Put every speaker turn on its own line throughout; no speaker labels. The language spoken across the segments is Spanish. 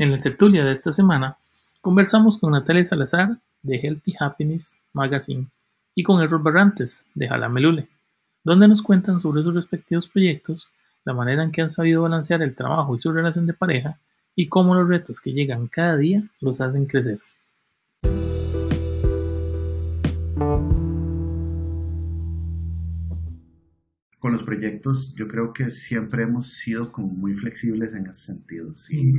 En la tertulia de esta semana, conversamos con Natalia Salazar de Healthy Happiness Magazine y con Errol Barrantes de Jalamelule, donde nos cuentan sobre sus respectivos proyectos, la manera en que han sabido balancear el trabajo y su relación de pareja y cómo los retos que llegan cada día los hacen crecer.
Con los proyectos yo creo que siempre hemos sido como muy flexibles en ese sentido. Si,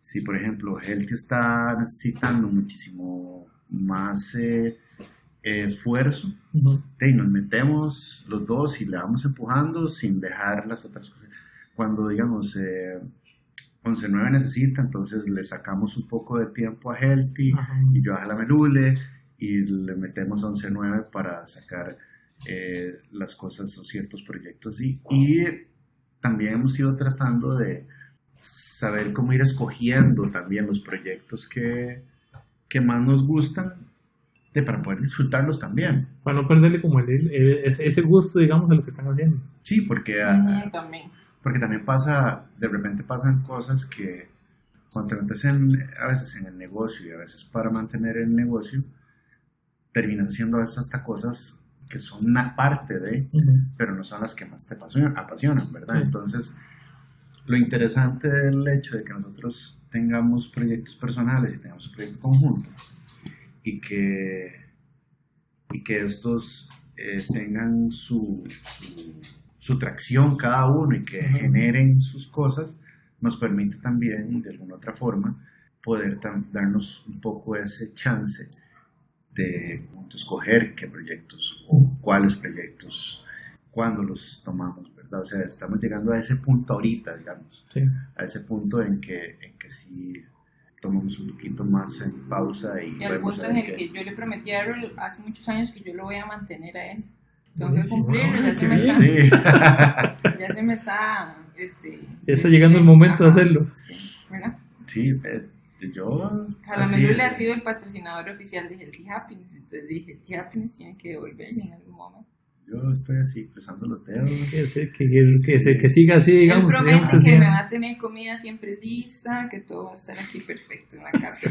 si por ejemplo Healthy está necesitando muchísimo más eh, esfuerzo, y nos metemos los dos y le vamos empujando sin dejar las otras cosas. Cuando digamos... Eh, 11.9 necesita, entonces le sacamos un poco de tiempo a Healthy y yo a la Melule y le metemos a 11.9 para sacar eh, las cosas o ciertos proyectos. Y, y también hemos ido tratando de saber cómo ir escogiendo también los proyectos que, que más nos gustan de, para poder disfrutarlos también.
Para no perderle como el, ese gusto, digamos, de lo que están haciendo.
Sí, porque...
también
porque también pasa, de repente pasan cosas que cuando te metes en, a veces en el negocio y a veces para mantener el negocio, terminas haciendo a veces hasta cosas que son una parte de, pero no son las que más te apasionan, ¿verdad? Entonces, lo interesante del hecho de que nosotros tengamos proyectos personales y tengamos un proyecto conjunto y que, y que estos eh, tengan su su tracción cada uno y que generen sus cosas, nos permite también, de alguna otra forma, poder darnos un poco ese chance de escoger qué proyectos o cuáles proyectos, cuándo los tomamos, ¿verdad? O sea, estamos llegando a ese punto ahorita, digamos, a ese punto en que, en que sí tomamos un poquito más en pausa y...
Y al punto en el que... yo le prometí a Errol hace muchos años que yo lo voy a mantener a él tengo que cumplirlo, ya se me está. ya se me está. Este,
ya está llegando el momento de hacerlo.
Sí, ¿verdad?
Sí, eh, yo.
le ha sido el patrocinador oficial de Healthy Happiness, entonces dije: Healthy Happiness tiene que devolverle en algún momento.
Yo estoy así, cruzando los dedos.
Que, que, que, que siga así, digamos.
Él promete que, que me va a tener comida siempre lista, que todo va a estar aquí perfecto en la casa.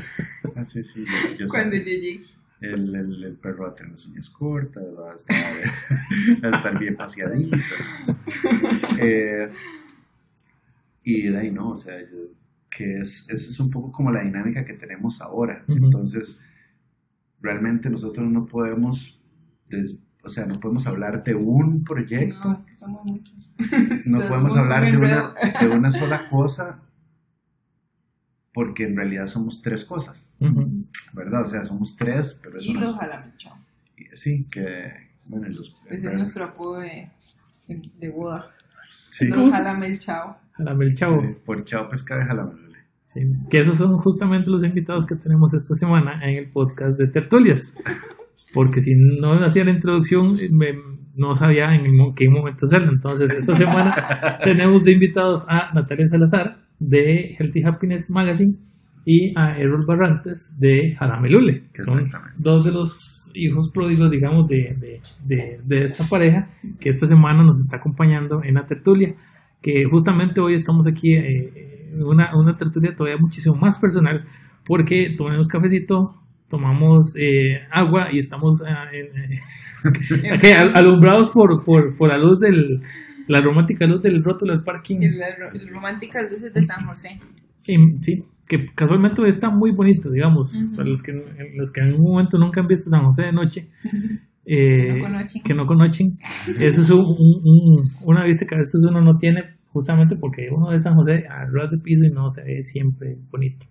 ah, sí, sí.
Yo, Cuando yo llegue
el, el, el, perro va a tener las uñas cortas, va a estar, va a estar bien paseadito. Eh, y de ahí no, o sea, que es, esa es un poco como la dinámica que tenemos ahora. Entonces, realmente nosotros no podemos, o sea, no podemos hablar de un proyecto.
No, es que somos muchos.
No podemos hablar de una, de una sola cosa porque en realidad somos tres cosas, ¿verdad? O sea, somos tres, pero eso
Y los jalamelchao.
Sí, que, bueno, los...
Ese es nuestro apodo de, de boda. Sí. Los jalamelchao.
Jalamelchao.
Sí, por chao pesca de jalamel.
Sí, que esos son justamente los invitados que tenemos esta semana en el podcast de Tertulias. Porque si no hacía la introducción, no sabía en qué momento hacerlo. Entonces, esta semana tenemos de invitados a Natalia Salazar, de Healthy Happiness Magazine y a Errol Barrantes de Jalamelule, que son dos de los hijos pródigos, digamos, de, de, de, esta pareja que esta semana nos está acompañando en la tertulia, que justamente hoy estamos aquí eh, en una, una tertulia todavía muchísimo más personal, porque tomamos cafecito, tomamos eh, agua y estamos eh, alumbrados por, por, por la luz del, la romántica luz del rótulo del parking.
La, romántica luz de San José.
Sí, sí, que casualmente está muy bonito, digamos. Para los que, los que en un momento nunca han visto San José de noche.
Eh,
que no conocen. Eso es un, una vista que a veces uno no tiene, justamente porque uno de San José a ras de piso y no se ve siempre bonito.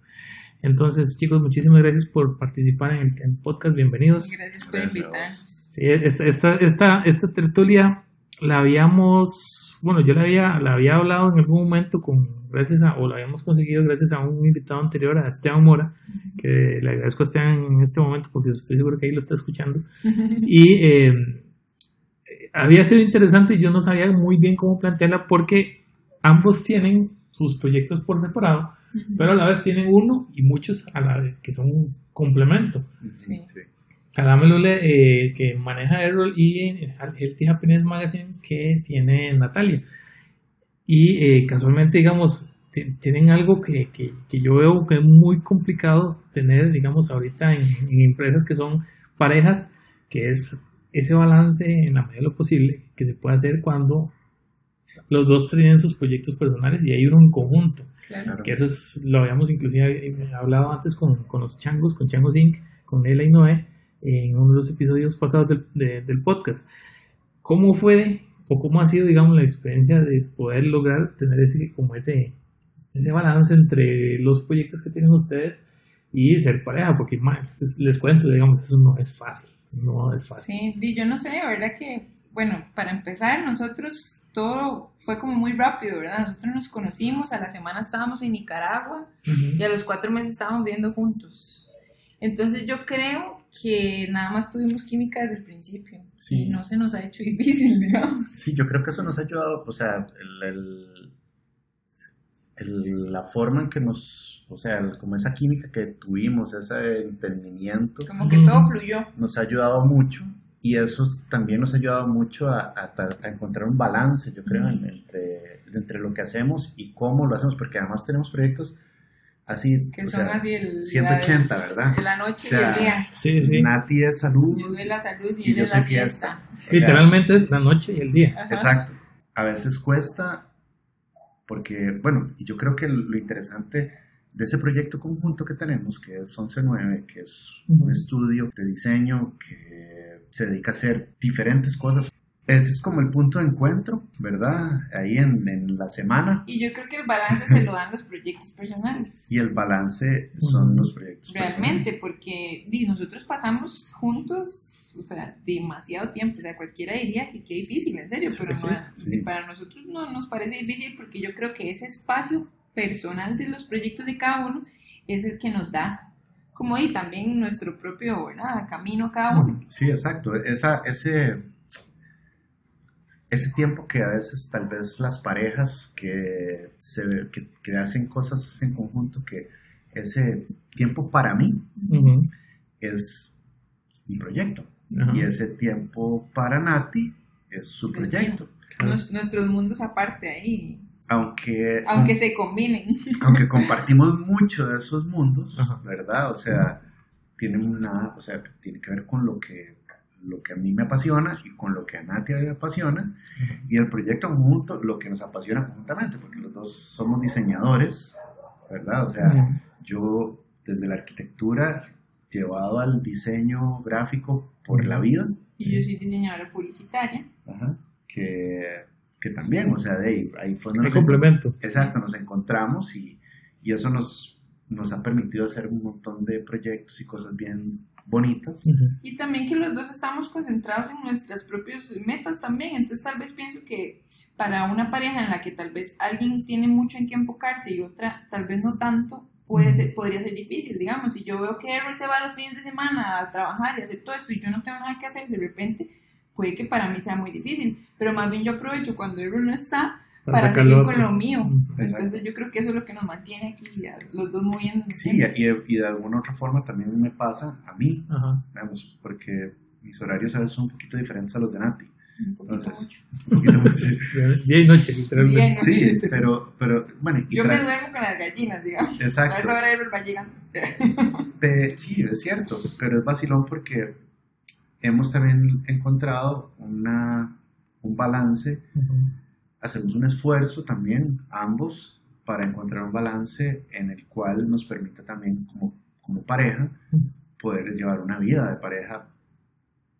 Entonces, chicos, muchísimas gracias por participar en el, podcast. Bienvenidos.
Gracias por invitarnos.
Sí, esta, esta, esta, esta tertulia la habíamos, bueno, yo la había, la había hablado en algún momento con, gracias a, o la habíamos conseguido gracias a un invitado anterior, a Esteban Mora, que le agradezco a Esteban en este momento porque estoy seguro que ahí lo está escuchando. Y eh, había sido interesante y yo no sabía muy bien cómo plantearla porque ambos tienen sus proyectos por separado, pero a la vez tienen uno y muchos a la vez que son un complemento.
Sí. sí.
Hagámosle eh, que maneja Errol y el Happiness Magazine que tiene Natalia. Y eh, casualmente, digamos, tienen algo que, que, que, yo veo que es muy complicado tener, digamos, ahorita en, en, empresas que son parejas, que es ese balance en la medida de lo posible que se puede hacer cuando los dos tienen sus proyectos personales y hay uno en conjunto. Claro. Que eso es, lo habíamos inclusive hablado antes con, con los changos, con Changos Inc., con Ela y Noé, en uno de los episodios pasados del, de, del podcast. ¿Cómo fue o cómo ha sido, digamos, la experiencia de poder lograr tener ese, como ese, ese balance entre los proyectos que tienen ustedes y ser pareja? Porque les, les cuento, digamos, eso no es fácil, no es fácil.
Sí, yo no sé, ¿verdad? Que, bueno, para empezar, nosotros todo fue como muy rápido, ¿verdad? Nosotros nos conocimos, a la semana estábamos en Nicaragua uh -huh. y a los cuatro meses estábamos viviendo juntos. Entonces yo creo que nada más tuvimos química desde el principio sí. y no se nos ha hecho difícil, digamos.
Sí, yo creo que eso nos ha ayudado, o sea, el, el, el, la forma en que nos, o sea, como esa química que tuvimos, ese entendimiento.
Como que todo fluyó.
Nos ha ayudado mucho y eso también nos ha ayudado mucho a, a, a encontrar un balance, yo creo, mm. entre, entre lo que hacemos y cómo lo hacemos, porque además tenemos proyectos así,
que o son
sea,
así el,
180,
la,
¿verdad?
De la noche
o sea,
y el día.
Sí, sí.
Nati es salud.
Yo soy la salud y,
y yo
soy
fiesta.
fiesta.
Literalmente la noche y el día.
Ajá.
Exacto. A veces cuesta porque, bueno, y yo creo que lo interesante de ese proyecto conjunto que tenemos, que es 119, que es un estudio de diseño que se dedica a hacer diferentes cosas ese es como el punto de encuentro, ¿verdad? Ahí en, en, la semana.
Y yo creo que el balance se lo dan los proyectos personales.
Y el balance son los proyectos
Realmente,
personales.
porque di, nosotros pasamos juntos, o sea, demasiado tiempo. O sea, cualquiera diría que qué difícil, en serio, pero sí, no, sí. para nosotros no nos parece difícil porque yo creo que ese espacio personal de los proyectos de cada uno es el que nos da como y también nuestro propio ¿verdad? camino cada uno.
Sí, exacto. Esa, ese ese tiempo que a veces tal vez las parejas que, se, que, que hacen cosas en conjunto, que ese tiempo para mí uh -huh. es mi proyecto. Uh -huh. Y ese tiempo para Nati es su proyecto.
Nuestros mundos aparte ahí.
Aunque,
aunque se combinen.
Aunque compartimos mucho de esos mundos. ¿verdad? O sea, tiene una, o sea, tiene que ver con lo que lo que a mí me apasiona y con lo que a Natia le apasiona. Y el proyecto conjunto lo que nos apasiona conjuntamente porque los dos somos diseñadores verdad o sea yo desde la arquitectura llevado al diseño gráfico por la vida.
Y yo soy diseñadora publicitaria.
Ajá, que, que también o sea de ahí, ahí fue
donde nos complemento
exacto nos encontramos y, y eso nos nos ha permitido hacer un montón de proyectos y cosas bien bonitas.
Uh -huh. Y también que los dos estamos concentrados en nuestras propias metas también, entonces tal vez pienso que para una pareja en la que tal vez alguien tiene mucho en qué enfocarse y otra tal vez no tanto, puede ser, podría ser difícil, digamos, si yo veo que Errol se va los fines de semana a trabajar y hacer todo esto y yo no tengo nada que hacer, de repente puede que para mí sea muy difícil, pero más bien yo aprovecho cuando Errol no está para, seguir otro. con lo mío. Exacto. Entonces yo creo que eso es lo que nos mantiene aquí, los dos muy en...
Sí, y, y, de alguna otra forma también me pasa a mí, Ajá. digamos, porque mis horarios a veces son un poquito diferentes a los de Nati.
Entonces,
día y noche, literalmente.
Sí, pero, pero bueno.
Y Yo me duermo con las gallinas, digamos.
Exacto.
A esa hora va llegando.
sí, es cierto, pero es vacilón porque hemos también encontrado una, un balance. Uh -huh hacemos un esfuerzo también, ambos, para encontrar un balance en el cual nos permita también como, como pareja poder llevar una vida de pareja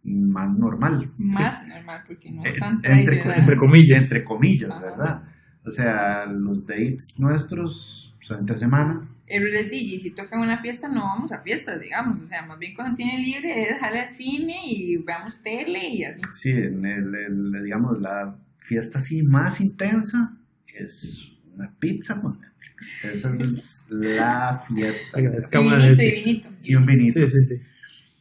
más normal.
Más ¿sí? normal, porque no es
eh,
tan
entre, entre, comillas.
Entre comillas, Ajá. ¿verdad? O sea, los dates nuestros son entre semana.
El les DJ, si toca una fiesta, no vamos a fiestas, digamos. O sea, más bien cuando tiene libre es al cine y veamos tele y así.
Sí, en el, el, digamos, la fiesta así más intensa es una pizza con Netflix. Esa es la fiesta.
Es y vinito, y vinito.
Y un vinito.
Sí, sí, sí.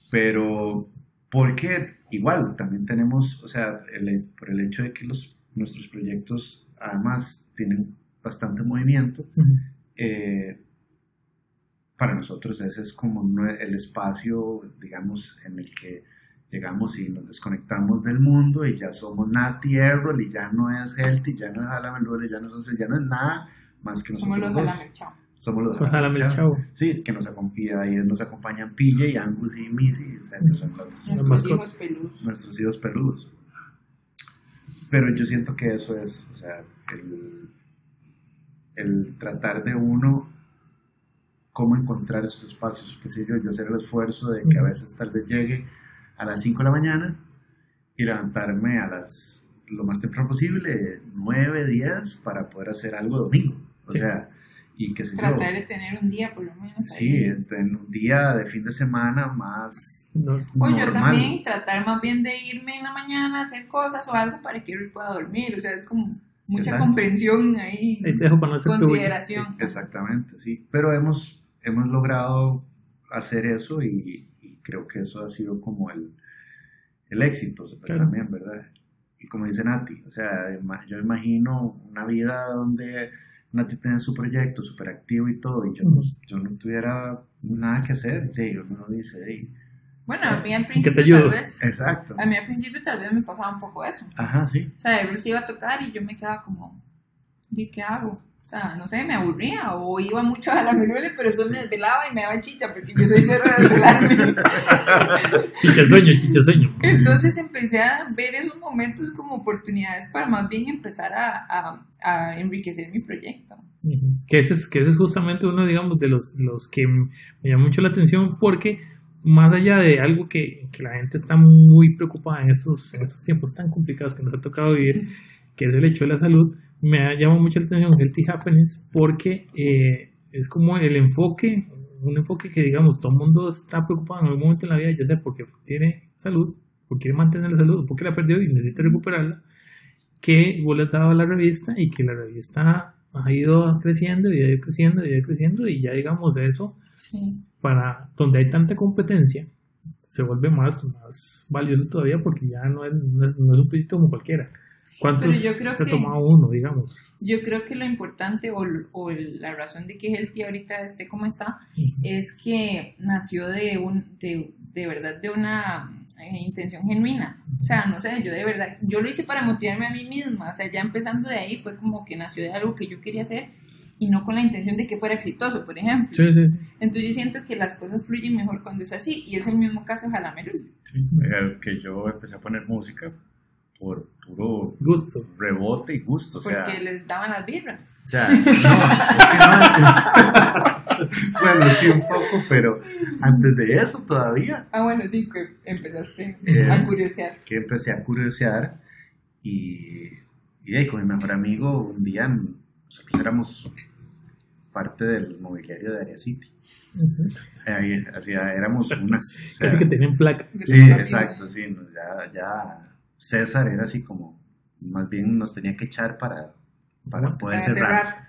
Pero, porque igual también tenemos, o sea, el, por el hecho de que los, nuestros proyectos además tienen bastante movimiento, uh -huh. eh, para nosotros ese es como el espacio, digamos, en el que llegamos y nos desconectamos del mundo y ya somos Nati Errol y ya no es Healthy, ya no es Alamelule, ya no es, ya no es nada más que nosotros
Somos los
dos. Somos los
Jalamel Chao.
Chao. Sí, que nos acompañan, ahí nos acompañan PJ, Angus y Missy, o sea, que son los-
Nuestros hijos peludos.
nuestros hijos peludos. Pero yo siento que eso es, o sea, el, el tratar de uno cómo encontrar esos espacios, qué sé yo, yo hacer el esfuerzo de que a veces tal vez llegue a las 5 de la mañana y levantarme a las lo más temprano posible, 9, 10, para poder hacer algo domingo. O
Sí.
sea, y qué sé yo.
Tratar de tener un día por lo menos.
Sí,
ahí.
en un día de fin de semana más
No,
O yo también tratar más bien de irme en la mañana a hacer cosas o algo para que yo pueda dormir. O sea, es como mucha
Exacto.
comprensión ahí,
ahí te dejo para no
consideración.
Exactamente, sí. Pero hemos, hemos logrado hacer eso y, y creo que eso ha sido como el, el éxito pues,
Claro.
también, ¿verdad? Y como dice Nati, o sea, yo imagino una vida donde Nati tiene su proyecto súper activo y todo, y yo, no- yo no tuviera nada que hacer, de uno dice, de,
Bueno, a mí al principio tal vez...
exacto.
A mí al principio tal vez me pasaba un poco eso.
Ajá, sí.
O sea, él se iba a tocar y yo me quedaba como, ¿y qué hago? O sea, no sé, me aburría o iba mucho a la melule, pero después me desvelaba y me daba chicha porque yo soy cero de desvelarme.
Chicha sueño, chicha sueño.
Entonces empecé a ver esos momentos como oportunidades para más bien empezar a, a- a enriquecer mi proyecto.
Que ese, es, que ese es justamente uno, digamos, de los, los que me llama mucho la atención porque más allá de algo que, que la gente está muy preocupada en estos, en estos tiempos tan complicados que nos ha tocado vivir, que es el hecho de la salud, me ha llamado mucho la atención Healthy Happiness porque eh, es como el enfoque, un enfoque que digamos, todo el mundo está preocupado en algún momento en la vida, ya sea porque tiene salud, porque quiere mantener la salud, porque la perdió y necesita recuperarla, que vos le has dado a la revista y que la revista ha ido creciendo y ha ido creciendo y ha ido creciendo y ya digamos eso
Sí.
para donde hay tanta competencia se vuelve más, más valioso todavía porque ya no es, no es, no es un proyecto como cualquiera. ¿Cuántos
Pero yo creo
se ha
que-
tomado uno, digamos?
Yo creo que lo importante o, o la razón de que Healthy ahorita esté como está
Ujú.
es que nació de un de, de verdad de una eh, intención genuina. O sea, no sé, yo de verdad, yo lo hice para motivarme a mí misma. O sea, ya empezando de ahí fue como que nació de algo que yo quería hacer y no con la intención de que fuera exitoso, por ejemplo.
Sí, sí, sí.
Entonces yo siento que las cosas fluyen mejor cuando es así y es el mismo caso de Jalamerul.
Sí, que yo empecé a poner música por puro
Gusto.
rebote y gusto, o sea,
Porque les daban las birras.
o sea, no, es que no. bueno, sí un poco, pero antes de eso todavía,
Ah, bueno, sí, que empezaste
Eh,
a curiosear.
que empecé a curiosear y, y de ahí con mi mejor amigo un día nosotros éramos parte del mobiliario de Area City.
Ujú.
Ahí, así, éramos unas... o sea,
Casi que tienen placa.
Sí, exacto, sí, ya, ya César era así como, más bien nos tenía que echar para, para poder
Para
cerrar.
cerrar.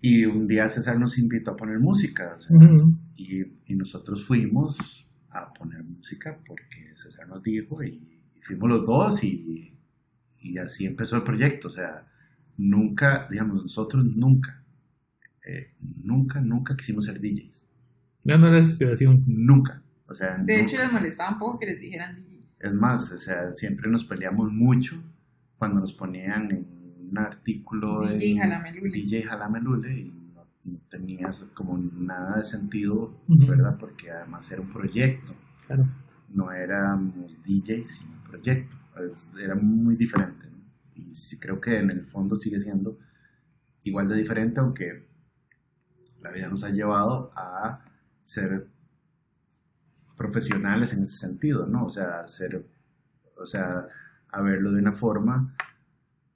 Y un día César nos invitó a poner música, o sea,
Ujú.
y, y nosotros fuimos a poner música porque César nos dijo y, fuimos los dos y, y así empezó el proyecto, o sea, nunca, digamos, nosotros nunca, eh, nunca, nunca quisimos ser DJs,
Ya no era inspiración.
nunca, o sea,
De hecho,
nunca.
les molestaba un poco que les dijeran DJs.
Es más, o sea, siempre nos peleamos mucho cuando nos ponían en un artículo de
DJ Jalameluli.
DJ Jalamelule y no, no tenía como nada de sentido,
Ujú.
¿verdad? Porque además era un proyecto,
Claro.
no éramos DJs, sino un proyecto. Es- era muy diferente. ¿no? Y sí creo que en el fondo sigue siendo igual de diferente, aunque la vida nos ha llevado a ser profesionales en ese sentido, ¿no? O sea, ser, o sea, a verlo de una forma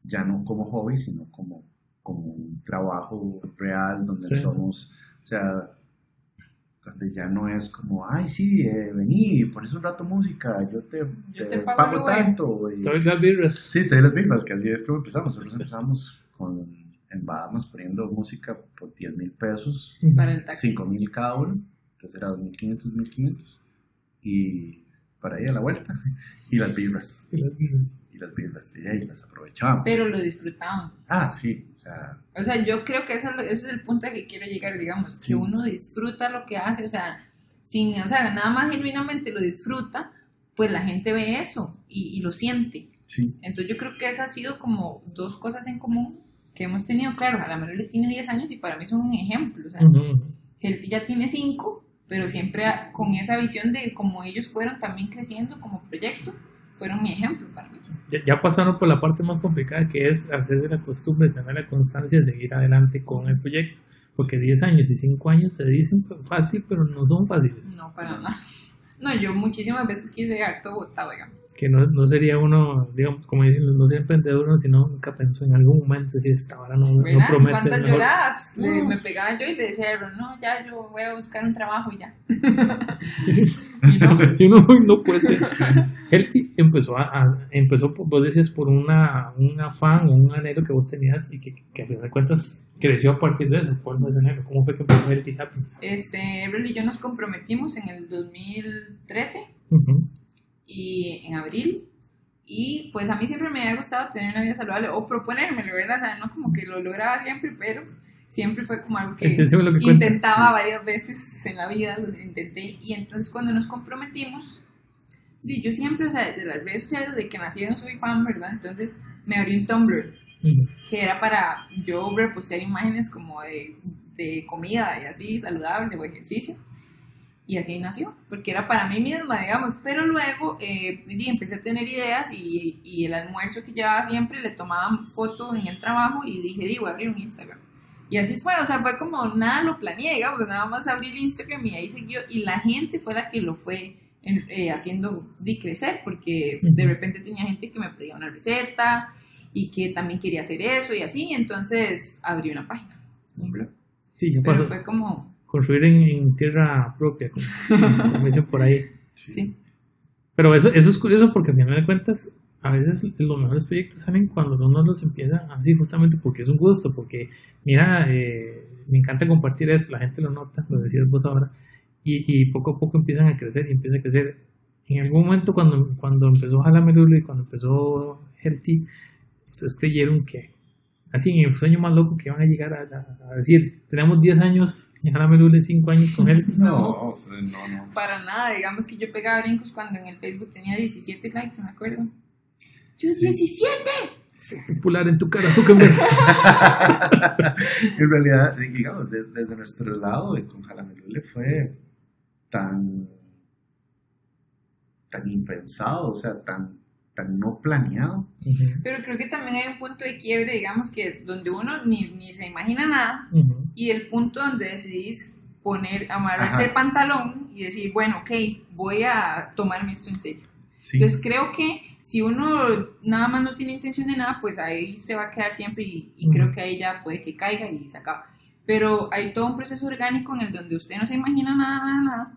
ya no como hobby, sino como, como un trabajo real donde
Sí.
somos, o sea, donde ya no es como, ay, sí, eh, vení, pones un rato música, yo te,
Yo
te
te pago
pago
lo bueno".
tanto. y-
Todas las birras.
Sí, te doy las mismas, que así es como empezamos. Nosotros empezamos con, en Bahamas poniendo música por 10 mil pesos,
Para el taxi.
5 mil cada uno, entonces era 2.500, 1.500, y para ahí a la vuelta, y las birras,
Y las birras.
y las y ahí las aprovechábamos.
Pero lo disfrutaban.
Ah, sí, o sea,
O sea, yo creo que ese es, lo- ese es el punto al que quiero llegar, digamos,
Sí.
que uno disfruta lo que hace, o sea, sin, o sea, nada más genuinamente lo disfruta, pues la gente ve eso y, y lo siente.
Sí.
Entonces yo creo que esa ha sido como dos cosas en común que hemos tenido. Claro, a la menor le tiene 10 años y para mí son un ejemplo. O sea,
Ujú.
Helti ya tiene 5, pero siempre con esa visión de cómo ellos fueron también creciendo como proyecto, fueron mi ejemplo para mí.
Ya, ya pasaron por la parte más complicada que es hacer de la costumbre, tener la constancia de seguir adelante con el proyecto. Porque 10 años y 5 años se dicen fácil, pero no son fáciles.
No, para nada. No, yo muchísimas veces quise dejar todo botado, digamos.
Que no, no sería uno, digamos, como dicen, no ser emprendedor, uno, sino nunca pensó en algún momento si esta hora no, no promete.
¿Cuántas
mejor.
lloradas? Le- me pegaba yo y le decía no, ya yo voy a buscar un trabajo y ya. y no,
Y no, no puede ser. Healthy empezó a, a- empezó, por- vos decías, por una, un afán o un anhelo que vos tenías y que, que a final de cuentas creció a partir de eso. ¿Cuál fue ese anhelo? ¿Cómo fue que empezó Healthy Happens?
este, Aaron y yo nos comprometimos en el 2013
Ujú.
Y en abril. Y pues a mí siempre me había gustado tener una vida saludable o proponérmelo, ¿verdad? O sea, no como que lo lograba siempre, pero siempre fue como algo que
es lo que
intentaba varias veces en la vida, los intenté. Y entonces cuando nos comprometimos, y yo siempre, o sea, desde las redes sociales, desde que nacieron soy fan, ¿verdad? Entonces me abrí un Tumblr
Ujú.
que era para yo repostear imágenes como de, de comida y así, saludable o ejercicio. Y así nació, porque era para mí misma, digamos. Pero luego eh, empecé a tener ideas y, y el almuerzo que llevaba siempre le tomaba foto en el trabajo y dije, digo, voy a abrir un Instagram. Y así fue, o sea, fue como nada lo planeé, digamos, nada más abrí el Instagram y ahí siguió. Y la gente fue la que lo fue eh, haciendo de crecer, porque de repente tenía gente que me pedía una receta y que también quería hacer eso y así. Entonces abrí una página, un blog.
Sí, ¿qué
Pero fue como,
Construir en, en tierra propia, como, como dicen por ahí.
sí.
Pero eso, eso es curioso porque al final de cuentas, a veces los mejores proyectos salen cuando uno los empieza así, justamente porque es un gusto, porque mira, eh, me encanta compartir eso, la gente lo nota, lo decías vos ahora, y, y poco a poco empiezan a crecer y empiezan a crecer. En algún momento cuando, cuando empezó Jalamelulo y cuando empezó Healthy, ustedes creyeron que, así en el sueño más loco, que iban a llegar a, a- a decir, tenemos 10 años en Jalamelulo y 5 años con Healthy.
No, no, no.
Para nada, digamos que yo pegaba brincos cuando en el Facebook tenía 17 likes, me acuerdo. Yo 17.
Soy popular en tu cara, Zuckerberg.
En realidad, sí, digamos, de- desde nuestro lado de con Jalamelule fue tan, tan impensado, o sea, tan, tan no planeado.
Pero creo que también hay un punto de quiebre, digamos, que es donde uno ni, ni se imagina nada y el punto donde decidís poner, amarrarte
Ajá.
el pantalón y decir, bueno, ok, voy a tomarme esto en serio.
Sí,
Entonces creo que si uno nada más no tiene intención de nada, pues ahí se va a quedar siempre y, creo que ahí ya puede que caiga y se acaba. Pero hay todo un proceso orgánico en el donde usted no se imagina nada, nada, nada.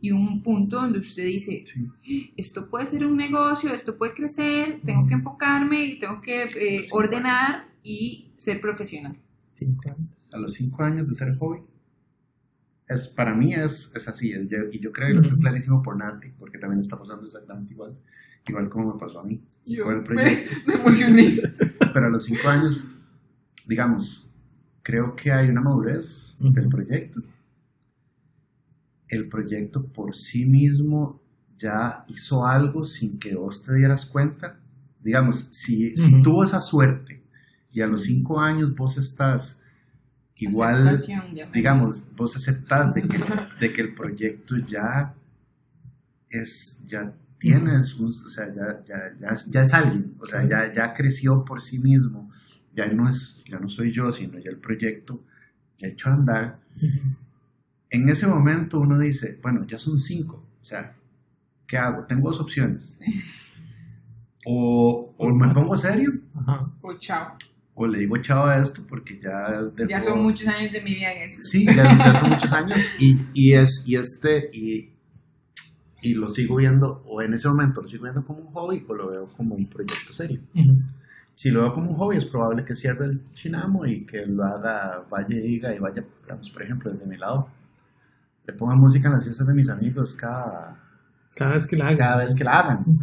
Y un punto donde usted dice,
sí.
esto puede ser un negocio, esto puede crecer, tengo que enfocarme y tengo que eh, ordenar y ser profesional.
Cinco años.
A los cinco años de ser joven, es, para mí es, es así, es- yo- y yo creo que lo tengo clarísimo por Nati, porque también está pasando exactamente igual, igual como me pasó a mí.
Yo
Con el
me,
proyecto.
me emocioné.
Pero a los cinco años, digamos, creo que hay una madurez del proyecto. El proyecto por sí mismo ya hizo algo sin que vos te dieras cuenta. Digamos, si, si
Ujú.
tuvo esa suerte y a los cinco años vos estás igual, digamos, vos aceptás de que, de que el proyecto ya es, ya tienes, un- o sea, ya, ya, ya, ya es alguien, o sea, ya, ya creció por sí mismo, ya no es, ya no soy yo, sino ya el proyecto ya echó a andar. En ese momento uno dice, bueno, ya son cinco, o sea, ¿qué hago? Tengo dos opciones.
Sí.
O, o me pongo serio,
Ajá.
O chao.
o le digo chao a esto porque ya...
Ya
dejó-
son muchos años de mi vida en eso.
Sí, ya, ya son muchos años y, y es y este y, y lo sigo viendo o en ese momento lo sigo viendo como un hobby o lo veo como un proyecto serio.
Ujú.
Si lo veo como un hobby es probable que cierre el chinamo y que lo haga, vaya y diga y vaya, digamos, por ejemplo, desde mi lado, le ponga música en las fiestas de mis amigos cada,
Cada vez que la haga.
cada vez que la hagan.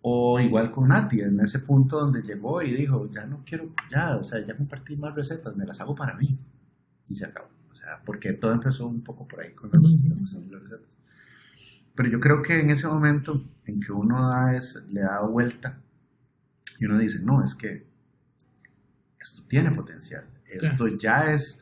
O igual con Nati, en ese punto donde llegó y dijo, ya no quiero, ya, o sea, ya compartí más recetas, me las hago para mí. Y se acabó. O sea, porque todo empezó un poco por ahí con las, con las recetas. pero yo creo que en ese momento en que uno da es, le da vuelta y uno dice, no, es que esto tiene potencial, esto ya es,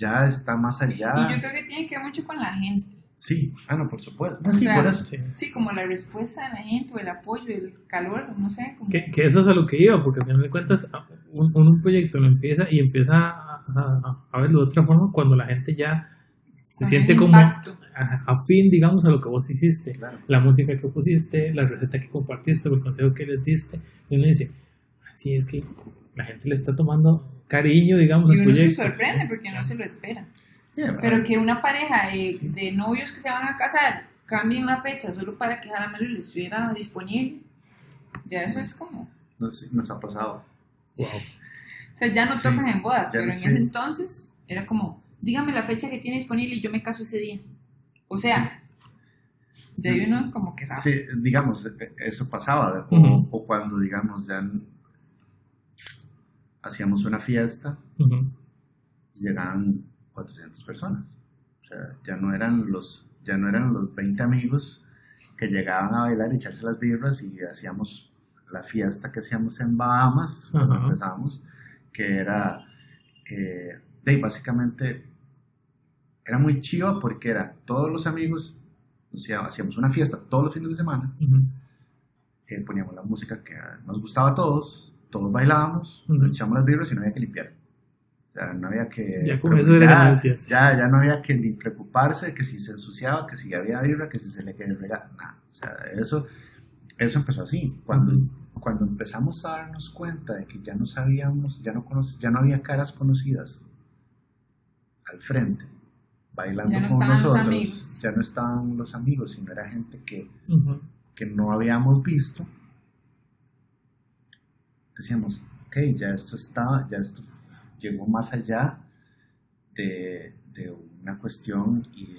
ya está más allá.
Y yo creo que tiene que ver mucho con la gente.
Sí, ah, no, por supuesto. No, sí,
sea,
por eso.
Sí.
Sí, como la respuesta de la gente, o el apoyo, el calor, no sé. Como...
Que, que eso es a lo que iba, porque al final de cuentas un, un proyecto lo empieza y empieza a, a- a verlo de otra forma cuando la gente ya se
Con
siente como afín, digamos, a lo que vos hiciste.
Claro.
La música que pusiste, la receta que compartiste, el consejo que les diste. Y uno dice, así es que la gente le está tomando cariño, digamos,
Y uno se sorprende porque no se lo espera.
Yeah,
Pero que una pareja de, de novios que se van a casar cambien la fecha solo para que Jaramelo le estuviera disponible, ya eso es como...
nos, nos ha pasado.
Wow.
O sea, ya no
Sí,
tocan en bodas, pero
no
en
sé.
ese entonces era como, dígame la fecha que tiene disponible y yo me caso ese día. O sea, ya hay uno como que sabe.
Sí, digamos, e- eso pasaba. O,
Ujú.
o cuando, digamos, ya hacíamos una fiesta y llegaban 400 personas. O sea, ya no eran los, ya no eran los 20 amigos que llegaban a bailar y echarse las birras y hacíamos la fiesta que hacíamos en Bahamas cuando empezamos, que era, eh, de, básicamente, era muy chiva porque era todos los amigos, o sea, hacíamos una fiesta todos los fines de semana, eh, poníamos la música que nos gustaba a todos, todos bailábamos,
Ujú.
nos echamos las birras y no había que limpiar. Sea, no había que...
Ya con eso era
ya, ya, ya no había que ni preocuparse de que si se ensuciaba, que si había birra, que si se le quedaba regalo, nada. O sea, eso, eso empezó así. Cuando,
Ujú.
cuando empezamos a darnos cuenta de que ya no sabíamos, ya no, conoc- ya no había caras conocidas al frente, bailando
Ya no
con nosotros, ya no estaban los amigos, sino era gente que,
Ujú.
que no habíamos visto, decíamos, ok, ya esto está, ya esto llegó más allá de, de una cuestión y,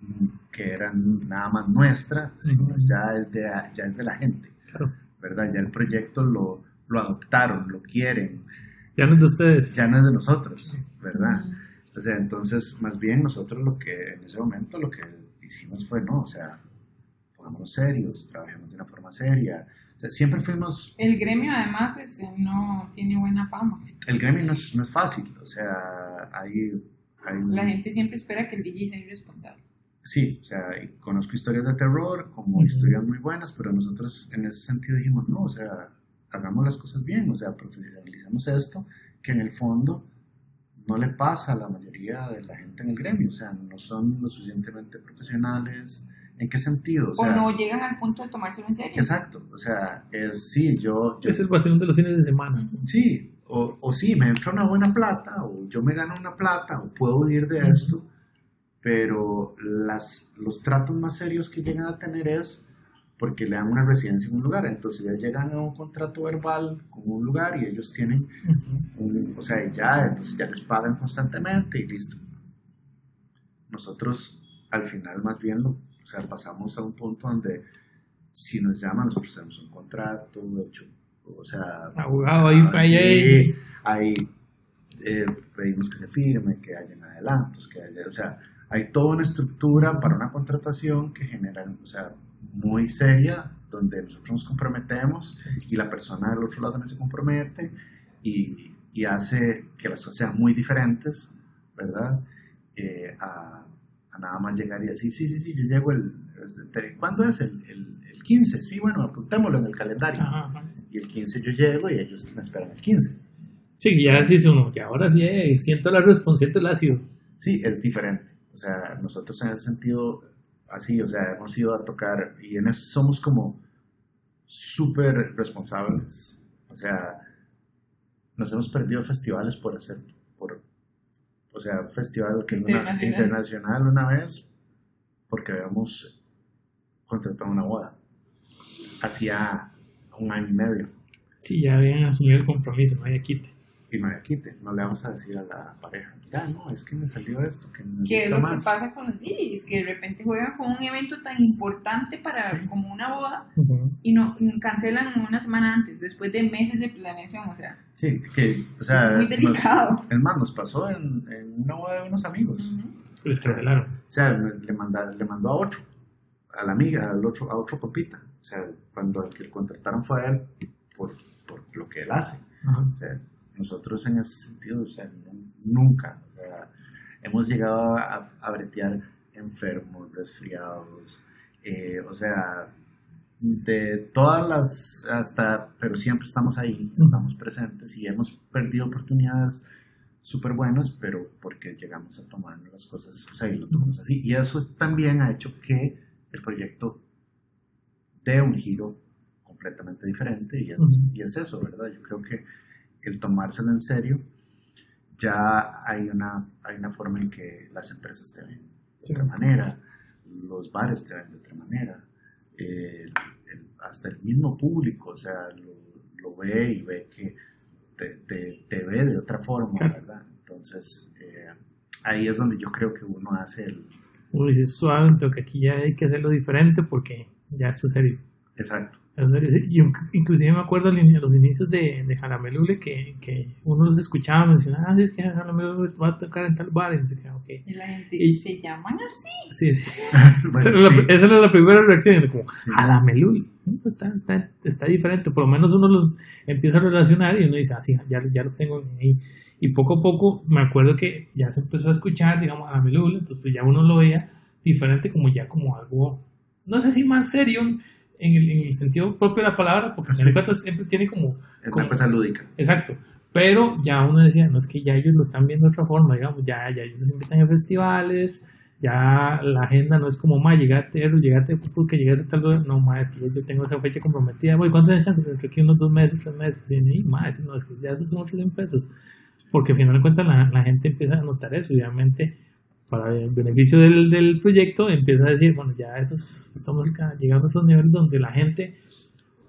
mm, que era nada más nuestra, sino
Ujú.
ya, es de, ya es de la gente,
Claro.
¿verdad? Ya el proyecto lo, lo adoptaron, lo quieren,
Ya no es de ustedes.
ya no es de nosotros, ¿verdad?
Mm.
O sea, entonces, más bien nosotros lo que en ese momento lo que hicimos fue, no, o sea, pongámonos serios, trabajemos de una forma seria. O sea, siempre fuimos,
El gremio además es, no tiene buena fama.
el gremio no es, no es fácil, o sea, hay, hay
La gente siempre espera que el DJ sea irresponsable.
sí, o sea, conozco historias de terror como historias muy buenas, pero nosotros en ese sentido dijimos, no, o sea, hagamos las cosas bien, o sea, profesionalicemos esto, que en el fondo no le pasa a la mayoría de la gente en el gremio, o sea, no son lo suficientemente profesionales. ¿En qué sentido? O
O,
sea,
no llegan al punto de tomárselo en serio.
exacto, o sea, es sí, yo, yo
Es el vacío de los fines de semana.
Sí, o, o sí, me entra una buena plata, o yo me gano una plata, o puedo vivir de
Ujú.
esto, pero las, los tratos más serios que llegan a tener es porque le dan una residencia en un lugar, entonces ya llegan a un contrato verbal con un lugar y ellos tienen
Ujú.
un- o sea, ya, entonces ya les pagan constantemente y listo. Nosotros al final más bien lo, o sea, pasamos a un punto donde si nos llaman nosotros tenemos un contrato hecho, o sea,
Abogado ahí,
ah,
ahí,
sí,
ahí.
ahí, eh, pedimos que se firme, que hayan adelantos, que haya, o sea, hay toda una estructura para una contratación que genera, o sea, muy seria, donde nosotros nos comprometemos y la persona del otro lado también se compromete y, y hace que las cosas sean muy diferentes, ¿verdad? Eh, a, nada más llegar y decir, sí, sí, sí, yo llego el... este, ¿Cuándo es? El, el, el 15, sí, bueno, apuntémoslo en el calendario.
Ajá, ajá.
Y el 15 yo llego y ellos me esperan el 15.
Sí, ya dice uno, que ahora sí eh, siento la responsabilidad del ácido.
Sí, es diferente. O sea, nosotros en ese sentido, así, o sea, hemos ido a tocar y en eso somos como súper responsables. O sea, nos hemos perdido festivales por hacer, o sea, festival que una, internacional una vez, porque habíamos contratado una boda. Hacía un año y medio
Sí, ya habían asumido el compromiso, no había quite.
Y no había quite. No le vamos a decir a la pareja, mira, no, es que me salió esto, que me
Que es lo
más.
que pasa con los DJs, que de repente juegan con un evento tan importante para
Sí.
como una boda y no cancelan una semana antes, después de meses de planeación, o sea,
Sí, que, o sea,
es muy
nos-
delicado.
es más, nos pasó en, en una boda de unos amigos.
Ujú.
Les cancelaron.
O sea, le, manda- le mandó a otro. a la amiga, al otro, a otro compita. O sea, cuando el que contrataron fue a él por, por lo que él hace. O sea, nosotros en ese sentido, o sea, nu- nunca, o sea, hemos llegado a, a bretear enfermos, resfriados, eh, o sea, de todas las, hasta, pero siempre estamos ahí, estamos presentes y hemos perdido oportunidades súper buenas, pero porque llegamos a tomar las cosas, o sea, y lo tomamos así. Y eso también ha hecho que el proyecto dé un giro completamente diferente y es,
Ujú.
y es eso, ¿verdad? Yo creo que el tomárselo en serio, ya hay una, hay una forma en que las empresas te ven de otra manera, los bares te ven de otra manera, el- el- hasta el mismo público, o sea, lo, lo ve y ve que te, te- te ve de otra forma. ¿verdad? Entonces, eh, ahí es donde yo creo que uno hace el...
Uno dice suave, que aquí ya hay que hacerlo diferente porque ya es serio.
Exacto.
Yo inclusive me acuerdo a los inicios de, de Jalamelule que, que uno los escuchaba mencionar, ah, sí, es que Jalamelule va a tocar en tal bar y no sé qué, ok.
Y la gente
Y-
se llaman así.
Sí, sí.
Bueno,
esa, era la, esa era la primera reacción, como,
Sí.
Jalamelule, mm, está, está, está diferente, por lo menos uno los empieza a relacionar y uno dice, ah, sí, ya, ya los tengo ahí. Y poco a poco me acuerdo que ya se empezó a escuchar, digamos, Jalamelule, entonces pues ya uno lo veía diferente como ya como algo, no sé si más serio en el, en el sentido propio de la palabra, porque
Sí.
en siempre tiene como
es
como-
una cosa lúdica.
Exacto. Pero ya uno decía, no es que ya ellos lo están viendo de otra forma, digamos, ya, ya ellos los invitan a festivales, ya la agenda no es como, ma, llegate, llegate porque llegaste tal lugar. No, ma, es que ya yo tengo esa fecha comprometida. Voy, ¿cuánto tienes chance? Dentro de aquí unos dos meses, tres meses. Y, ma, es- no, es que ya esos son otros 100 pesos. Porque al final de cuentas la, la gente empieza a notar eso y obviamente para el beneficio del, del proyecto empieza a decir, bueno, ya esos, estamos llegando a otros niveles donde la gente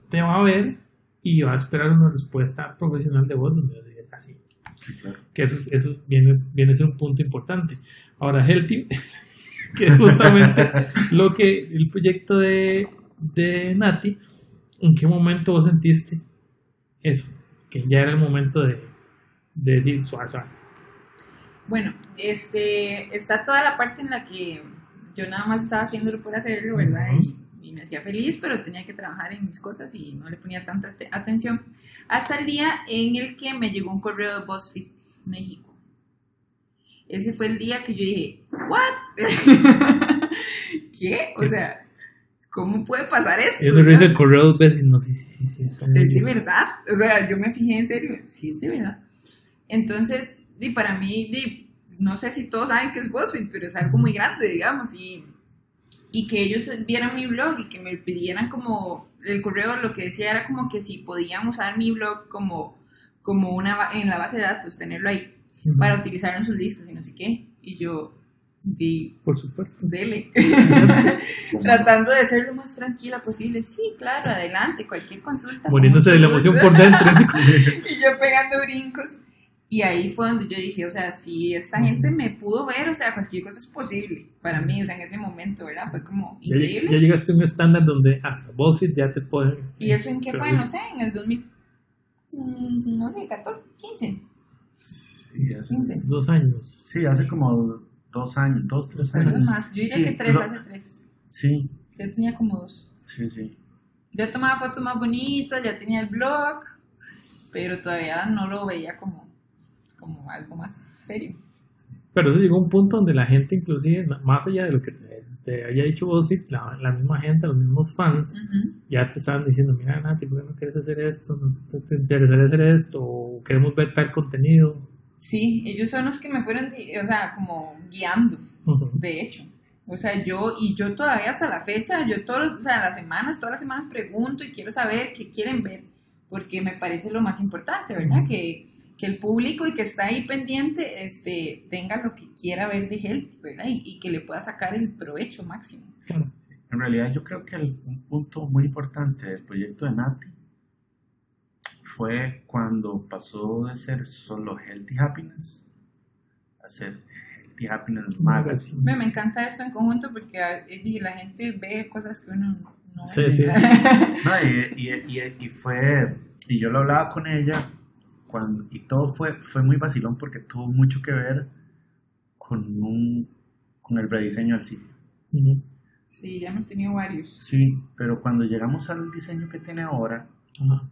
te va a ver y va a esperar una respuesta profesional de vos donde digas así.
Sí, claro.
Que eso, es- eso es- viene, viene a ser un punto importante. Ahora, Healthy, que es justamente lo que el proyecto de, de Nati, ¿en qué momento vos sentiste eso? Que ya era el momento de, de decir suave, suave.
Bueno, este, está toda la parte en la que yo nada más estaba haciéndolo por hacerlo, ¿verdad? Y, y me hacía feliz, pero tenía que trabajar en mis cosas y no le ponía tanta atención. Hasta el día en el que me llegó un correo de BuzzFeed México. Ese fue el día que yo dije, ¿what? ¿Qué? O sea, ¿cómo puede pasar esto?
Yo hice el correo dos veces y no, sí, sí, sí, sí,
¿Es de verdad? O sea, yo me fijé en serio, sí, es de verdad. Entonces, y para mí, no sé si todos saben que es BuzzFeed, pero es algo muy grande, digamos, y, y que ellos vieran mi blog y que me pidieran como, el correo lo que decía era como que si podían usar mi blog como, como una, en la base de datos, tenerlo ahí, para utilizarlo en sus listas y no sé qué. Y yo, di,
Por supuesto.
dele. Tratando de ser lo más tranquila posible. Sí, claro, adelante, cualquier consulta.
Muriéndose de la emoción por dentro.
y yo pegando brincos. Y ahí fue donde yo dije, o sea, si esta gente me pudo ver, o sea, cualquier cosa es posible para mí, o sea, en ese momento, ¿verdad? Fue como
Ya,
increíble.
ya llegaste a un estándar donde hasta BuzzFeed ya te pueden...
¿Y eso en qué fue? No sé, en el 2000, mm, no sé, 14, 15.
Sí, hace,
15.
Dos años.
sí, hace como dos años, dos, tres
Pero
años.
más, yo diría
Sí,
que tres,
lo-
hace tres.
Sí,
Yo tenía como dos.
sí, sí.
Ya tomaba fotos más bonitas, ya tenía el blog, pero todavía no lo veía como, como algo más serio.
Pero eso llegó a un punto donde la gente, inclusive, más allá de lo que te, te había dicho BuzzFeed, la, la misma gente, los mismos fans,
Ujú.
ya te estaban diciendo, mira, Nati, ¿por qué no quieres hacer esto? ¿No te, te interesaría hacer esto? ¿O queremos ver tal contenido?
Sí, ellos son los que me fueron, o sea, como guiando,
Ujú.
de hecho. O sea, yo, y yo todavía hasta la fecha, yo todos, o sea, las semanas, todas las semanas pregunto y quiero saber qué quieren ver, porque me parece lo más importante, ¿verdad?
Ujú.
Que, que el público y que está ahí pendiente, este, tenga lo que quiera ver de Health, ¿verdad? Y, y que le pueda sacar el provecho máximo.
Claro.
En realidad yo creo que el- un punto muy importante del proyecto de Nati fue cuando pasó de ser solo Healthy Happiness a ser Healthy Happiness Magazine.
Me, me encanta esto en conjunto porque ah, la gente ve cosas que uno no
Sí,
ve.
sí.
No, y, y- y- y fue, y yo lo hablaba con ella cuando, y todo fue, fue muy vacilón porque tuvo mucho que ver con, un, con el rediseño del sitio.
Sí, ya hemos tenido varios.
Sí, pero cuando llegamos al diseño que tiene ahora,
Ajá.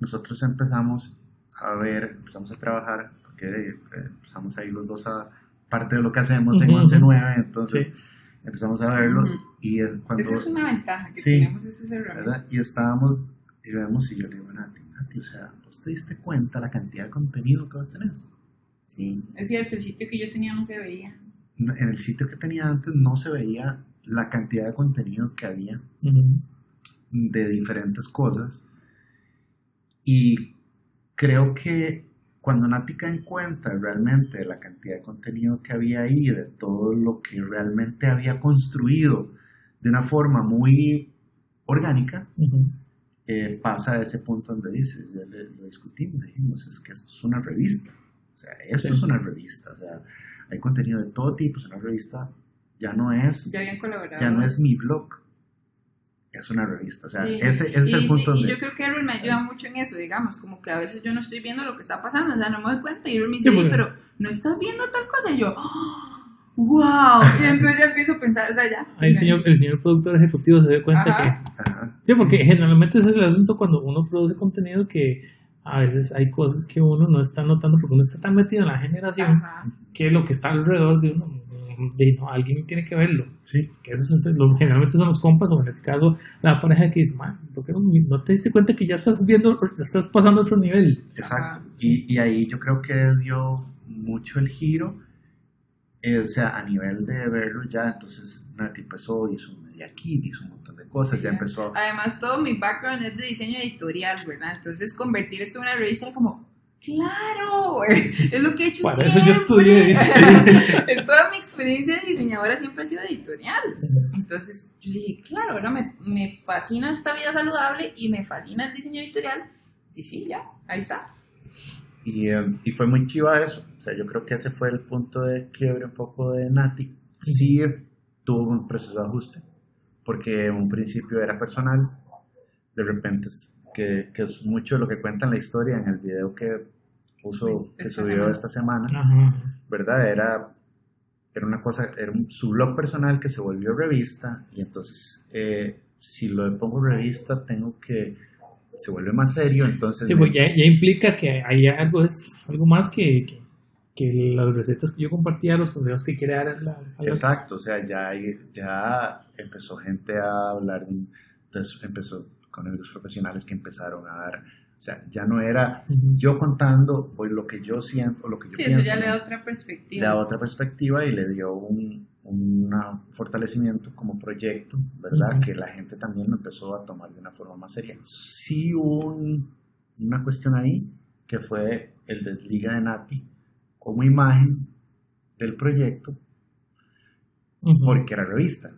nosotros empezamos a ver, empezamos a trabajar, porque eh, empezamos ahí los dos a parte de lo que hacemos en
Ujú,
11.9, entonces empezamos a verlo y es cuando,
Esa es una ventaja que
Sí.
tenemos ese herramienta.
¿verdad? Y estábamos y vemos y yo le digo a Nati, Nati, o sea, ¿vos te diste cuenta la cantidad de contenido que vos tenés?
Sí, es cierto, el sitio que yo tenía no se veía.
En el sitio que tenía antes no se veía la cantidad de contenido que había de diferentes cosas. Y creo que cuando Nati cae en cuenta realmente de la cantidad de contenido que había ahí, de todo lo que realmente había construido de una forma muy orgánica,
Ujú.
Eh, pasa a ese punto donde dices, ya le- lo discutimos, dijimos, es que esto es una revista. O sea, esto
Sí.
es una revista. O sea, hay contenido de todo tipo, es una revista, ya no es,
Ya habían colaborado.
ya no es mi blog, es una revista. O sea,
Sí.
ese, ese es el punto
sí,
donde...
y yo creo que Erwin me ayuda mucho en eso, digamos, como que a veces yo no estoy viendo lo que está pasando, o sea, no me doy cuenta y Erwin me dice,
Sí,
"Oye,
porque-
pero no estás viendo tal cosa, y yo, wow, y entonces ya empiezo a pensar, o sea, ya.
Ahí el señor, el señor productor ejecutivo se dio cuenta
Ajá.
que
Ajá,
Sí, porque generalmente ese es el asunto cuando uno produce contenido que a veces hay cosas que uno no está notando porque uno está tan metido en la generación
Ajá.
que lo que está alrededor de uno, de, no, alguien tiene que verlo.
sí,
Que eso es, lo- generalmente son los compas o en este caso la pareja que dice, man, ¿por qué no, no te diste cuenta que ya estás viendo, ya estás pasando a otro nivel?
exacto. Y, y ahí yo creo que dio mucho el giro, eh, o sea, a nivel de verlo ya, entonces Nati empezó, hizo un media kit, hizo un montón de cosas, ya empezó...
Además, todo mi background es de diseño editorial, ¿verdad? Entonces, convertir esto en una revista era como, claro, es lo que he hecho
Para
siempre.
eso yo estudié
es toda mi experiencia de diseñadora siempre ha sido editorial. Entonces, yo dije, claro, ahora me, me fascina esta vida saludable y me fascina el diseño editorial. Y sí, ya, ahí está.
Y, eh, y fue muy chiva eso. Sea, yo creo que ese fue el punto de quiebre un poco de Nati. Sí tuvo un proceso de ajuste, porque en un principio era personal, de repente es que, que es mucho de lo que cuenta en la historia en el video que puso, que
Esta
subió
semana.
esta semana,
Ajá.
¿verdad? Era, era una cosa, era un- su blog personal que se volvió revista y entonces eh, si lo pongo revista tengo que, se vuelve más serio, entonces...
Sí, pues ya, ya implica que hay algo, es algo más que, que, que las recetas que yo compartía, los consejos que quiere dar a la, a las-
Exacto, o sea, ya, ya empezó gente a hablar, entonces empezó con amigos profesionales que empezaron a dar, o sea, ya no era
Ujú.
yo contando pues, lo que yo siento o lo que yo
Sí,
pienso,
eso ya le da otra
Le
perspectiva.
da otra perspectiva y le dio un, un fortalecimiento como proyecto, ¿verdad?
Ujú.
Que la gente también lo empezó a tomar de una forma más seria. Sí hubo un- una cuestión ahí que fue el desliga de Nati como imagen del proyecto
Ujú.
porque era revista.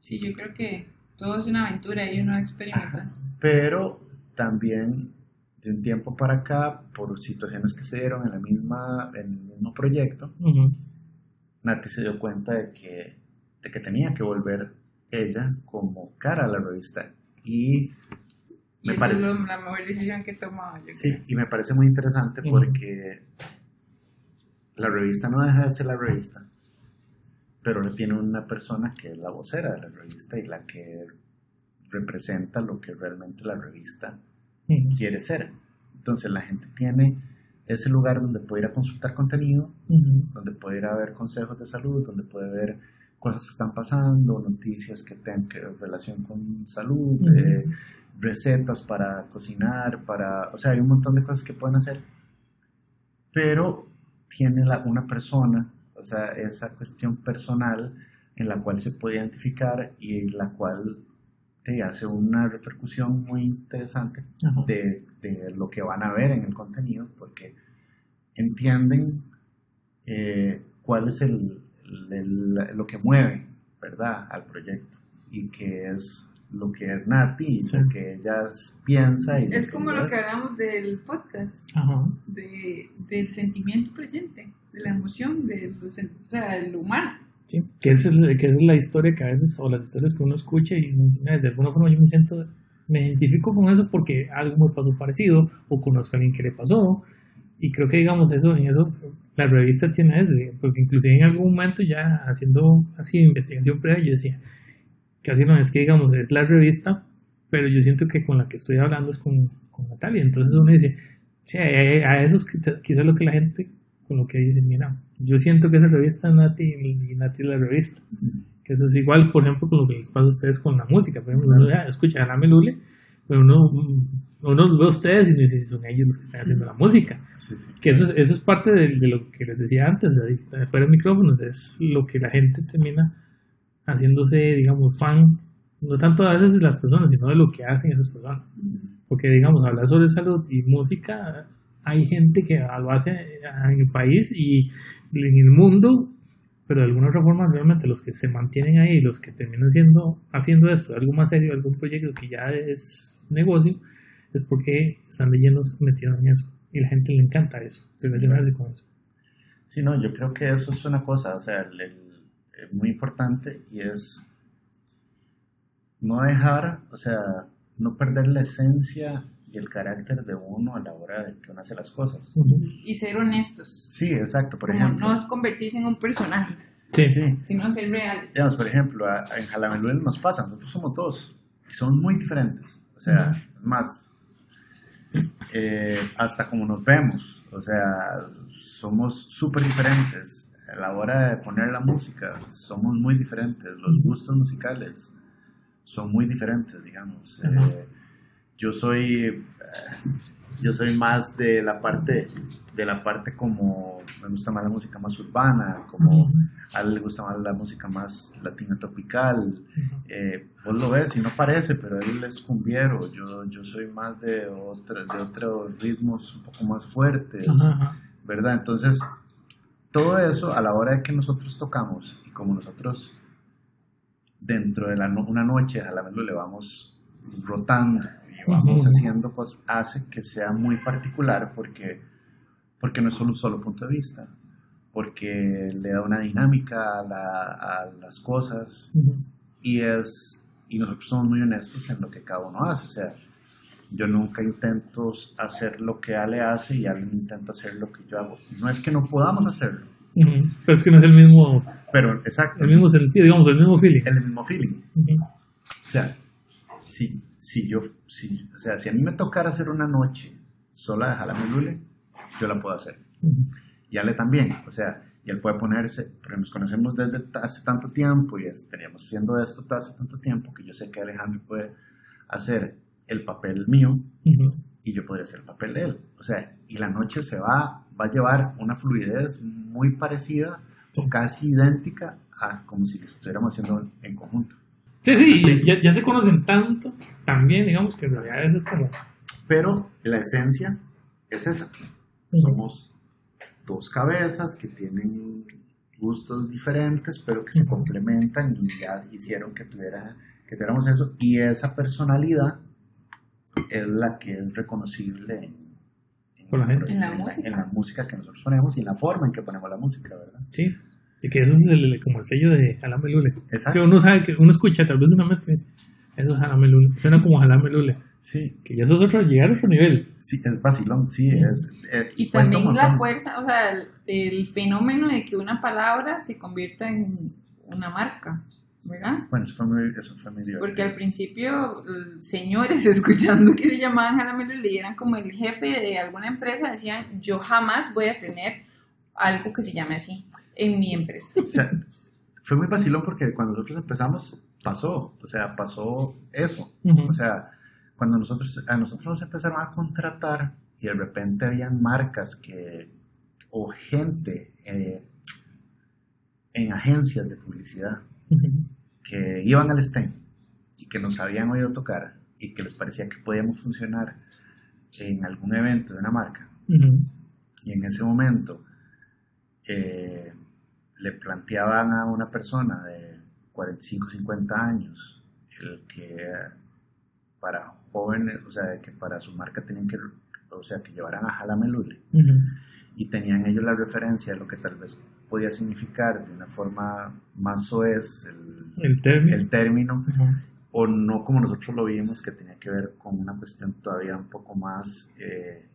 Sí, yo creo que todo es una aventura y uno experimenta.
pero también de un tiempo para acá, por situaciones que se dieron en, la misma, en el mismo proyecto,
Ujú.
Nati se dio cuenta de que, de que tenía que volver ella como cara a la revista. Y
Y
me
eso
parece,
es la mejor decisión que he tomado. Yo
sí,
creo.
y me parece muy interesante
Ujú.
porque la revista no deja de ser la revista, pero tiene una persona que es la vocera de la revista y la que representa lo que realmente la revista quiere ser. Entonces la gente tiene ese lugar donde puede ir a consultar contenido, donde puede ir a ver consejos de salud, donde puede ver cosas que están pasando, noticias que tengan que relación con salud, eh, recetas para cocinar, para, o sea, hay un montón de cosas que pueden hacer, pero tiene la- una persona, o sea, esa cuestión personal en la cual se puede identificar y la cual te hace una repercusión muy interesante de, de lo que van a ver en el contenido, porque entienden eh, cuál es el, el- lo que mueve, ¿verdad?, al proyecto y que es lo que es Nati, y
Sí.
lo que ella piensa. Y
Es como lo que hablamos del podcast,
Ajá.
de, del sentimiento presente, de la emoción, de lo, o sea, de lo humano.
Sí, que esa es, que esa es la historia que a veces, o las historias que uno escucha y de alguna forma yo me siento, me identifico con eso porque algo me pasó parecido o conozco a alguien que le pasó y creo que digamos eso, en eso la revista tiene eso, porque inclusive en algún momento ya haciendo así investigación previa yo decía, casi no es que digamos, es la revista, pero yo siento que con la que estoy hablando es con, con Natalia. Entonces uno dice, sí, a eso es quizás lo que la gente, con lo que dice, mira, yo siento que esa revista es Nati y Nati es la revista. Que eso es igual, por ejemplo, con lo que les pasa a ustedes con la música. Por ejemplo, uno ya escucha a la Melule, pero uno, uno los ve a ustedes y dice, son ellos los que están haciendo la música. que eso es, eso es parte de, lo que les decía antes, de, fuera de micrófonos, es lo que la gente termina haciéndose, digamos, fan, no tanto a veces de las personas, sino de lo que hacen esas personas. Porque, digamos, hablar sobre salud y música, hay gente que lo hace en el país y en el mundo, pero de alguna otra forma realmente los que se mantienen ahí, los que terminan siendo, haciendo esto, algo más serio, algún proyecto que ya es negocio, es porque están leyendo metidos en eso. Y la gente le encanta eso, relacionarse con eso.
Sí, no, yo creo que eso es una cosa, o sea, muy importante y es no dejar, o sea, no perder la esencia y el carácter de uno a la hora de que uno hace las cosas.
Y ser honestos.
Sí, exacto, por ejemplo.
No es convertirse en un personaje.
Sí. sí.
Sino ser reales.
Digamos, por ejemplo, en Jalamelú nos pasa, nosotros somos dos, y son muy diferentes. O sea, más, eh, hasta como nos vemos, o sea, somos súper diferentes. A la hora de poner la música, somos muy diferentes. Los gustos musicales son muy diferentes, digamos. Eh, yo soy eh, yo soy más de la parte de la parte como me gusta más la música más urbana como a él le gusta más la música más latina tropical. Eh, vos lo ves y no parece pero él es cumbiero. Yo, yo soy más de otra, de otros ritmos un poco más fuertes verdad entonces todo eso a la hora de que nosotros tocamos y como nosotros dentro de la una noche a la vez lo le vamos rotando vamos haciendo, pues hace que sea muy particular porque, porque no es solo un solo punto de vista, porque le da una dinámica a, las cosas y, es, y nosotros somos muy honestos en lo que cada uno hace. O sea, yo nunca intento hacer lo que Ale hace y Ale intenta hacer lo que yo hago. No es que no podamos hacerlo.
Pero es que no es el mismo.
Pero, exacto.
El mismo sentido, digamos, el mismo feeling.
El mismo feeling. O sea, sí si yo, si, o sea, si a mí me tocara hacer una noche sola de Jalamelule, yo la puedo hacer. Y Ale también, o sea, y él puede ponerse, pero nos conocemos desde hace tanto tiempo y teníamos haciendo esto hace tanto tiempo que yo sé que Alejandro puede hacer el papel mío y yo podría hacer el papel de él. O sea, y la noche se va, va a llevar una fluidez muy parecida o casi idéntica a como si lo estuviéramos haciendo en conjunto.
Sí, sí, Ya, se conocen tanto también, digamos que en realidad eso es como...
Pero la esencia es esa. Somos dos cabezas que tienen gustos diferentes, pero que se complementan y ya hicieron que, tuviera, que tuviéramos eso. Y esa personalidad es la que es reconocible
en, la,
en la, música que nosotros ponemos y en la forma en que ponemos la música, ¿verdad?
Sí. Y que eso es el, como el sello de Jalame Lule. Exacto. Que uno sabe que uno escucha tal vez una mezcla. Eso es Jalame Lule. Suena como Jalame Lule.
Sí.
Que ya eso es otro, llegar a otro nivel.
Sí, es vacilón, sí. Es,
eh, y también la fuerza, o sea, el, fenómeno de que una palabra se convierta en una marca. ¿Verdad?
Bueno, eso fue muy, eso fue muy divertido.
Porque al principio, señores escuchando que se llamaban Jalame Lule y eran como el jefe de alguna empresa, decían: Yo jamás voy a tener algo que se llame así en mi empresa.
O sea, fue muy vacilón porque cuando nosotros empezamos pasó, o sea, pasó eso. O sea, cuando nosotros, a nosotros nos empezaron a contratar y de repente habían marcas que, o gente eh, en agencias de publicidad que iban al stand y que nos habían oído tocar y que les parecía que podíamos funcionar en algún evento de una marca. Y en ese momento eh, le planteaban a una persona de 45, 50 años el que para jóvenes, o sea, que para su marca tenían que, o sea, que llevaran a Jalamelule y tenían ellos la referencia de lo que tal vez podía significar de una forma más soez
el, término,
el término o no como nosotros lo vimos, que tenía que ver con una cuestión todavía un poco más eh,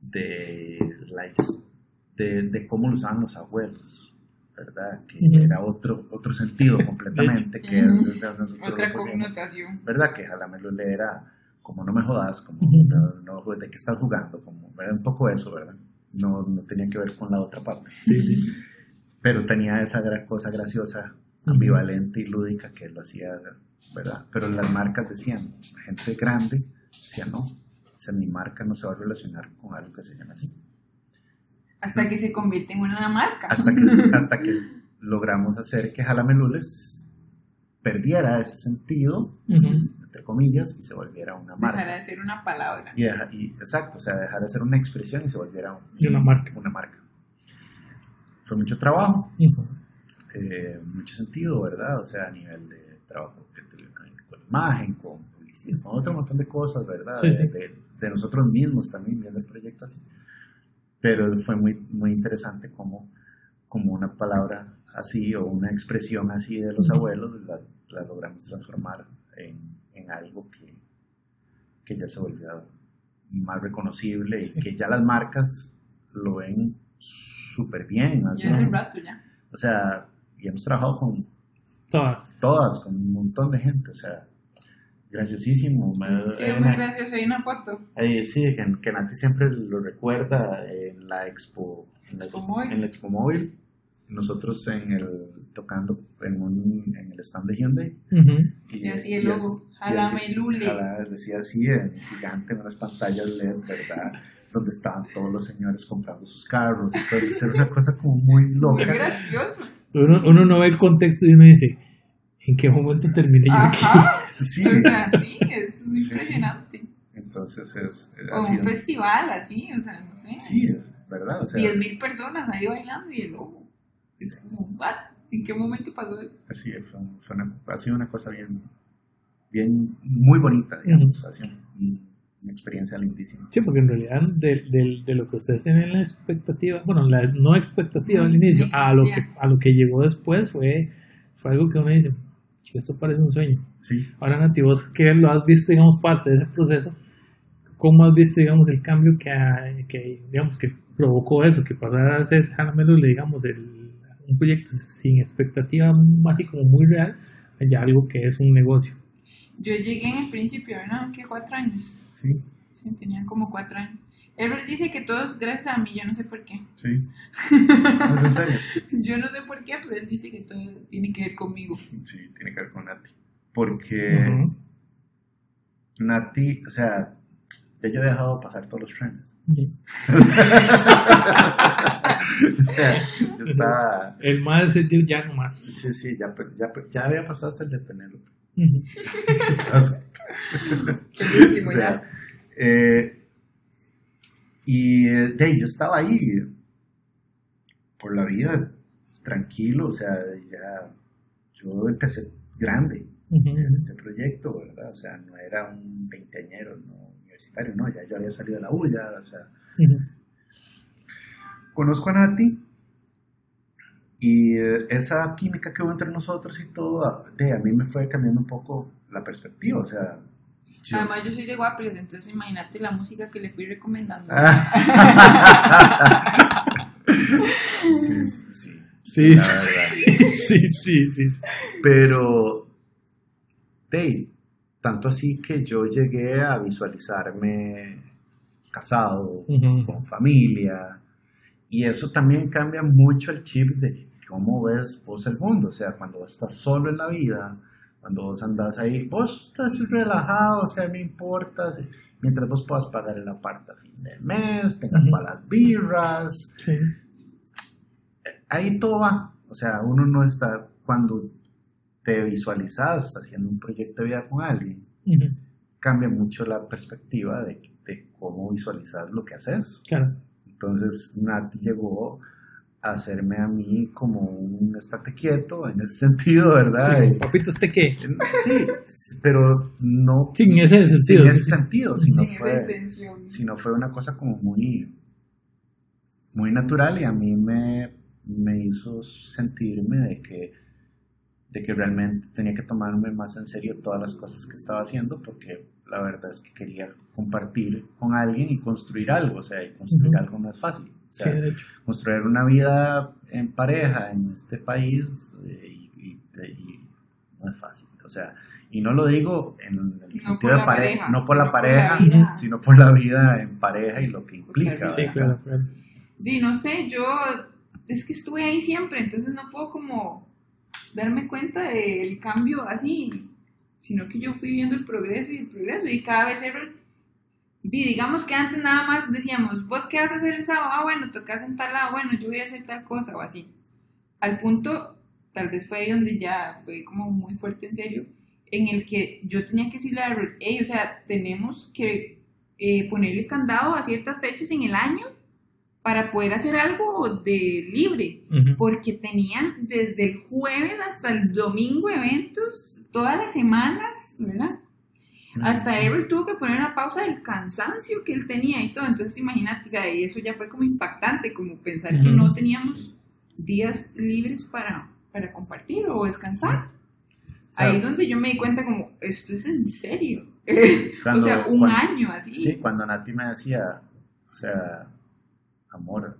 de la de, cómo lo usaban los abuelos. ¿verdad? Que era otro, otro sentido completamente, que es desde donde nosotros
Otra
lo pusimos. ¿verdad? Que Jalamelo era como no me jodas, como no, no, de qué estás jugando, como un poco eso, ¿verdad? No, no tenía que ver con la otra parte,
Sí, sí.
pero tenía esa gran cosa graciosa, ambivalente y lúdica que lo hacía, ¿verdad? Pero las marcas decían, gente grande decía no, o sea, mi marca no se va a relacionar con algo que se llama así.
Hasta que se convierte en una marca.
Hasta que, hasta que logramos hacer que Jalamelules perdiera ese sentido. Entre comillas, y se volviera una marca.
Dejará de ser una palabra.
Y, deja- y- exacto, o sea, dejar de ser una expresión y se volviera un-
Y una marca.
una marca. Fue mucho trabajo,
Ujú.
eh, mucho sentido, ¿verdad? O sea, a nivel de trabajo que tuve con, con imagen, con publicidad, con otro montón de cosas, ¿verdad?
Sí,
de,
sí.
de- de nosotros mismos también viendo el proyecto así. Pero fue muy, muy interesante como, como una palabra así o una expresión así de los abuelos la, la logramos transformar en, en algo que, que ya se volvió más reconocible y que ya las marcas lo ven súper bien. más bien.
rato ya.
O sea, y hemos trabajado con
Todas.
todas, con un montón de gente, o sea, graciosísimo.
Sí,
hay
es muy
una-
gracioso. Hay una foto.
eh, sí, que, que Nati siempre lo recuerda en la expo, en la,
Expo Móvil.
en la Expo Móvil, nosotros en el, tocando en, un, en el stand de Hyundai.
Ujú.
Y así el
y
logo.
y
Jalame Lule.
jala- decía así, en gigante, en unas pantallas LED, ¿verdad? Donde estaban todos los señores comprando sus carros y todo. Entonces era una cosa como muy
Muy
loca.
gracioso.
Uno, uno no ve el contexto y uno dice, ¿en qué momento terminé yo aquí?
Sí,
O sea, sí, es
Sí, sí.
impresionante.
entonces es,
O
ha
un festival así, o sea, no sé.
Sí, ¿verdad? O sea,
10.000 personas ahí bailando y el logo. Es como, ¿what? ¿En qué momento pasó eso?
así fue, fue una, ha sido una cosa bien, bien, muy bonita, digamos, ha sido un- una experiencia lindísima.
Sí, porque en realidad de, de- de lo que ustedes tienen la expectativa, bueno, la no expectativa al inicio, a lo, que, a lo que llegó después fue, fue algo que uno dice, esto parece un sueño.
Sí,
Ahora, Nati, vos que lo has visto, digamos, parte de ese proceso, ¿cómo has visto, digamos, el cambio que, que digamos, que provocó eso, que pasara a ser Jalamelo, digamos, el, un proyecto sin expectativa, así como muy real, a ya algo que es un negocio?
Yo llegué en el principio, ¿no? ¿Qué? ¿Cuatro años?
sí,
Sí, tenía como cuatro años. Él dice que todo es gracias a mí, yo no sé por qué.
sí. ¿No es en serio?
Yo no sé por qué, pero él dice que todo tiene que ver conmigo.
Sí, tiene que ver con Nati. Porque
Ujú.
Nati, o sea, ya yo he dejado pasar todos los trenes.
Ujú.
o sea.
El más sentido ya no más.
Sí, sí, ya, ya, ya había pasado hasta el de Penélope. O sea, eh, y eh, de ahí yo estaba ahí por la vida, tranquilo, o sea, ya yo empecé grande
Ujú.
este proyecto, ¿verdad? O sea, no era un veinteañero, no universitario, no, ya yo había salido de la U, ya, o sea,
Ujú.
Conozco a Nati y eh, esa química que hubo entre nosotros y todo, a- de, a mí me fue cambiando un poco la perspectiva, o sea, yo-
Además, yo soy de Guaples, entonces imagínate la música que le fui recomendando.
sí, sí, sí.
Sí, sí, sí, sí, sí, sí.
Pero, de, tanto así que yo llegué a visualizarme casado, con familia, y eso también cambia mucho el chip de cómo ves vos el mundo, o sea, cuando estás solo en la vida, cuando vos andás ahí, vos estás relajado, o sea, no importa, mientras vos puedas pagar el apart a fin de mes, tengas para las birras,
Sí.
ahí todo va. O sea, uno no está, cuando te visualizas haciendo un proyecto de vida con alguien,
Ujú.
cambia mucho la perspectiva de, de cómo visualizas lo que haces.
Claro.
Entonces, Nati llegó a hacerme a mí como un estate quieto en ese sentido, ¿verdad? Y-
Papito, ¿usted qué?
sí, pero no
Sin ese
sin
sentido.
ese sentido, sino
sin esa
fue, sino fue una cosa como muy, muy natural y a mí me, me hizo sentirme de que, de que realmente tenía que tomarme más en serio todas las cosas que estaba haciendo porque la verdad es que quería compartir con alguien y construir algo, o sea, y construir algo no es fácil, o sea,
Sí, de hecho.
construir una vida en pareja en este país eh, y, y- y no es fácil. O sea, y no lo digo en el
No
sentido de pareja,
pareja,
no por la
por
pareja,
la
sino por la vida en pareja y lo que implica.
Sí,
claro, claro.
Di, no sé, yo es que estuve ahí siempre, entonces no puedo como darme cuenta del cambio así, sino que yo fui viendo el progreso y el progreso y cada vez era... Di, digamos que antes nada más decíamos, vos qué vas a hacer el sábado, ah bueno, tocas en tal lado, bueno, yo voy a hacer tal cosa o así. Al punto, tal vez fue donde ya fue como muy fuerte en serio, en el que yo tenía que decirle a Harold, hey, o sea, tenemos que eh, ponerle candado a ciertas fechas en el año para poder hacer algo de libre,
Ujú.
porque tenían desde el jueves hasta el domingo eventos todas las semanas, ¿verdad? Hasta Errol tuvo que poner una pausa del cansancio que él tenía y todo, entonces imagínate, o sea, y eso ya fue como impactante, como pensar que
Ujú.
no teníamos días libres para, para compartir o descansar.
O sea,
Ahí es donde yo me di cuenta como, esto es en serio.
Cuando-
o sea, un
cuando-
año así.
Sí, cuando Nati me decía, o sea, amor,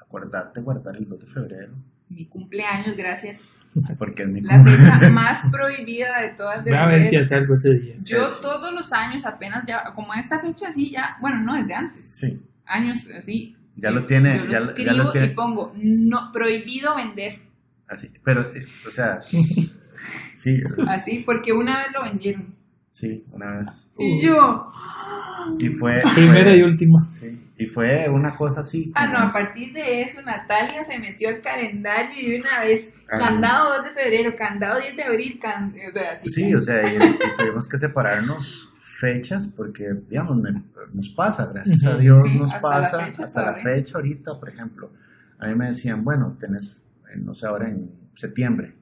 acuérdate guardar el 2 de febrero,
Mi cumpleaños, gracias.
porque es mi
La fecha más prohibida de todas de
Voy a ver si hace algo ese día.
Yo
Sí.
todos los años apenas ya, como esta fecha así ya, bueno, no desde antes,
Sí,
años así.
Ya lo tiene,
Yo lo
ya lo- ya
escribo
lo tiene.
y pongo, no, prohibido vender,
así, pero, eh, o sea, sí,
así, porque una vez lo vendieron.
sí, una vez.
Y yo,
Y fue,
Primera
fue-
y última.
sí, y fue una cosa así.
ah,
como-
no, a partir de eso Natalia se metió al calendario y de una vez,
Ah,
candado 2 de febrero, candado 10 de abril, can- o sea, así.
Sí, o sea, y, y tuvimos que separarnos fechas porque, digamos, me- nos pasa, gracias a. Dios
Sí,
nos
hasta la
pasa,
fecha
hasta la fecha ahorita, por ejemplo, a mí me decían, bueno, tenés, eh, no sé, ahora en septiembre,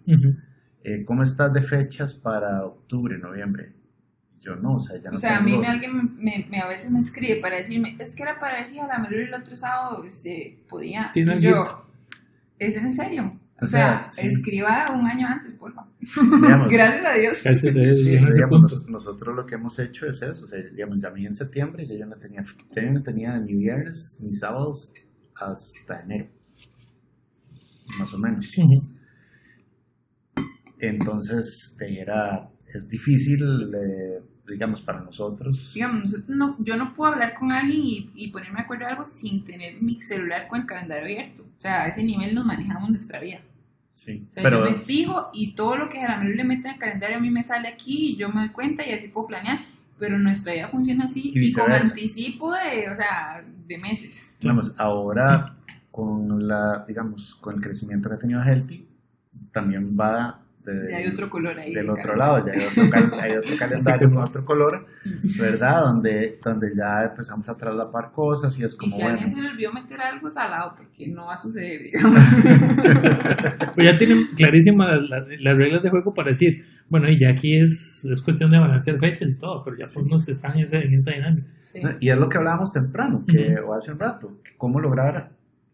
eh, ¿cómo estás de fechas para octubre, noviembre? Yo no, o sea, ya no
O sea, a mí me, alguien me, me- me- a veces me escribe para decirme, es que era para ver si a la menor el otro sábado se podía.
Tiene
Y yo, ¿es en serio? O,
O
sea,
sea, sí.
escriba un año antes, por favor.
digamos,
Gracias a Dios.
Sí, digamos,
punto.
nos- nosotros lo que hemos hecho es eso, o sea, digamos, ya a mí en septiembre ya yo no tenía, ya yo no tenía ni viernes ni sábados hasta enero, más o menos. Entonces, era, es difícil, eh, digamos, para nosotros.
Digamos, no, yo no puedo hablar con alguien y, y ponerme de acuerdo de algo sin tener mi celular con el calendario abierto. O sea, a ese nivel nos manejamos nuestra vida.
Sí,
O sea,
pero
yo me fijo y todo lo que menor le mete en el calendario a mí me sale aquí y yo me doy cuenta y así puedo planear. Pero nuestra vida funciona así
Y
y, con anticipo de, o sea, de meses.
digamos, ahora con la, digamos, con el crecimiento que ha tenido Healthy, también va de-
Y hay otro color ahí.
del
de
otro
calendario.
lado, ya hay otro, cal- hay otro calendario con otro color, ¿verdad? Donde, donde ya empezamos a traslapar cosas y es
Y
como,
si a
bueno,
alguien se le olvidó meter algo salado, porque no va a suceder, digamos.
Pues ya tienen clarísimas las, las reglas de juego para decir, bueno, y ya aquí es, es cuestión de balancear fechas y todo, pero ya
Sí.
unos están en esa, en esa dinámica.
Sí.
y es lo que hablábamos temprano, que, o hace un rato, que cómo lograr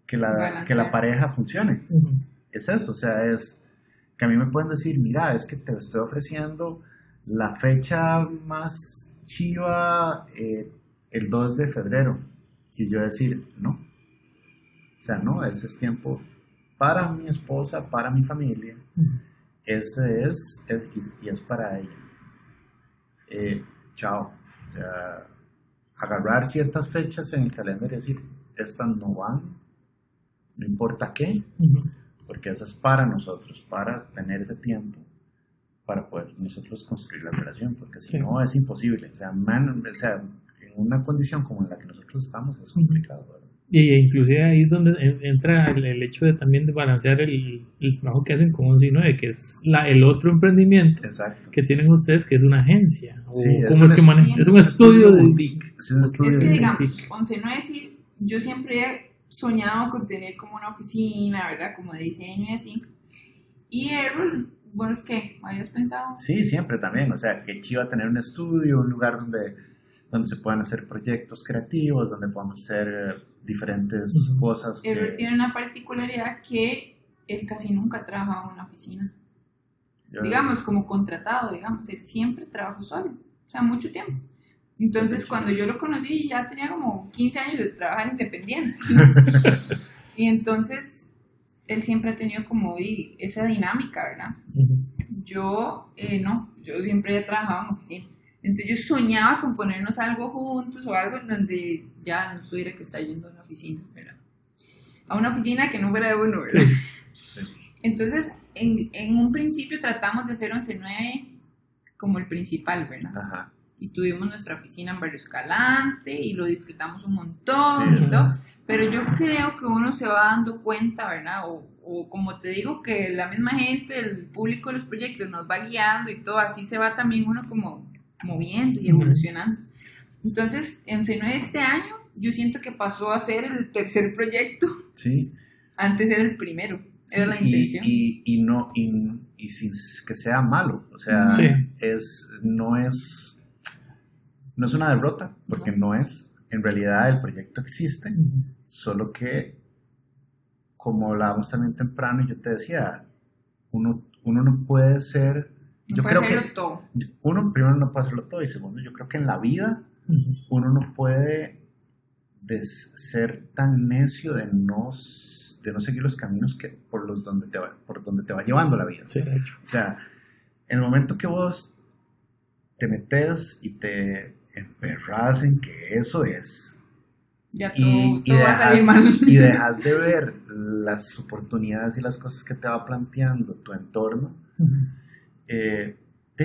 que la,
Balancear.
que la pareja funcione.
Ujú.
es eso, o sea, es que a mí me pueden decir, mira, es que te estoy ofreciendo la fecha más chiva eh, el 2 de febrero. Y yo decir, no. O sea, no, ese es tiempo para mi esposa, para mi familia.
Ujú.
Ese es, es y, y es para ella. Eh, chao. O sea, agarrar ciertas fechas en el calendario y decir, estas no van, no importa qué. Porque eso es para nosotros, para tener ese tiempo, para poder nosotros construir la relación, porque si
Sí.
no es imposible. O sea, man- o sea, en una condición como en la que nosotros estamos es complicado. ¿verdad?
Y e inclusive ahí es donde en- entra el, el hecho de también de balancear el, el trabajo que hacen con un C9, que es la, el otro emprendimiento
Exacto.
que tienen ustedes, que es una agencia. o
Sí, es
¿cómo
un
es que
es-
un estudio de...
boutique. Es un estudio
Es que
de
digamos,
boutique.
11 no decir, yo siempre he soñado con tener como una oficina, ¿verdad? Como de diseño y así. Y Errol, bueno, es que, ¿habías pensado?
Sí, siempre también. O sea, que chiva tener un estudio, un lugar donde, donde se puedan hacer proyectos creativos, donde podamos hacer eh, diferentes cosas. que-
Errol tiene una particularidad que él casi nunca ha trabajado en una oficina.
yo-
Digamos, como contratado, digamos, él siempre trabajó solo, o sea, mucho tiempo. Entonces, cuando yo lo conocí, ya tenía como 15 años de trabajar independiente. y entonces, él siempre ha tenido como esa dinámica, ¿verdad? Yo, eh, no, yo siempre he trabajado en oficina. Entonces, yo soñaba con ponernos algo juntos o algo en donde ya no tuviera que estar yendo a una oficina, ¿verdad? A una oficina que no fuera de bueno, ¿verdad? Entonces, en, en, un principio tratamos de hacer 11.9 como el principal, ¿verdad? Ajá y tuvimos nuestra oficina en Barrio Escalante y lo disfrutamos un montón y todo, pero yo creo que uno se va dando cuenta, ¿verdad? O, o, como te digo, que la misma gente, el público de los proyectos nos va guiando y todo, así se va también uno como moviendo y evolucionando. Entonces, en seno de este año, yo siento que pasó a ser el tercer proyecto.
Sí.
Antes era el primero. era la intención.
Y, y, no, y, sin que sea malo. O sea, es, no es no es una derrota, porque no, es. En realidad el proyecto existe, solo que, como hablábamos también temprano, yo te decía, uno, uno no puede ser... yo creo que todo. uno primero no puede hacerlo todo y segundo yo creo que en la vida uno no puede ser tan necio de no, de no seguir los caminos que por los donde te va, por donde te va llevando la vida. o sea, en el momento que vos te metes y te emperras en que eso es.
Ya y, y, dejas,
y dejas de ver las oportunidades y las cosas que te va planteando tu entorno. Eh,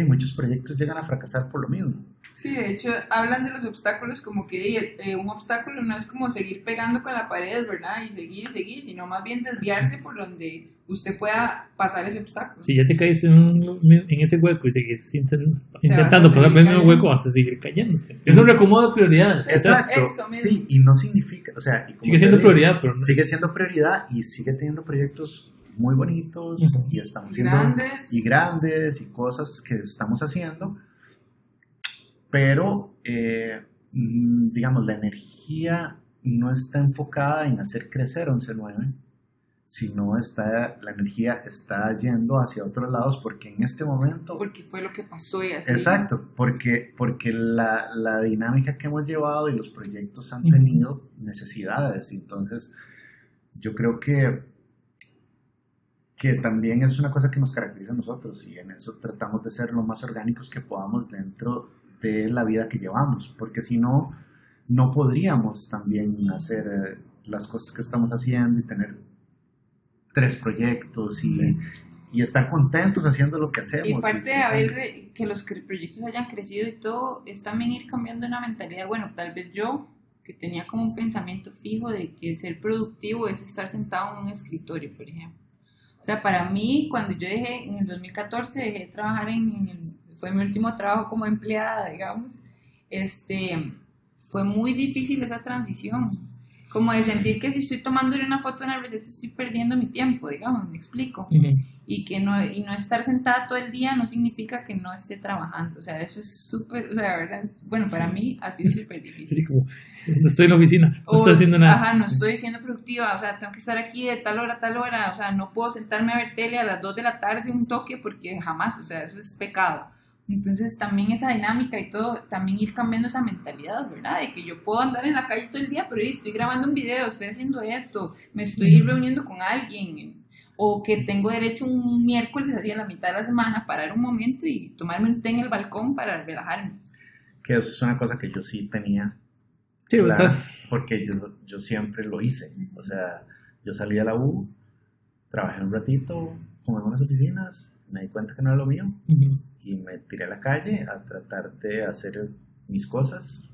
muchos proyectos llegan a fracasar por lo mismo.
Sí, de hecho, hablan de los obstáculos como que eh, un obstáculo no es como seguir pegando con la pared, ¿verdad? Y seguir y seguir, sino más bien desviarse por donde usted pueda pasar ese obstáculo.
Si ya te caes en, en ese hueco y sigues intentando pasar por el mismo hueco, vas a seguir cayendo. Es un reacomodo de prioridades.
Exacto. sí, y no significa, o sea,
sigue siendo prioridad, pero no
sigue siendo prioridad y sigue teniendo proyectos muy bonitos y estamos siendo
grandes.
y grandes y cosas que estamos haciendo, pero eh, mm, digamos la energía no está enfocada en hacer crecer 11.9 sino está, la energía está yendo hacia otros lados porque en este momento...
Porque fue lo que pasó y así.
Exacto, porque, porque la, la dinámica que hemos llevado y los proyectos han tenido necesidades, entonces yo creo que, que también es una cosa que nos caracteriza a nosotros y en eso tratamos de ser lo más orgánicos que podamos dentro de la vida que llevamos, porque si no, no podríamos también hacer eh, las cosas que estamos haciendo y tener tres proyectos y, y estar contentos haciendo lo que hacemos.
Y parte de haber, que los proyectos hayan crecido y todo, es también ir cambiando una mentalidad. Bueno, tal vez yo, que tenía como un pensamiento fijo de que ser productivo es estar sentado en un escritorio, por ejemplo. O sea, para mí, cuando yo dejé, en el 2014, dejé de trabajar en, fue mi último trabajo como empleada, digamos, este, fue muy difícil esa transición como de sentir que si estoy tomando una foto en la receta estoy perdiendo mi tiempo, digamos, me explico. Y que no, y no estar sentada todo el día no significa que no esté trabajando, o sea, eso es súper, o sea, la verdad, bueno, para mí ha sido súper difícil.
Sí, como, no estoy en la oficina, no estoy haciendo nada.
Ajá, no estoy siendo productiva, o sea, tengo que estar aquí de tal hora a tal hora, o sea, no puedo sentarme a ver tele a las 2 de la tarde un toque porque jamás, o sea, eso es pecado. Entonces también esa dinámica y todo, también ir cambiando esa mentalidad, ¿verdad? De que yo puedo andar en la calle todo el día, pero estoy grabando un video, estoy haciendo esto, me estoy reuniendo con alguien, o que tengo derecho un miércoles así a la mitad de la semana parar un momento y tomarme un té en el balcón para relajarme.
Que eso es una cosa que yo sí tenía.
Sí,
porque yo, yo siempre lo hice. O sea, yo salí de la U, trabajé un ratito, como en unas oficinas, me di cuenta que no era lo mío y me tiré a la calle a tratar de hacer mis cosas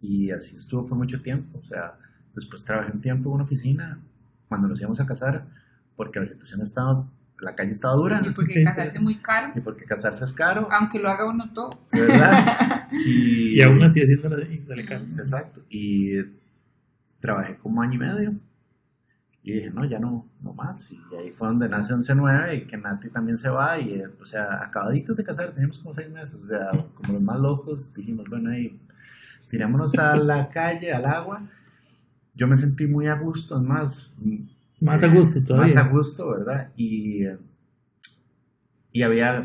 y así estuvo por mucho tiempo. O sea, después trabajé un tiempo en una oficina cuando nos íbamos a casar porque la situación estaba, la calle estaba dura.
Y porque casarse es muy caro.
Y porque casarse es caro.
Aunque lo haga uno todo.
¿Verdad?
y, y aún así haciéndolo de caro.
Exacto. Y trabajé como año y medio y dije, no, ya no, no más. Y ahí fue donde nace 11-9 y que Nati también se va. Y, eh, o sea, acabaditos de casar, teníamos como seis meses. O sea, como los más locos, dijimos, bueno, ahí tirámonos a la calle, al agua. Yo me sentí muy a gusto, más.
Más a gusto todavía.
Más a gusto, ¿verdad? Y, y había,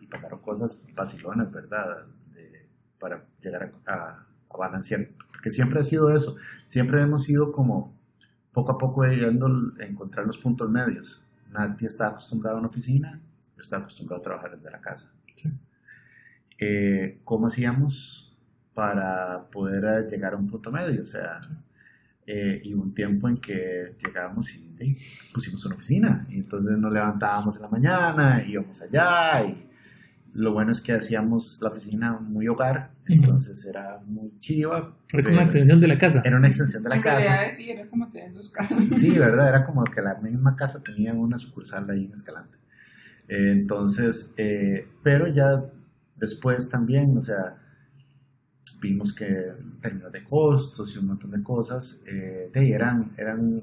y pasaron cosas vacilonas, ¿verdad? De, para llegar a, a, a balancear, porque siempre ha sido eso, siempre hemos sido como poco a poco yendo a encontrar los puntos medios. Nadie está acostumbrado a una oficina, yo estaba acostumbrado a trabajar desde la casa.
Sí.
Eh, ¿Cómo hacíamos para poder llegar a un punto medio? O sea, eh, y un tiempo en que llegábamos y hey, pusimos una oficina, y entonces nos levantábamos en la mañana, íbamos allá, y lo bueno es que hacíamos la oficina muy hogar, entonces era muy chiva.
Era como una extensión de la casa.
Era una extensión de la
en
casa.
realidad sí, era como tener dos casas.
Sí, ¿verdad? Era como que la misma casa tenía una sucursal ahí en Escalante. Eh, entonces, eh, pero ya después también, o sea, vimos que en términos de costos y un montón de cosas, eh, de, eran, eran,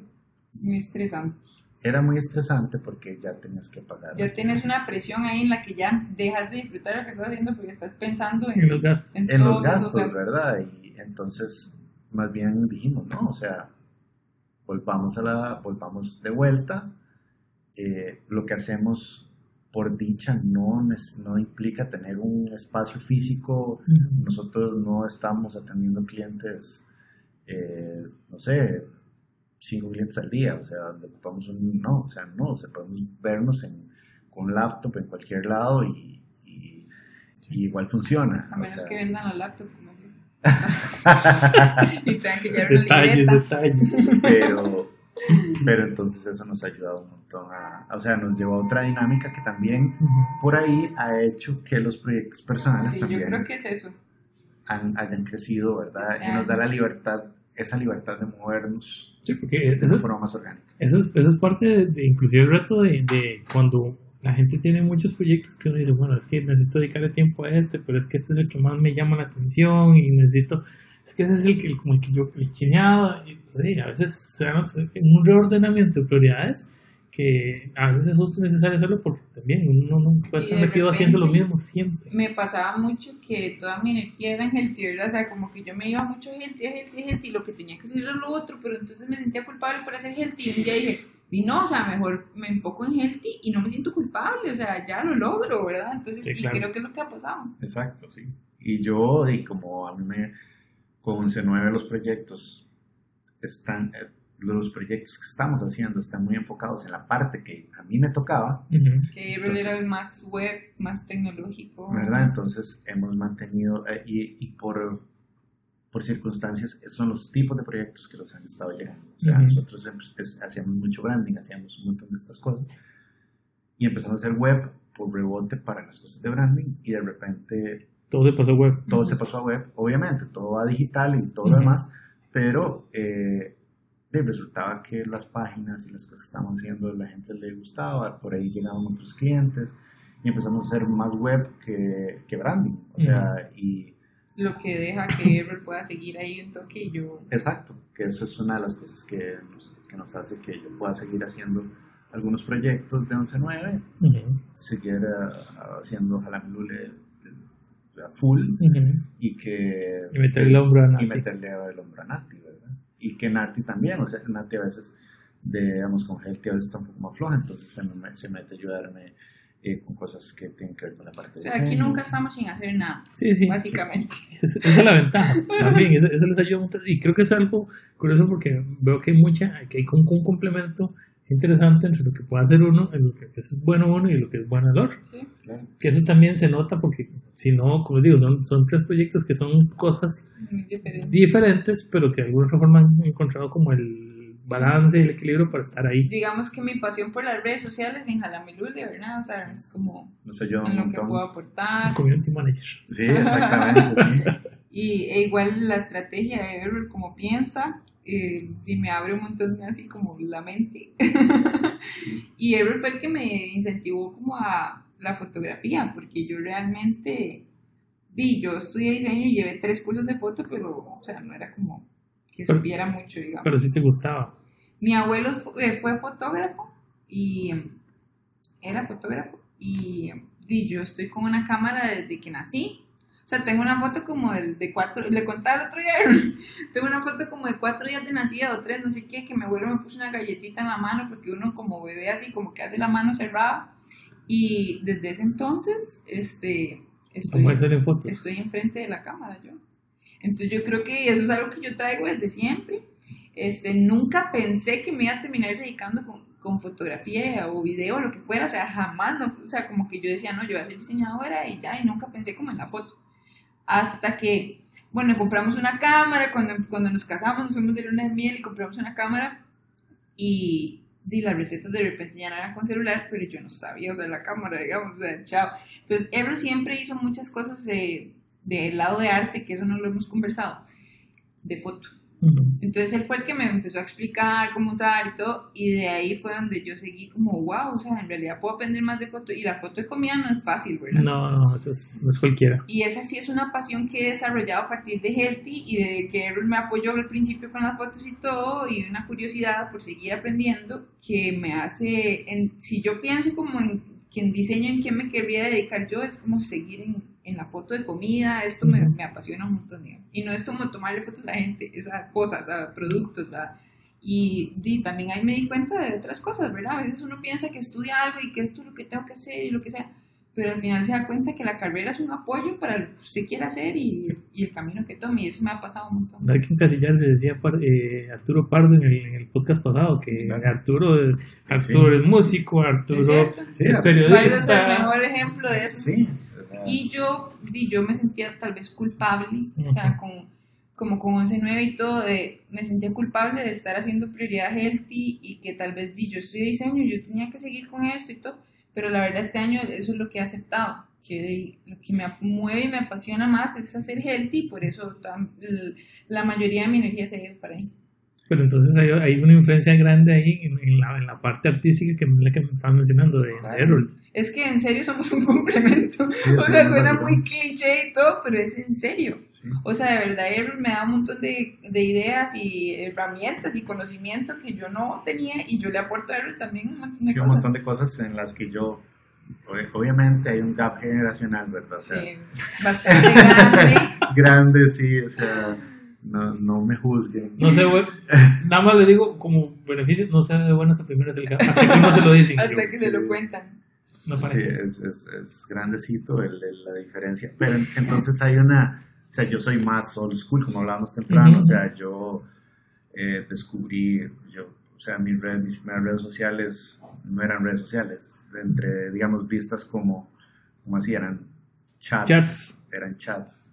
Muy estresante.
Era muy estresante porque ya tenías que pagar.
Ya tienes una presión ahí en la que ya dejas de disfrutar lo que estás haciendo porque estás pensando en,
En los gastos.
en
en los gastos, ¿verdad? Y entonces, más bien dijimos, no, o sea, volvamos a la, volvamos de vuelta. Eh, lo que hacemos por dicha no, no implica tener un espacio físico. Nosotros no estamos atendiendo clientes, eh, no sé, cinco clientes al día, o sea, donde ocupamos un, no, o sea, no, o sea, podemos vernos en, con un laptop en cualquier lado y, y- y igual funciona.
A
o
menos
sea.
que vendan la laptop como yo. y tengan que llevar una
Detalles,
libreta.
detalles.
pero, pero entonces eso nos ha ayudado un montón a, o sea, nos llevó a otra dinámica que también por ahí ha hecho que los proyectos personales
Sí, yo
también
creo que es eso.
han- hayan crecido, ¿verdad? Y nos da la libertad, esa libertad de movernos
Sí, porque
de
eso
una
es,
forma más orgánica.
eso es, eso es parte de, de inclusive el reto de, de cuando la gente tiene muchos proyectos que uno dice, bueno, es que necesito dedicarle tiempo a este, pero es que este es el que más me llama la atención y necesito, es que ese es el que, el- como el que yo chineado, y pues, a veces se dan un reordenamiento de prioridades que a veces es justo necesario hacerlo porque también uno no puede
Y
estar metido haciendo lo mismo siempre.
Me pasaba mucho que toda mi energía era en healthy, ¿verdad? O sea, como que yo me iba mucho healthy, healthy, healthy, y lo que tenía que hacer era lo otro, pero entonces me sentía culpable por hacer healthy. Y un día dije, y no, o sea, mejor me enfoco en healthy y no me siento culpable, o sea, ya lo logro, ¿verdad? Entonces,
Sí,
y
claro.
creo que es lo que ha pasado.
Exacto, sí. Y yo, y como a mí me, con C9 los proyectos están, eh, los proyectos que estamos haciendo están muy enfocados en la parte que a mí me tocaba,
Ujú.
Que
Entonces-
era más web, más tecnológico.
¿verdad? Entonces hemos mantenido, eh, y, y por, por circunstancias, esos son los tipos de proyectos que nos han estado llegando. O sea,
Ujú.
nosotros hemos- es- hacíamos mucho branding, hacíamos un montón de estas cosas, y empezamos a hacer web por rebote para las cosas de branding, y de repente
Todo se pasó web.
todo
Ujú.
se pasó a web, obviamente, todo va digital y todo lo demás, pero eh, resultaba que las páginas y las cosas que estábamos haciendo la gente le gustaba, por ahí llegaban otros clientes y empezamos a hacer más web que, que branding, o sea, y
Lo que deja que Errol pueda seguir ahí un toque y yo.
exacto, que eso es una de las cosas que nos, que nos hace que yo pueda seguir haciendo algunos proyectos de 11.9,
Ujú.
seguir eh, haciendo Jalamilule a full
Ujú.
y que
Y meterle el hombro a
y
Nati.
meterle el hombro a Nati, ¿verdad? Y que Nati también, o sea, Nati a veces, de, digamos, con Healthy a veces está un poco más floja, entonces se, me, se mete a ayudarme eh, con cosas que tienen que ver con la parte
O
de
sea, aquí
diseño.
nunca estamos sin hacer nada,
Sí, sí.
básicamente.
Es- Esa es la ventaja también, eso, eso les ayuda mucho y creo que es algo curioso porque veo que hay mucha, que hay como un complemento interesante entre lo que puede hacer uno, en lo que es bueno uno y lo que es bueno el otro.
Sí.
Claro.
Que eso también se nota porque si no, como digo, son, son tres proyectos que son cosas
Muy diferente.
diferentes, pero que de alguna forma han encontrado como el balance y el equilibrio para estar ahí.
Digamos que mi pasión por las redes sociales en Jalamilule, ¿verdad? O sea, es como
Nos ayuda un
en lo que
montón.
puedo aportar.
Community manager.
Sí, exactamente, sí.
Y e igual la estrategia de Errol como piensa, eh, y me abre un montón así como la mente. y Errol fue el que me incentivó como a la fotografía, porque yo realmente, di, yo estudié diseño y llevé tres cursos de foto, pero, o sea, no era como que
Pero-
supiera mucho, digamos.
Pero sí te gustaba.
Mi abuelo eh, fue fotógrafo y era fotógrafo y, y yo estoy con una cámara desde que nací. O sea, tengo una foto como de, de cuatro, le contaba el otro día, tengo una foto como de cuatro días de nacida o tres, no sé qué, que mi abuelo me puso una galletita en la mano porque uno como bebé así como que hace la mano cerrada y desde ese entonces, este, estoy,
¿Cómo hacer en fotos?
estoy enfrente de la cámara yo. Entonces yo creo que eso es algo que yo traigo desde siempre. Este, nunca pensé que me iba a terminar dedicando con, con fotografía o video o lo que fuera, o sea, jamás, no, o sea, como que yo decía, no, yo voy a ser diseñadora y ya, y nunca pensé como en la foto. Hasta que, bueno, compramos una cámara, cuando, cuando nos casamos, nos fuimos de luna de miel y compramos una cámara y, di las recetas de repente ya no eran con celular, pero yo no sabía usar la cámara, digamos, chao. Entonces, Ebro siempre hizo muchas cosas de, del lado de arte, que eso no lo hemos conversado, de foto. Entonces él fue el que me empezó a explicar cómo usar y todo, y de ahí fue donde yo seguí como, wow, o sea, en realidad puedo aprender más de foto, y la foto de comida no es fácil, ¿verdad?
No, no, eso es, no es cualquiera.
Y esa sí es una pasión que he desarrollado a partir de Healthy y de que Errol me apoyó al principio con las fotos y todo, y una curiosidad por seguir aprendiendo que me hace, en, si yo pienso como en, que en diseño en qué me querría dedicar yo, es como seguir en, en la foto de comida, esto me, me apasiona un montón. digamos. Y no es como tomarle fotos a gente, es a cosas, a productos, a... Y, y también ahí me di cuenta de otras cosas, ¿verdad? A veces uno piensa que estudia algo y que esto es lo que tengo que hacer y lo que sea, pero al final se da cuenta que la carrera es un apoyo para lo que usted quiere hacer y, y el camino que tome, y eso me ha pasado un montón.
No hay que encasillarse, decía eh, Arturo Pardo en el, en el podcast pasado, que
Claro.
Arturo, Arturo es músico, Arturo
¿Es?
Sí,
es
¿Cuál es el
periodista.
mejor ejemplo de eso?
Sí. Sea,
Y yo, di, yo me sentía tal vez culpable, o sea, con, como con 11-9 y todo, de, me sentía culpable de estar haciendo prioridad healthy y que tal vez di, yo estudié diseño, yo tenía que seguir con esto y todo, pero la verdad este año eso es lo que he aceptado, que lo que me mueve y me apasiona más es hacer healthy, por eso la mayoría de mi energía se ha ido para ahí.
Pero entonces hay, hay una influencia grande ahí en, en la, en la parte artística que es la que me estaba mencionando de, de. Errol.
Es que en serio somos un complemento.
Sí,
o sea, suena muy cliché y todo, pero es en serio.
sí.
O sea, de verdad, Errol me da un montón de, de ideas y herramientas y conocimiento que yo no tenía y yo le aporto a Errol también un montón de
Sí, un
cosas.
montón de cosas en las que yo, ob- obviamente hay un gap generacional, ¿verdad? O sea,
Sí, bastante grande.
grande, sí, o sea, no, no me juzguen.
No sé, nada más le digo como beneficio, no sé de buenas a primeras el hasta que no se lo dicen.
hasta que
sí.
se lo cuentan.
No
Sí, es, es, es grandecito el, el- la diferencia. Pero en- entonces hay una, o sea, yo soy más old school, como hablábamos temprano, o sea, yo eh, descubrí, yo, o sea, mis, redes, mis primeras redes sociales no eran redes sociales, entre, digamos, vistas como, como así, eran chats,
Chats.
eran chats.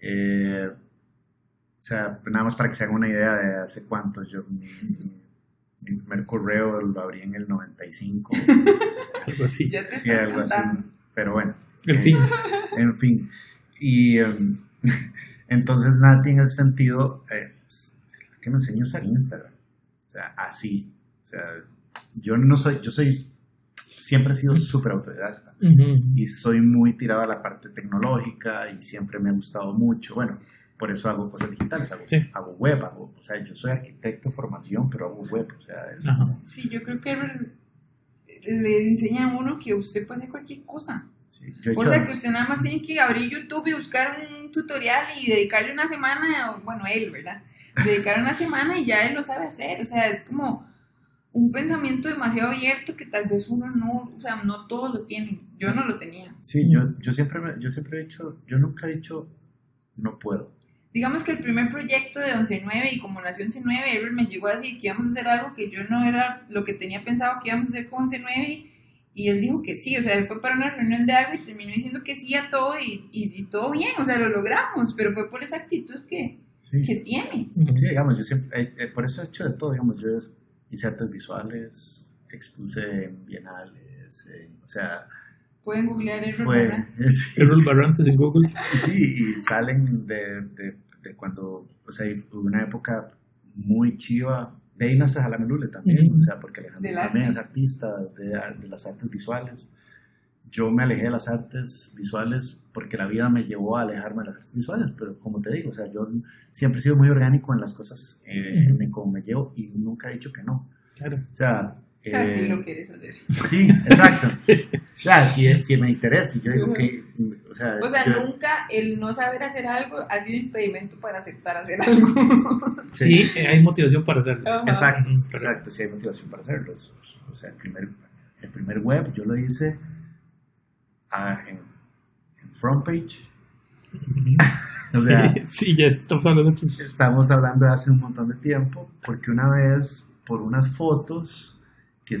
Eh, o sea, nada más para que se hagan una idea de hace cuánto yo, mi, mi- primer correo lo abrí en el 95.
Algo así.
Ya te
Sí,
estás
algo así. Pero bueno.
En
eh,
fin.
En fin. Y em, entonces, Nati, en ese sentido, eh, pues, que me enseñó a usar Instagram. O sea, así. O sea, yo no soy, yo soy, siempre he sido súper autodidacta. Y soy muy tirado a la parte tecnológica y siempre me ha gustado mucho. Bueno, por eso hago cosas digitales, hago,
Sí.
hago web, hago, o sea, yo soy arquitecto de formación, pero hago web. O sea, es
Ajá.
Sí, yo creo que le enseña a uno que usted puede hacer cualquier cosa.
sí, yo he
O
hecho-
sea, que usted nada más tiene que abrir YouTube y buscar un tutorial y dedicarle una semana, o, bueno, él, ¿verdad? Dedicar una semana y ya él lo sabe hacer. O sea, es como un pensamiento demasiado abierto que tal vez uno no, o sea, no todos lo tienen. Yo no lo tenía.
Sí, yo, yo, siempre me- yo siempre he dicho, yo nunca he dicho, no puedo.
Digamos que el primer proyecto de 11.9 y como nació 11.9, Errol me llegó a decir que íbamos a hacer algo que yo no era lo que tenía pensado que íbamos a hacer con 11.9 y él dijo que sí, o sea, él fue para una reunión de algo y terminó diciendo que sí a todo y, y- y todo bien, o sea, lo logramos, pero fue por esa actitud que,
Sí,
que tiene.
Sí digamos, yo siempre, eh, eh, por eso he hecho de todo, digamos, yo hice artes visuales, expuse en bienales, eh, o sea,
Pueden googlear Errol
fue,
Barra.
sí,
Errol Barrantes en Google.
sí, y salen de, de, de cuando, o sea, hubo una época muy chiva, de ahí nace Jalame Lule también,
Ujú.
o sea, porque Alejandro también
arte.
es artista de, de las artes visuales. Yo me alejé de las artes visuales porque la vida me llevó a alejarme de las artes visuales, pero como te digo, o sea, yo siempre he sido muy orgánico en las cosas, eh,
Ujú.
en cómo me llevo y nunca he dicho que no.
Claro.
O sea,
O sea, sí
eh,
lo quieres hacer.
sí, exacto. O sea, si, si me interesa, si yo digo que, o sea,
O sea,
yo-
nunca el no saber hacer algo ha sido impedimento para aceptar hacer algo.
Sí, hay motivación para hacerlo.
Ajá.
Exacto, exacto, sí hay motivación para hacerlo. O sea, el primer, el primer web yo lo hice a- en, en front page. O sea,
sí, sí, ya estamos hablando de tus-
Estamos hablando de hace un montón de tiempo, porque una vez, por unas fotos que,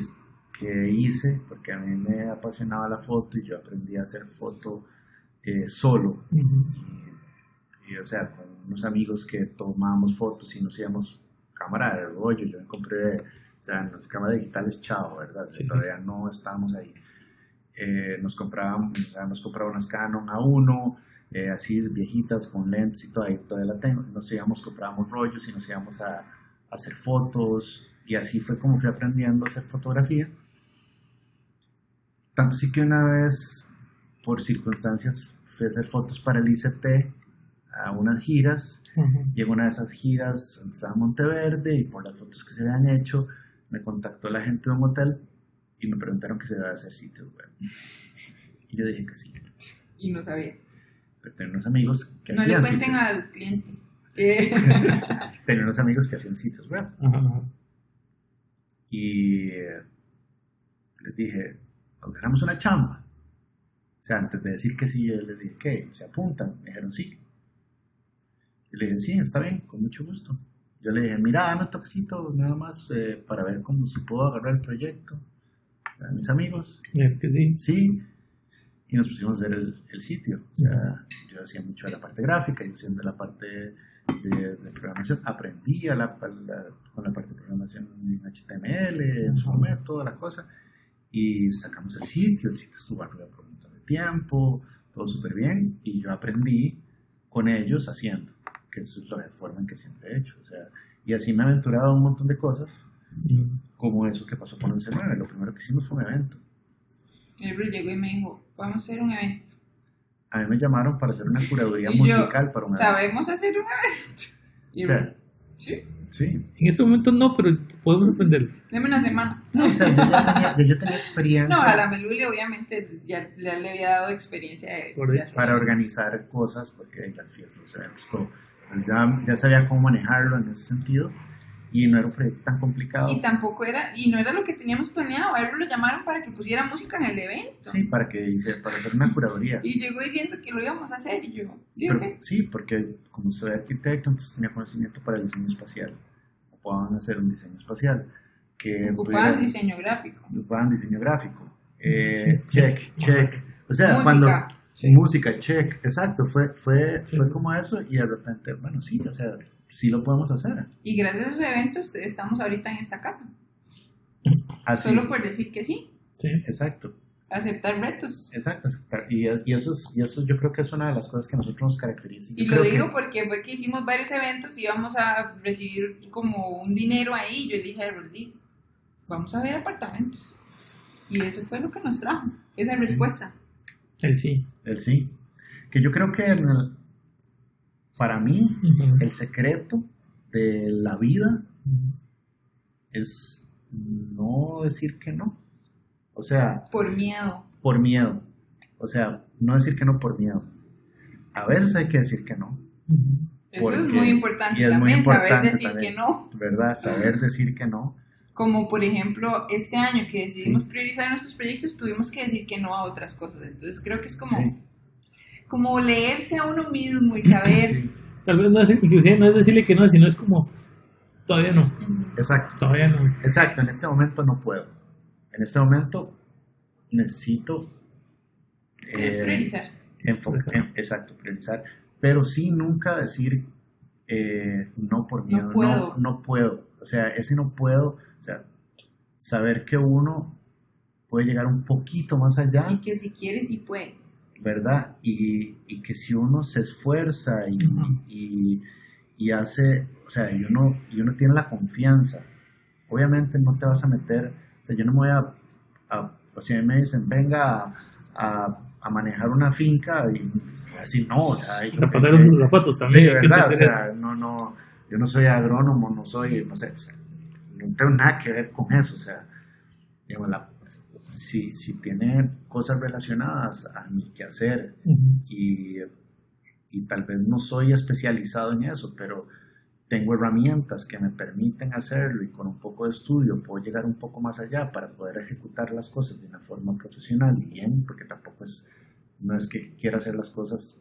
que hice, porque a mí me apasionaba la foto y yo aprendí a hacer foto eh, solo, y, y, o sea, con unos amigos que tomábamos fotos y nos íbamos cámara de rollo, yo me compré, o sea, las cámaras digitales, chao, ¿verdad?
Sí.
Todavía no estábamos ahí. Eh, nos comprábamos, o sea, nos compraba unas Canon A1, eh, así viejitas con lentes y todo, ahí todavía la tengo. Nos íbamos, comprábamos rollos y nos íbamos a, a hacer fotos y así fue como fui aprendiendo a hacer fotografía. Tanto sí que una vez, por circunstancias, fui a hacer fotos para el ICT a unas giras
Ujú.
y en una de esas giras estaba Monteverde y por las fotos que se habían hecho me contactó la gente de un hotel y me preguntaron que se debe hacer sitios web. Y yo dije que sí,
Y no sabía.
pero tenía unos amigos que
No le
hacían
cuenten
sitios,
al cliente. Eh,
tenía unos amigos que hacían sitios web
Ajá, ajá.
Y eh, les dije, nos ganamos una chamba. O sea, antes de decir que sí, yo les dije, ¿qué? ¿Se apuntan? Me dijeron, sí. Y le dije, sí, está bien, con mucho gusto. Yo le dije, mira, dame un toquecito nada más eh, para ver cómo si puedo agarrar el proyecto. A mis amigos,
Claro que sí.
sí. Y nos pusimos a hacer el, el sitio. O sea, yo hacía mucho de la parte gráfica, yo hacía de la parte de, de programación. Aprendí a la, a la- con la parte de programación en HTML, en su momento, toda la cosa. Y sacamos el sitio, el sitio estuvo arriba por un montón de tiempo, todo súper bien. Y yo aprendí con ellos haciendo, que eso es la forma en que siempre he hecho. O sea, y así me he aventurado a un montón de cosas, como eso que pasó con 11.9. Lo primero que hicimos fue un evento.
el bro llegó y me dijo, vamos a hacer un evento.
A mí me llamaron para hacer una curaduría
Y yo,
musical para un evento.
¿Sabemos hacer un evento? Y
O sea,
sí,
sí.
En este momento no, pero podemos aprenderlo.
deme una semana.
No, o sea, yo ya tenía, ya yo tenía experiencia
No, a la Meluli obviamente ya, ya le había dado experiencia
para organizar cosas, porque hay las fiestas, los eventos, todo. Pues ya, ya sabía cómo manejarlo en ese sentido y no era un proyecto tan complicado.
Y tampoco era, y no era lo que teníamos planeado, a él lo llamaron para que pusiera música en el evento.
Sí, para que hice, para hacer una curaduría.
Y llegó diciendo que lo íbamos a hacer y yo, ¿y
Pero,
qué?
sí, porque como soy arquitecto, entonces tenía conocimiento para el diseño espacial. Ocupaban hacer un diseño espacial. Que
Ocupaban
pudiera-
diseño gráfico.
ocupaban diseño gráfico. Eh, check, check. O sea,
Música,
cuando
sí.
música, check, exacto, fue, fue, fue como eso y de repente, bueno, sí, o sea, sí lo podemos hacer.
Y gracias a esos eventos estamos ahorita en esta casa.
Así,
Solo por decir que sí,
Sí.
exacto,
aceptar retos.
exacto. aceptar. Y, y eso es, y eso yo creo que es una de las cosas que a nosotros nos caracteriza. Yo
Y lo digo
que-
porque fue que hicimos varios eventos y íbamos a recibir como un dinero ahí. Yo le dije a Roldi, vamos a ver apartamentos. Y eso fue lo que nos trajo, esa respuesta.
El sí.
el sí. Que yo creo que en el- para mí el secreto de la vida es no decir que no. O sea,
Por miedo.
por miedo. O sea, no decir que no por miedo. A veces hay que decir que no.
Eso es muy importante
y es muy
también, saber decir
también.
que no.
¿verdad? Saber decir que no.
Como por ejemplo, este año que decidimos
Sí.
priorizar nuestros proyectos, tuvimos que decir que no a otras cosas. Entonces creo que es como,
Sí,
como leerse a uno mismo y saber.
sí,
Tal vez no es, inclusive no es decirle que no, sino es como, todavía no,
exacto.
todavía no.
Exacto, en este momento no puedo. En este momento necesito
Es
eh,
priorizar.
enfo- em- exacto, priorizar, pero sí nunca decir eh, no por miedo, no,
puedo.
no puedo. O sea, ese no puedo, o sea, saber que uno puede llegar un poquito más allá,
Y que si quiere, sí puede.
¿Verdad? Y, y que si uno se esfuerza y, y, y hace, o sea, y uno, y uno tiene la confianza, obviamente no te vas a meter, o sea, yo no me voy a, a o sea, me dicen, venga a, a- a manejar una finca y así no, o sea, hay que-
sus zapatos también.
verdad, o sea, no, no, yo no soy agrónomo, no soy, no sé, o sea, no tengo nada que ver con eso, o sea, digamos, la- si, si tiene cosas relacionadas a mi quehacer
Ujú.
y, y tal vez no soy especializado en eso, pero tengo herramientas que me permiten hacerlo y con un poco de estudio puedo llegar un poco más allá para poder ejecutar las cosas de una forma profesional y bien, porque tampoco es no es que quiera hacer las cosas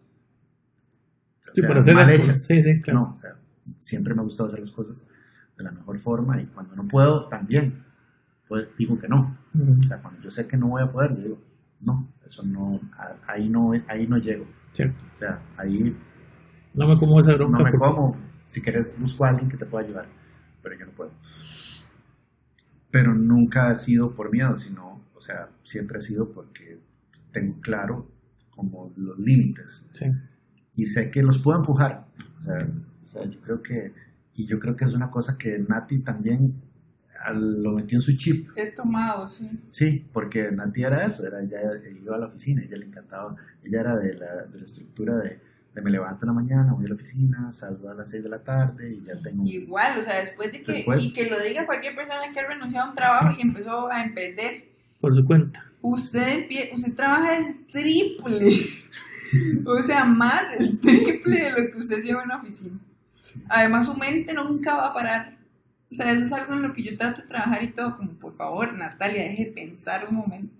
o
Sí,
sea,
por hacer
mal hechas.
cosas. Sí, sí, claro.
No, o sea, siempre me ha gustado hacer las cosas de la mejor forma y cuando no puedo, también digo que no.
Ujú,
O sea, cuando yo sé que no voy a poder, digo, no, eso no, ahí no, ahí no llego.
Cierto.
O sea, ahí
No me como esa bronca.
no me
porque-
como. Si quieres, busco a alguien que te pueda ayudar, pero yo no puedo. Pero nunca ha sido por miedo, sino, o sea, siempre ha sido porque tengo claro como los límites
Sí.
y sé que los puedo empujar. O sea, o sea, yo creo que, y yo creo que es una cosa que Nati también lo metió en su chip.
He tomado, sí.
Sí, porque Nati era eso, era, ella iba a la oficina, ella le encantaba, ella era de la, de la estructura de, de me levanto en la mañana, voy a la oficina, salgo a las 6 de la tarde y ya tengo...
Igual, o sea, después de que,
Después.
y que lo diga cualquier persona que ha renunciado a un trabajo y empezó a emprender,
Por su cuenta.
usted, usted trabaja el triple, o sea, más del triple de lo que usted lleva en una oficina. Además, su mente nunca va a parar. O sea, eso es algo en lo que yo trato de trabajar y todo, como por favor, Natalia, deje de pensar un momento.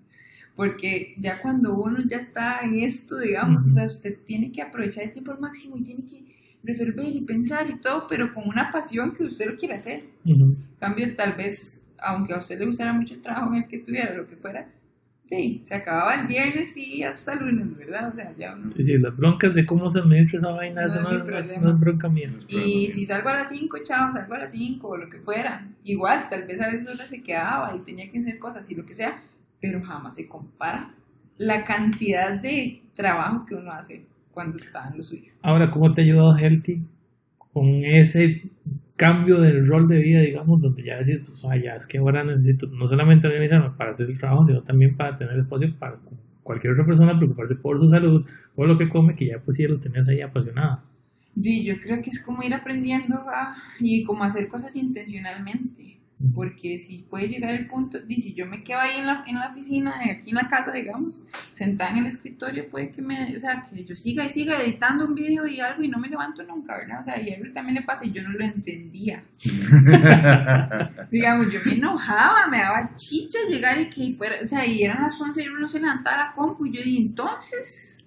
Porque ya cuando uno ya está en esto, digamos,
Ujú.
o sea, usted tiene que aprovechar el tiempo al máximo y tiene que resolver y pensar y todo, pero con una pasión que usted lo quiere hacer.
Ujú.
En cambio, tal vez, aunque a usted le gustara mucho el trabajo en el que estudiara, lo que fuera, sí, se acababa el viernes y hasta el lunes, ¿verdad? O sea, ya uno-
Sí, sí, las broncas de cómo se administra esa vaina,
No
eso no, es- no es,
problema.
no es bronca mía.
Y si salgo a las 5, chao, salgo a las 5 o lo que fuera. Igual, tal vez a veces uno se quedaba y tenía que hacer cosas y lo que sea, pero jamás se compara la cantidad de trabajo que uno hace cuando está en lo suyo.
Ahora, ¿cómo te ha ayudado Healthy con ese cambio del rol de vida, digamos, donde ya decís, pues, ah, ya es que ahora necesito no solamente organizarme para hacer el trabajo, sino también para tener espacio para cualquier otra persona preocuparse por su salud, por lo que come, que ya pues sí lo tenías ahí apasionada.
Sí, yo creo que es como ir aprendiendo a- y como hacer cosas intencionalmente. Porque si puede llegar el punto, y si yo me quedo ahí en la, en la oficina, aquí en la casa, digamos, sentada en el escritorio, puede que me, o sea, que yo siga y siga editando un video y algo y no me levanto nunca, ¿verdad? O sea, y a él también le pasa y yo no lo entendía. Digamos, yo me enojaba, me daba chicha llegar y que fuera, o sea, y eran las 11 y uno no se levantaba a la compu y yo dije, entonces,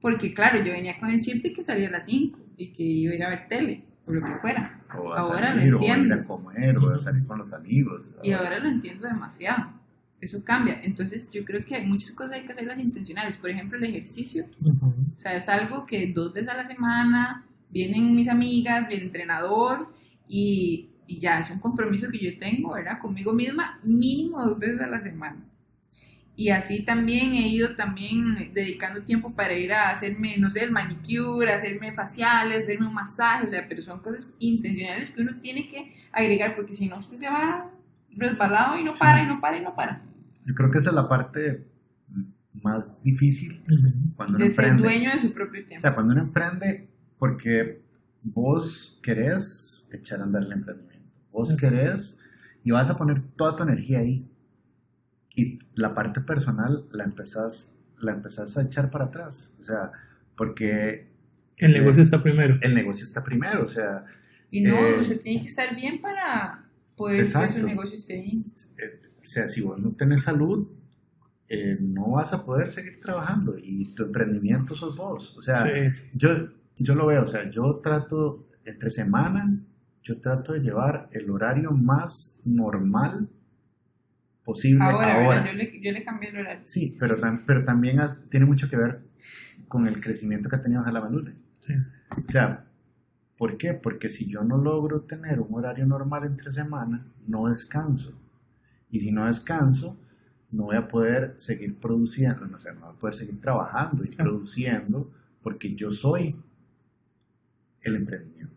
porque claro, yo venía con el chip de que salía a las 5 y que iba a ir a ver tele o lo que fuera.
o a
Ahora
salir,
lo
o a ir
entiendo.
a comer, o a salir con los amigos.
Y ahora lo entiendo demasiado. Eso cambia. Entonces yo creo que hay muchas cosas hay que hacerlas intencionales. Por ejemplo, el ejercicio.
Ujú.
O sea, es algo que dos veces a la semana vienen mis amigas, viene el entrenador y, y ya es un compromiso que yo tengo, ¿verdad? Conmigo misma, mínimo dos veces a la semana. Y así también he ido también dedicando tiempo para ir a hacerme, no sé, el manicure, hacerme faciales, hacerme un masaje, o sea, pero son cosas intencionales que uno tiene que agregar porque si no usted se va resbalado y no para y no para y no para.
Yo creo que esa es la parte más difícil
Ujú.
cuando uno
De ser
emprende.
dueño de su propio
O
tiempo.
sea, cuando uno emprende, porque vos querés echar a andar el emprendimiento. Vos
Ujú.
querés y vas a poner toda tu energía ahí. Y la parte personal la empezás, la empezás a echar para atrás. O sea, porque
El negocio está primero.
el negocio está primero. O sea,
Y no,
Eh,
usted tiene que estar bien para poder que su negocio esté bien.
eh, o sea, si vos no tenés salud, eh, no vas a poder seguir trabajando y tu emprendimiento sos vos. O sea,
Sí, sí.
yo, yo lo veo, o sea, yo trato entre semana, yo trato de llevar el horario más normal posible
Ahora,
ahora.
Yo, le, yo le cambié el horario.
Sí, pero, pero también has- tiene mucho que ver con el crecimiento que ha tenido Jalamanule.
Sí.
O sea, ¿por qué? Porque si yo no logro tener un horario normal entre semana, no descanso. Y si no descanso, no voy a poder seguir produciendo, no, o sea, no voy a poder seguir trabajando y
Claro.
produciendo porque yo soy el emprendimiento.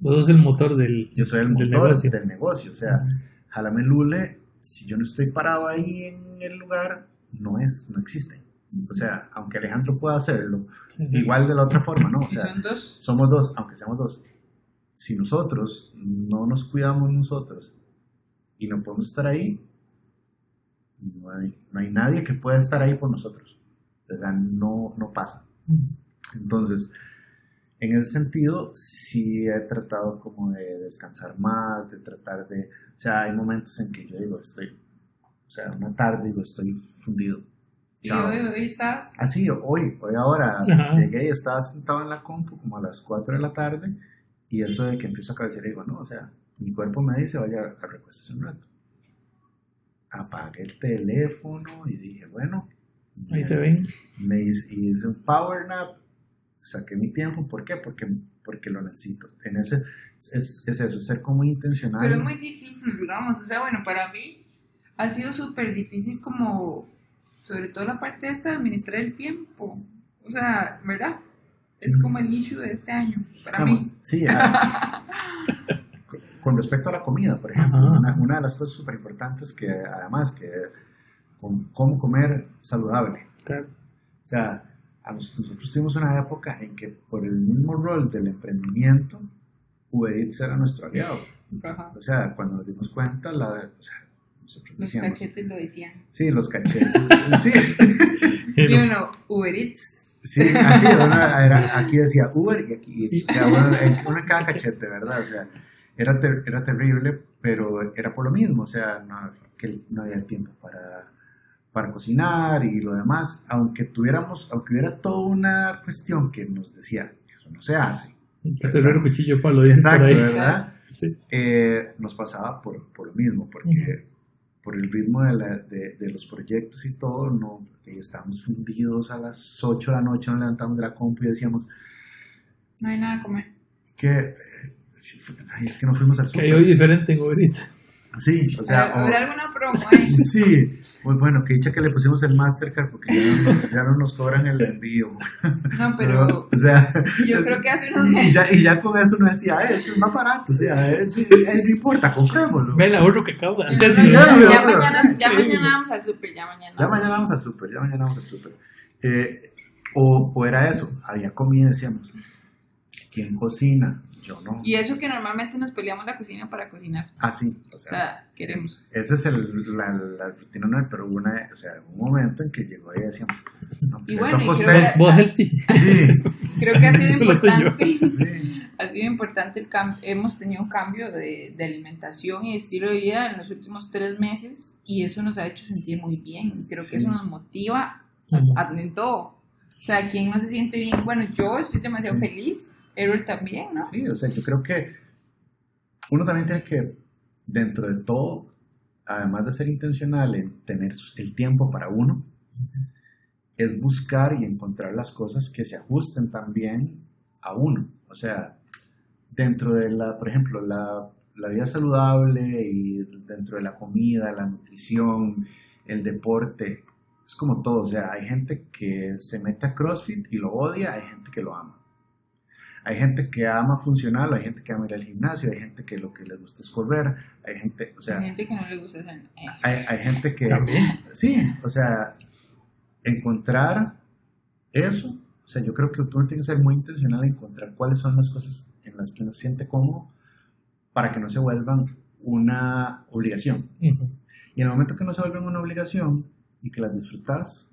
Vos sos el motor del,
Yo soy el
del
motor
negocio.
del negocio. O sea, Jalame Lule, si yo no estoy parado ahí en el lugar, no es, no existe. O sea, aunque Alejandro pueda hacerlo,
Sí,
igual de la otra forma, ¿no? O sea,
son dos.
somos dos, aunque seamos dos. Si nosotros no nos cuidamos nosotros y no podemos estar ahí, no hay, no hay nadie que pueda estar ahí por nosotros. O sea, no, no pasa. Entonces, en ese sentido, sí he tratado como de descansar más, de tratar de... O sea, hay momentos en que yo digo, estoy... O sea, una tarde digo, estoy fundido.
Y
Chao.
hoy, hoy estás.
Así, hoy, hoy ahora
Ajá.
llegué y estaba sentado en la compu como a las 4 de la tarde y eso de que empiezo a cabecear digo, no, o sea, mi cuerpo me dice, vaya a recuestarse un rato. Apagué el teléfono y dije, bueno,
Ahí se ven.
me hice, hice un power nap, saqué mi tiempo, ¿por qué? Porque, porque lo necesito. En ese, es, es eso, ser como intencional.
Pero es muy difícil, digamos. O sea, bueno, para mí ha sido súper difícil como, sobre todo la parte esta de administrar el tiempo. O sea, ¿verdad? Es
Sí.
como el issue de este año, para
Vamos,
mí.
Sí, ah, con- respecto a la comida, por ejemplo, una, una de las cosas súper importantes que además que con, cómo comer saludable.
Claro.
O sea, a nos- nosotros tuvimos una época en que por el mismo rol del emprendimiento, Uber Eats era nuestro aliado.
Ajá.
O sea, cuando nos dimos cuenta, la, o sea, nosotros
Los
decíamos,
cachetes lo decían.
sí, los cachetes, sí,
Y uno, Uber Eats.
Sí, así, uno era- aquí decía Uber y aquí Eats, o sea, uno, en, uno en cada cachete, ¿verdad? O sea, era, ter- era terrible, pero era por lo mismo, o sea, no, que no había tiempo para, para cocinar y lo demás, aunque tuviéramos, aunque hubiera toda una cuestión que nos decía, eso no se hace.
El cuchillo dicen por
Exacto. ¿verdad?
Sí.
Eh, nos pasaba por, por lo mismo, porque por el ritmo de, la- de, de los proyectos y todo, no, eh, estábamos fundidos a las 8 de la noche, nos levantamos de la compu y decíamos
No hay nada que comer.
que eh, es que no fuimos al
Que hoy diferente en Uber.
Sí, o sea, o-
¿Habrá alguna promo ahí?
sí, pues bueno, que dicha que le pusimos el Mastercard porque ya no nos, ya no nos cobran el envío.
No, pero
o sea,
yo
es-
creo que hace unos
y
meses.
ya, y ya con eso no decía, "Ay, esto es más barato, o sea, eh, sí, eh, no importa, comprémoslo.
Ve el ahorro que acabo de
No,
hacer.
no,
sí,
ya, mañana, ya mañana vamos al súper, ya mañana.
Ya mañana vamos al súper, ya mañana vamos al súper. Eh, o, o era eso, había comida, decíamos, ¿quién cocina? Yo no.
Y eso que normalmente nos peleamos la cocina para cocinar.
Así, o
O
sea,
sea, queremos.
ese es el, la, la rutina, ¿no? pero hubo una, o sea, un momento en que llegó y decíamos, no,
Y bueno, y creo que-
Vos.
Sí,
Creo que ha sido
Eso lo tengo.
importante.
sí,
ha sido importante el cambio. Hemos tenido un cambio de, de alimentación y estilo de vida en los últimos tres meses y eso nos ha hecho sentir muy bien. Creo
Sí.
que eso nos motiva
Ujú.
a- en todo. O sea, quien no se siente bien, bueno, yo estoy demasiado
Sí.
feliz, Errol también, ¿no?
sí, o sea, yo creo que uno también tiene que, dentro de todo, además de ser intencional en tener el tiempo para uno, es buscar y encontrar las cosas que se ajusten también a uno. O sea, dentro de la, por ejemplo, la, la vida saludable y dentro de la comida, la nutrición, el deporte, es como todo. O sea, hay gente que se mete a CrossFit y lo odia, hay gente que lo ama. Hay gente que ama funcional, hay gente que ama ir al gimnasio, hay gente que lo que les gusta es correr, hay gente, o sea,
Hay gente que no le gusta hacer.
hay, hay gente que...
También.
Sí, o sea, encontrar eso, o sea, yo creo que uno tiene que ser muy intencional en encontrar cuáles son las cosas en las que uno se siente cómodo para que no se vuelvan una obligación.
Ujú.
Y en el momento que no se vuelven una obligación y que las disfrutas,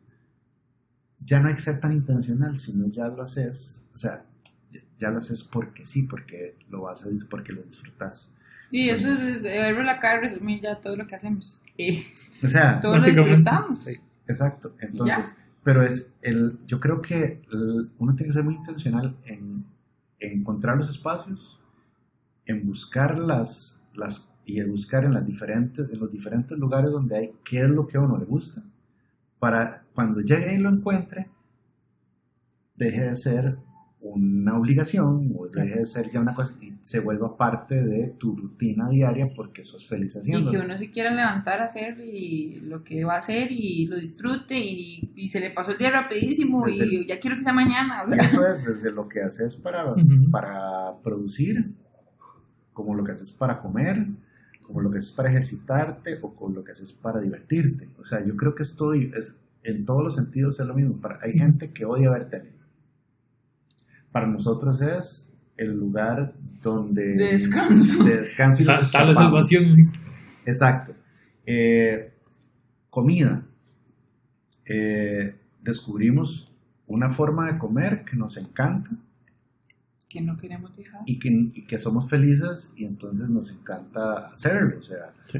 ya no hay que ser tan intencional, sino ya lo haces, o sea, ya- lo haces porque sí, porque lo vas a porque lo disfrutas.
Y eso es, es Errol acá resumir ya todo lo que hacemos. Eh,
O sea,
todo lo disfrutamos.
sí.
Exacto, entonces, pero es el, yo creo que el- uno tiene que ser muy intencional en, en encontrar los espacios, en buscar las, las y en buscar en las diferentes, en los diferentes lugares donde hay qué es lo que a uno le gusta, para cuando llegue y lo encuentre, deje de ser una obligación o deje de ser ya una cosa y se vuelva parte de tu rutina diaria porque sos feliz
Y
haciendo.
que uno se quiera levantar a hacer y lo que va a hacer y lo disfrute y, y se le pasó el día rapidísimo
Desde
y ya quiero que sea mañana. O
Y
sea,
eso es desde lo que haces para,
Ujú.
para producir, como lo que haces para comer, como lo que haces para ejercitarte o con lo que haces para divertirte. O sea, yo creo que estoy, es, en todos los sentidos es lo mismo. Para, hay gente que odia ver tele. Para nosotros es el lugar donde...
De descanso.
De descanso y nos
Está la
escapamos.
salvación.
Exacto. Eh, comida. Eh, descubrimos una forma de comer que nos encanta
que no queremos dejar.
y que, y que somos felices y entonces nos encanta hacerlo. O sea,
Sí.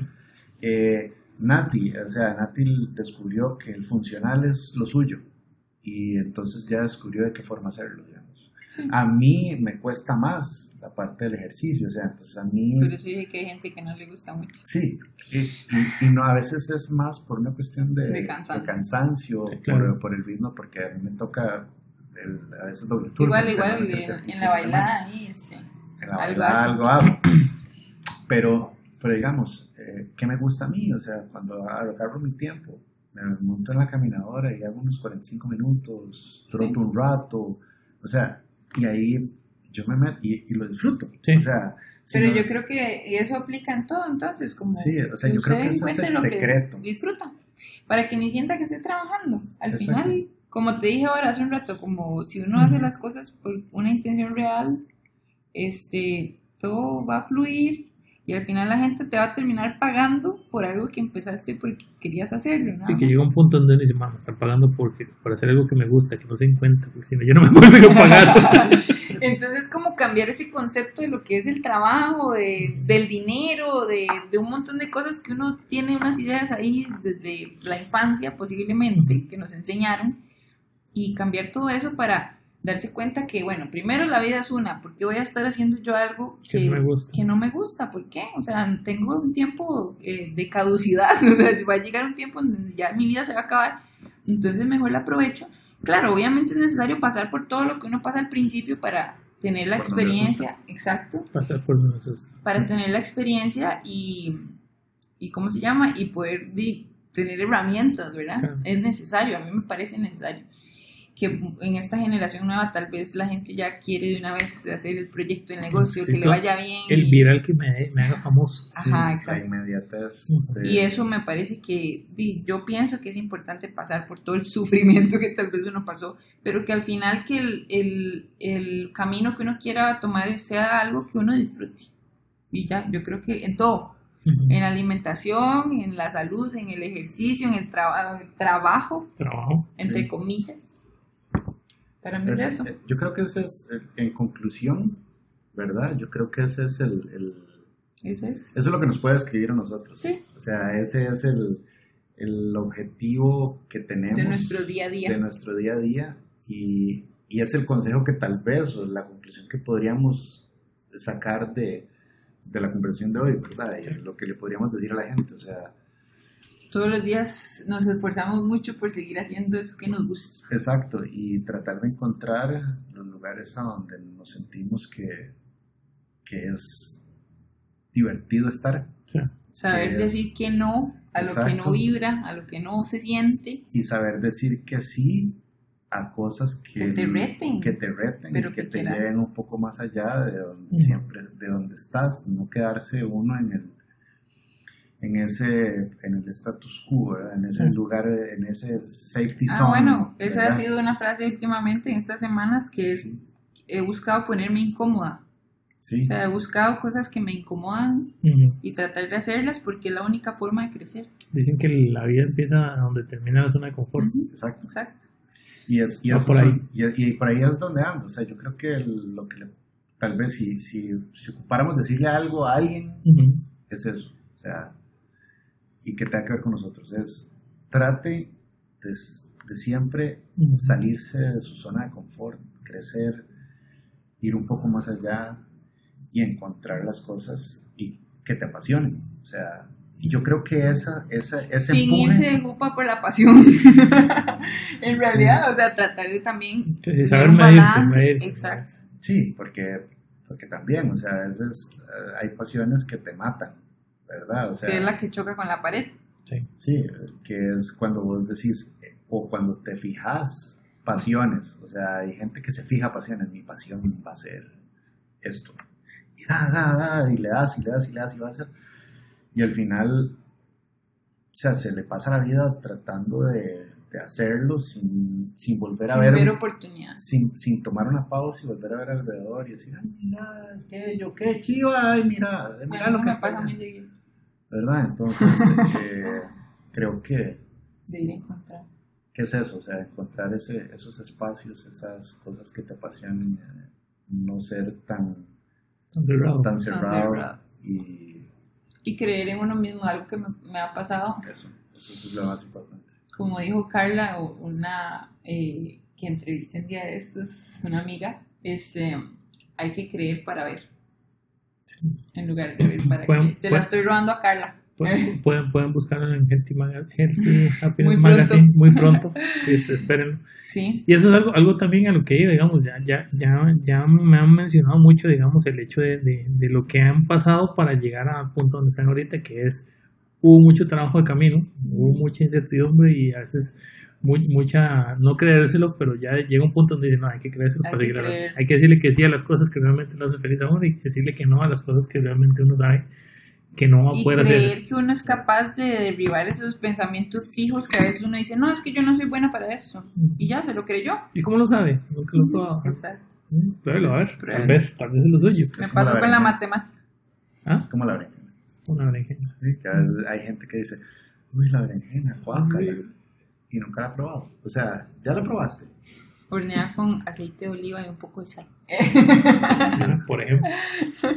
eh, Nati, o sea, Nati descubrió que el funcional es lo suyo y entonces ya descubrió de qué forma hacerlo.
Sí.
A mí me cuesta más la parte del ejercicio, o sea, entonces a mí...
Por eso dije que hay gente que no le gusta mucho.
Sí, y, y- y no, a veces es más por una cuestión de,
De cansancio.
de cansancio,
Sí, claro.
por, por el ritmo, porque a mí me toca el- a veces doble turno.
Igual,
sea,
igual,
tercer
en, en la bailada ahí, sí.
En la
algo
bailada
así.
algo hago. Pero, pero digamos, eh, ¿qué me gusta a mí? O sea, cuando agarro mi tiempo, me monto en la caminadora y hago unos 45 minutos, troto un rato, o sea, y ahí yo me meto y, y lo disfruto.
Sí.
O sea, si
Pero
no-
yo creo que eso aplica en todo, entonces, como
Sí, o sea, yo creo que ese es el secreto.
disfruta, para que ni sienta que esté trabajando. Al
Exacto.
final, como te dije ahora hace un rato, como si uno hace las cosas por una intención real, este, todo va a fluir y al final la gente te va a terminar pagando por algo que empezaste porque querías hacerlo, ¿no?
Sí, que llega un punto donde uno dice, mamá, me están pagando porque, por hacer algo que me gusta, que no se den cuenta, porque si no, yo no me vuelven a pagar.
Entonces, como cambiar ese concepto de lo que es el trabajo, de, del dinero, de, de un montón de cosas que uno tiene unas ideas ahí desde la infancia, posiblemente, que nos enseñaron, y cambiar todo eso para darse cuenta que, bueno, primero la vida es una, porque voy a estar haciendo yo algo
Que
que,
no me gusta.
que no me gusta? ¿Por qué? O sea, tengo un tiempo eh, de caducidad, o sea, va a llegar un tiempo en donde ya mi vida se va a acabar, entonces mejor la aprovecho. Claro, obviamente es necesario pasar por todo lo que uno pasa al principio para tener la
Por
experiencia, exacto,
Pasar por
para tener la experiencia y, y ¿cómo se llama? Y poder di, tener herramientas, ¿verdad?
Claro.
Es necesario, a mí me parece necesario. Que en esta generación nueva tal vez la gente ya quiere de una vez hacer el proyecto, el negocio,
Sí,
que le vaya bien.
El
y-
viral que me, me haga famoso.
Sí,
Ajá,
La
exacto.
inmediatez. de-
Y eso me parece que yo pienso que es importante pasar por todo el sufrimiento que tal vez uno pasó, pero que al final que el, el, el camino que uno quiera tomar sea algo que uno disfrute. Y ya, yo creo que en todo, en la alimentación, en la salud, en el ejercicio, en el, traba- el trabajo,
Trabajo.
entre
Sí.
comillas. Para mí es,
Es-
eso.
eh, yo creo que ese es, eh, en conclusión, ¿verdad? Yo creo que ese es el, el-
Ese es.
Eso es lo que nos puede escribir a nosotros.
Sí.
O sea, ese es el, el objetivo que tenemos.
De nuestro día a día.
De nuestro día a día. Y, y es el consejo que tal vez, o la conclusión que podríamos sacar de, de la conversación de hoy, ¿verdad? Y lo que le podríamos decir a la gente. O sea,
Todos los días nos esforzamos mucho por seguir haciendo eso que nos gusta.
exacto. Y tratar de encontrar los lugares a donde nos sentimos que, que es divertido estar.
Sí.
Saber
Que es-
decir que no a lo que
Exacto.
no vibra, a lo que no se siente.
y saber decir que sí a cosas que,
Que te reten.
que te reten y
Pero
que,
que
te lleven un poco más allá de donde
Mm.
siempre de donde estás no quedarse uno en el en ese en el status quo ¿verdad? en ese lugar en ese safety
Ah,
zone
bueno, esa ha
¿verdad?
sido una frase últimamente en estas semanas que es,
sí,
he buscado ponerme incómoda.
sí,
O sea, he buscado cosas que me incomodan
Ujú.
y tratar de hacerlas porque es la única forma de crecer.
Dicen que la vida empieza donde termina la zona de confort.
Ujú,
exacto
Exacto.
y es y,
por ahí.
son- y, y por ahí es donde ando o sea yo creo que el- lo que le- tal vez si, si si ocupáramos decirle algo a alguien
Ujú.
es eso, o sea, y que tenga que ver con nosotros, es trate de, de siempre salirse de su zona de confort, crecer, ir un poco más allá y encontrar las cosas y que te apasionen, o sea, y yo creo que esa, esa, ese
Sin
empuje-
irse de jupa por la pasión. en realidad, o sea, tratar de también
Sí, sí,
tener
saber
un
medirse,
balance.
medirse.
Exacto.
sí, porque, porque también, o sea, a veces eh, hay pasiones que te matan, ¿verdad? O sea,
que es la que choca con la pared.
Sí.
Sí, que es cuando vos decís, o cuando te fijas pasiones, o sea, hay gente que se fija pasiones, mi pasión va a ser esto, y da, da, da, y le das, y le das, y le das, y va a hacer, y al final, o sea, se le pasa la vida tratando de, de hacerlo sin, sin volver a
Sin
ver,
ver oportunidad.
sin, sin tomar una pausa y volver a ver alrededor y decir, ay, mira, qué, yo, qué chiva, ay, mira, mira
Bueno,
lo
no
que está
pasa
¿verdad? Entonces, eh, creo que
de ir a encontrar.
¿Qué es eso? O sea, encontrar ese, esos espacios, esas cosas que te apasionan, eh, no ser tan,
Tan cerrado.
tan cerrado
cerrados.
y,
Y creer en uno mismo, algo que me, me ha pasado.
Eso, eso es lo más importante.
Como dijo Carla, o una eh, que entrevisté en día de estos, una amiga, es eh, hay que creer para ver. En lugar de ver para
Pueden-
creer. Se la
pueden-
estoy robando a Carla.
Pueden, pueden, buscarlo en Healthy, Happiness
Muy
Magazine muy pronto. Sí, espérenlo.
Sí.
Y eso es algo, algo también a lo que, digamos, ya, ya, ya, ya me han mencionado mucho, digamos, el hecho de, de, de lo que han pasado para llegar al punto donde están ahorita, que es, hubo mucho trabajo de camino, hubo mucha incertidumbre y a veces muy, mucha, no creérselo, pero ya llega un punto donde dicen, no, hay que creérselo
Hay
para
que
seguir adelante. Hay que decirle que sí a las cosas que realmente lo hacen feliz a uno y decirle que no a las cosas que realmente uno sabe que no va a
Y
poder hacer.
creer que uno es capaz de derribar esos pensamientos fijos que a veces uno dice, no, es que yo no soy buena para eso. Y ya se lo creyó.
¿Y cómo lo sabe? Nunca lo he probado.
Exacto.
Mm, Pruébelo, a ver. Tal vez, tal vez es lo suyo.
Me
como
pasó
la
con la matemática.
¿Ah?
Es como la berenjena.
Una berenjena.
¿sí? Que a veces hay gente que dice, uy, la berenjena, guácala. Y nunca la ha probado. O sea, ya la probaste.
Horneada con aceite de oliva y un poco de sal.
por ejemplo.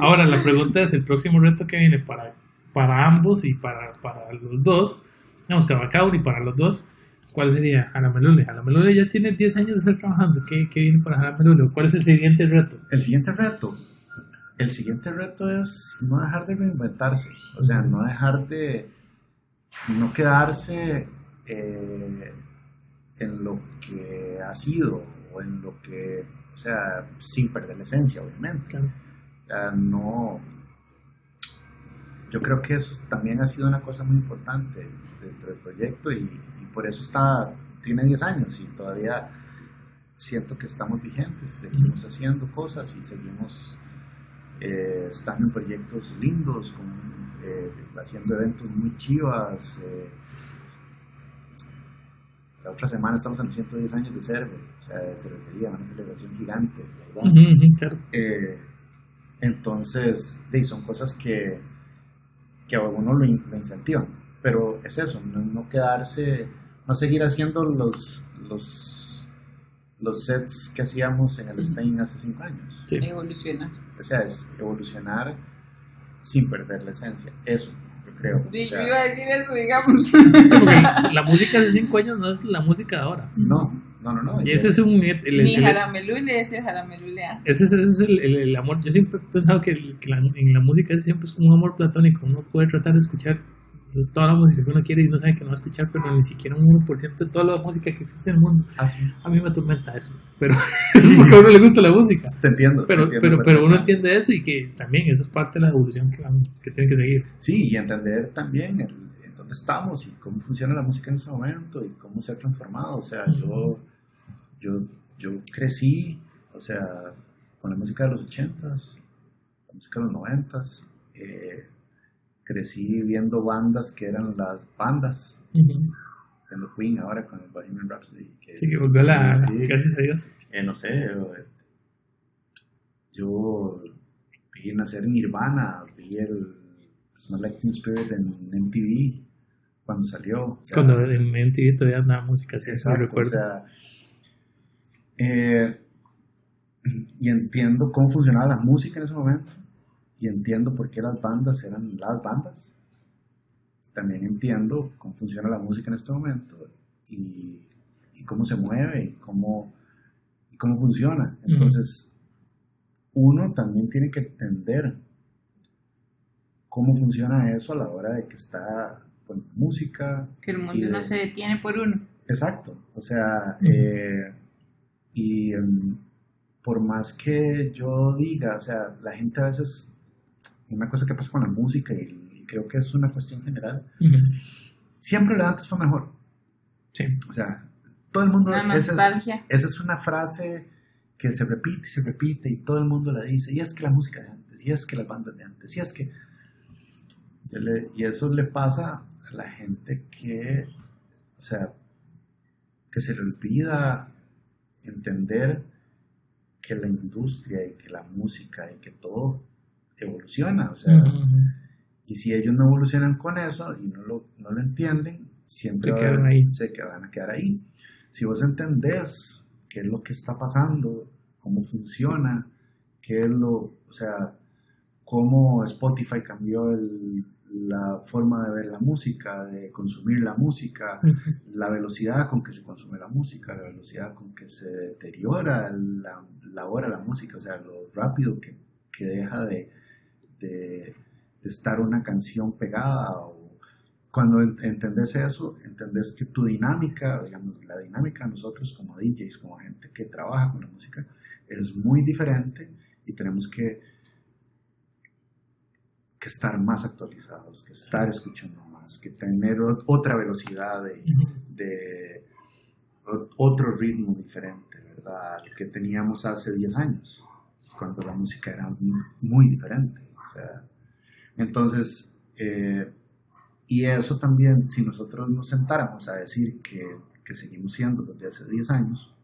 Ahora, la pregunta es, el próximo reto que viene para, para ambos y para, para los dos, digamos, y para los dos, ¿cuál sería? Jalamelule. Jalamelule ya tiene 10 años de estar trabajando. ¿Qué, qué viene para Jalamelule? ¿Cuál es el siguiente reto?
El siguiente reto. El siguiente reto es no dejar de reinventarse. O sea, no dejar de. No quedarse eh, en lo que ha sido o en lo que. O sea, sin perder la esencia, obviamente.
Claro.
O sea, no. Yo creo que eso también ha sido una cosa muy importante dentro del proyecto y, y por eso está, tiene 10 años y todavía siento que estamos vigentes, seguimos haciendo cosas y seguimos eh, estando en proyectos lindos, con, eh, haciendo eventos muy chivas. eh. La otra semana estamos en los 110 años de Cerve, o sea, de cervecería, una celebración gigante, ¿verdad?
Ujú, ujú, claro.
Eh, entonces, de, son cosas que, que a uno lo, in- lo incentivan. Pero es eso, no, no quedarse, no seguir haciendo los, los, los sets que hacíamos en el Stein hace cinco años.
Sí.
Evolucionar.
O sea, es evolucionar sin perder la esencia. Eso, yo creo. O
Sí,
sea,
yo iba a decir eso, digamos.
Sí, la música de 5 años no es la música de ahora.
no, no, no, no.
Y ese es un... el- el-
Ni
el-
jalamelule, ese es jalamelule antes.
Ese es, ese es el, el- el amor. Yo siempre he pensado que, el- que la- en la música siempre es como un amor platónico. Uno puede tratar de escuchar toda la música que uno quiere y no sabe que no va a escuchar, pero ni siquiera un 1% de toda la música que existe en el mundo.
Así,
A mí me atormenta eso. Pero es porque a uno le gusta la música.
te entiendo. te
Pero,
entiendo
pero, pero uno entiende eso y que también eso es parte de la evolución que, que tiene que seguir.
Sí, y entender también el, en dónde estamos y cómo funciona la música en ese momento y cómo se ha transformado. O sea, yo, yo, yo crecí, o sea, con la música de los ochentas, la música de los noventas. eh, crecí viendo bandas que eran las bandas, viendo Queen ahora con el Bohemian Rhapsody. Que,
Así que volvió la.
Sí.
Gracias a Dios.
eh, no sé, eh, yo vi nacer Nirvana, vi el Smell Like Teen Spirit en MTV cuando salió. o sea,
Cuando en MTV todavía andaba música, sí, sí,
exacto, o
recuerdo.
sea, eh, y entiendo cómo funcionaba la música en ese momento, y entiendo por qué las bandas eran las bandas. También entiendo cómo funciona la música en este momento y, y cómo se mueve y cómo, y cómo funciona. Entonces, uno también tiene que entender cómo funciona eso a la hora de que está con música,
Que el mundo no se detiene por uno.
Exacto, o sea, eh, y em, por más que yo diga, o sea, la gente a veces, una cosa que pasa con la música y, y creo que es una cuestión general, siempre lo de antes fue mejor,
Sí.
o sea, todo el mundo,
Una
esa,
nostalgia.
esa es una frase que se repite y se repite y todo el mundo la dice, y es que la música de antes, y es que las bandas de antes, y es que, le- y eso le pasa a la gente que, o sea, que se le olvida entender que la industria y que la música y que todo evoluciona, o sea, y si ellos no evolucionan con eso y no lo, no lo entienden, siempre
Se quedan ahí.
se van a quedar ahí. Si vos entendés qué es lo que está pasando, cómo funciona, qué es lo, o sea, cómo Spotify cambió el- la forma de ver la música, de consumir la música, la velocidad con que se consume la música, la velocidad con que se deteriora la, la hora la música, o sea, lo rápido que, que deja de, de, de, estar una canción pegada. O, cuando entendés eso, entendés que tu dinámica, digamos, la dinámica de nosotros como DJs, como gente que trabaja con la música, es muy diferente y tenemos que que estar más actualizados, que estar escuchando más, que tener otra velocidad de, de otro ritmo diferente, ¿verdad? Al que teníamos hace 10 años, cuando la música era muy diferente. O sea, entonces, eh, y eso también, si nosotros nos sentáramos a decir que, que seguimos siendo desde hace 10 años,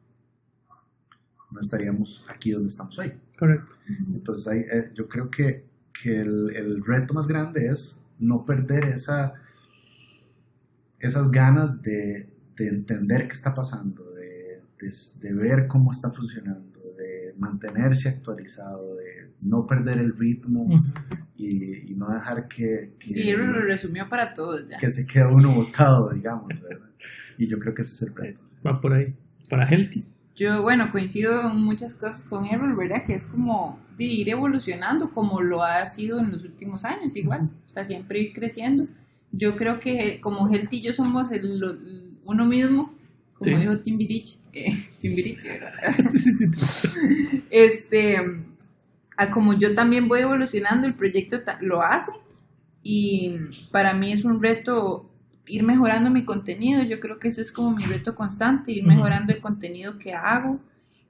no estaríamos aquí donde estamos hoy.
Correcto.
Entonces, hay, eh, yo creo que que el, el, reto más grande es no perder esa, esas ganas de, de entender qué está pasando, de, de, ver cómo está funcionando, mantenerse actualizado, de no perder el ritmo y, y, no dejar que... que
y lo resumió para todos ya.
Que se quede uno botado, digamos, ¿verdad? Y yo creo que ese es el reto.
Va por ahí, para Healthy.
Yo, bueno, coincido en muchas cosas con Errol, ¿verdad? Que es como de ir evolucionando como lo ha sido en los últimos años, igual. O sea, siempre ir creciendo. Yo creo que como Healthy y yo somos el, uno mismo, como dijo Timbirich. Eh, Timbirich, ¿verdad? este, a como yo también voy evolucionando, el proyecto lo hace. Y para mí es un reto ir mejorando mi contenido. Yo creo que ese es como mi reto constante, ir mejorando el contenido que hago,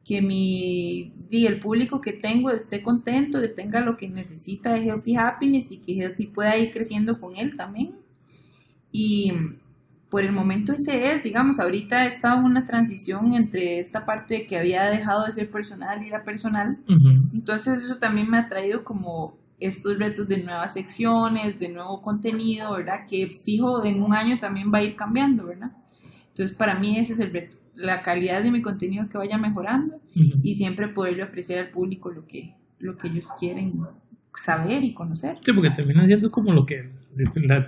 que mi y el público que tengo esté contento, que tenga lo que necesita de Healthy Happiness y que Healthy pueda ir creciendo con él también. Y por el momento ese es, digamos, ahorita en una transición entre esta parte que había dejado de ser personal y la personal. Entonces eso también me ha traído como estos retos de nuevas secciones, de nuevo contenido, ¿verdad? Que fijo en un año también va a ir cambiando, ¿verdad? Entonces, para mí ese es el reto, la calidad de mi contenido que vaya mejorando y siempre poderle ofrecer al público lo que, lo que ellos quieren saber y conocer.
Sí, porque termina siendo como lo que la,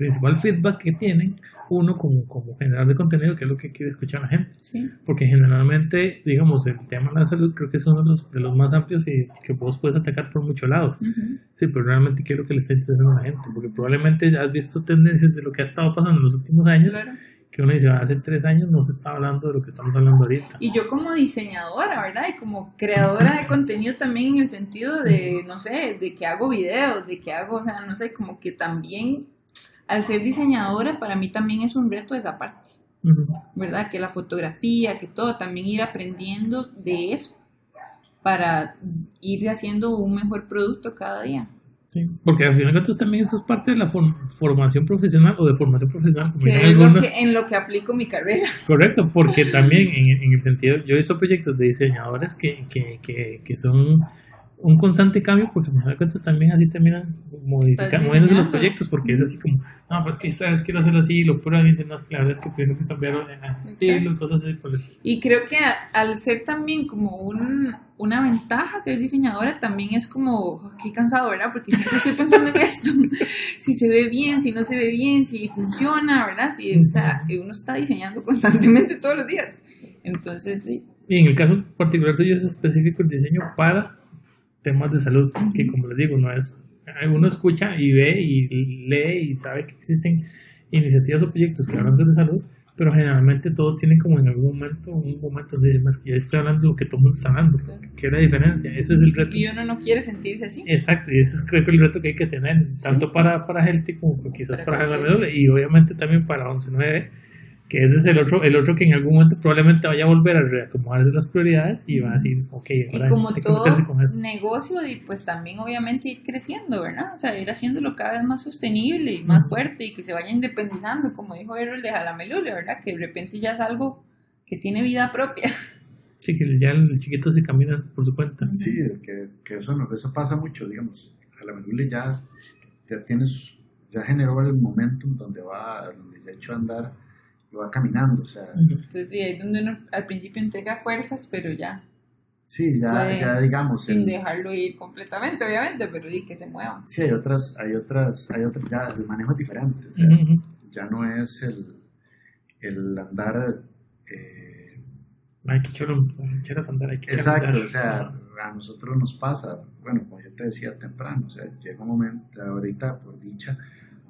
principal feedback que tienen uno como, como generador de contenido, que es lo que quiere escuchar la gente.
Sí.
Porque generalmente, digamos, el tema de la salud creo que es uno de los, de los más amplios y que vos puedes atacar por muchos lados. Sí, pero realmente qué es lo que le está interesando a la gente, porque probablemente ya has visto tendencias de lo que ha estado pasando en los últimos años. que uno dice, hace tres años no se está hablando de lo que estamos hablando ahorita.
Y yo como diseñadora, ¿verdad? Y como creadora de contenido también en el sentido de, no sé, de que hago videos, de que hago, o sea, no sé, como que también al ser diseñadora, para mí también es un reto esa parte, ¿verdad? Que la fotografía, que todo, también ir aprendiendo de eso para ir haciendo un mejor producto cada día.
Sí, porque al final cuentas también eso es parte de la formación profesional o de formación profesional.
Como que es lo que, en lo que aplico mi carrera.
Correcto, porque también en, en el sentido, yo he visto proyectos de diseñadores que, que, que, que son un constante cambio porque me da cuenta también así terminan modificando moviéndose los proyectos porque es así como no pues que esta vez quiero hacerlo así y lo prueban y dicen no es que la verdad es que primero que cambiaron el estilo cosas así por eso.
y creo que al ser también como un, una ventaja ser diseñadora también es como oh, qué cansado verdad porque siempre estoy pensando en esto. Si se ve bien si no se ve bien si funciona verdad si o sea uno está diseñando constantemente todos los días. Entonces sí.
Y en el caso particular tuyo es específico el diseño para temas de salud, que como les digo, no es, uno escucha y ve y lee y sabe que existen iniciativas o proyectos que hablan sobre salud, pero generalmente todos tienen como en algún momento, un momento de más que ya estoy hablando de lo que todo el mundo está hablando, que es la diferencia, ese es el reto.
Y uno no quiere sentirse así.
Exacto, y ese es creo que el reto que hay que tener, tanto para, para gente como quizás para, para y obviamente también para 11.9 que ese es el otro, el otro que en algún momento probablemente vaya a volver a reacomodarse las prioridades y va a decir, ok,
ahora y como todo negocio, y pues también obviamente ir creciendo, ¿verdad? O sea, ir haciéndolo cada vez más sostenible y más fuerte y que se vaya independizando, como dijo Errol de Jalamelule, ¿verdad? Que de repente ya es algo que tiene vida propia.
Sí, que ya el chiquito se camina por su cuenta.
Sí, que, que eso, no, eso pasa mucho, digamos. Jalamelule ya, ya tienes, ya generó el momento donde va, donde ya ha hecho andar va caminando, o sea.
Entonces, ahí donde uno al principio entrega fuerzas, pero ya
Sí, ya,
puede,
ya digamos.
Sin
el-
dejarlo ir completamente, obviamente, pero y que se mueva.
sí, hay otras, hay otras, hay otras, ya el manejo es diferente. O sea,
Ujú.
ya no es el, el andar. eh,
Hay que echar andar, hay que
exacto,
andar.
o sea, a nosotros nos pasa, bueno, como yo te decía temprano, o sea, llega un momento, ahorita por dicha,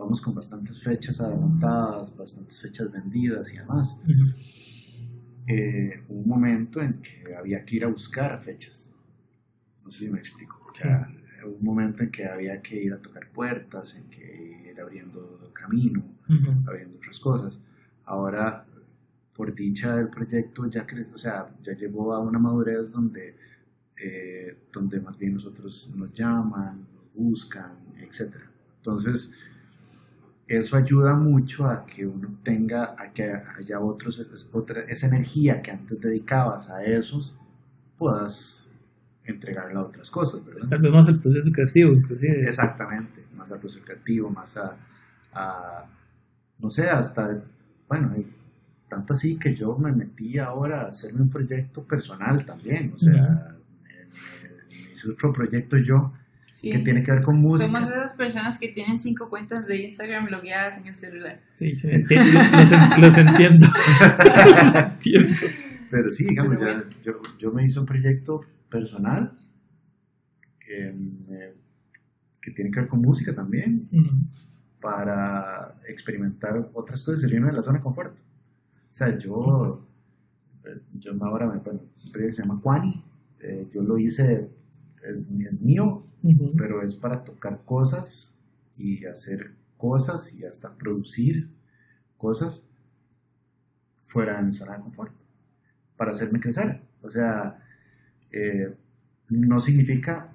vamos con bastantes fechas adelantadas, bastantes fechas vendidas y demás.
Ujú.
eh, un momento en que había que ir a buscar fechas. No sé si me explico. O sea, un momento en que había que ir a tocar puertas, en que ir abriendo camino,
Ujú.
abriendo otras cosas. Ahora, por dicha del proyecto, ya, cre- o sea, ya llegó a una madurez donde, eh, donde más bien nosotros nos llaman, nos buscan, etc. Entonces, eso ayuda mucho a que uno tenga, a que haya otros, otra, esa energía que antes dedicabas a esos, puedas entregarla a otras cosas, ¿verdad?
Tal vez más el proceso creativo, inclusive.
Exactamente, más al proceso creativo, más a, a, no sé, hasta, bueno, y tanto así que yo me metí ahora a hacerme un proyecto personal también, o sea, me hice otro proyecto yo
Sí.
que tiene que ver con música.
Somos esas personas que tienen cinco cuentas de Instagram bloqueadas en el celular.
Sí, sí, entiendo, los, en- los entiendo. los entiendo.
Pero sí, digamos,
Pero
ya- yo, yo me hice un proyecto personal que, me- que tiene que ver con música también, para experimentar otras cosas y salirme de la zona de confort. O sea, yo, eh, yo ahora me, bueno, un proyecto que se llama Quani, eh, yo lo hice, es, es mío,
Ujú.
pero es para tocar cosas y hacer cosas y hasta producir cosas fuera de mi zona de confort, para hacerme crecer. O sea, eh, no significa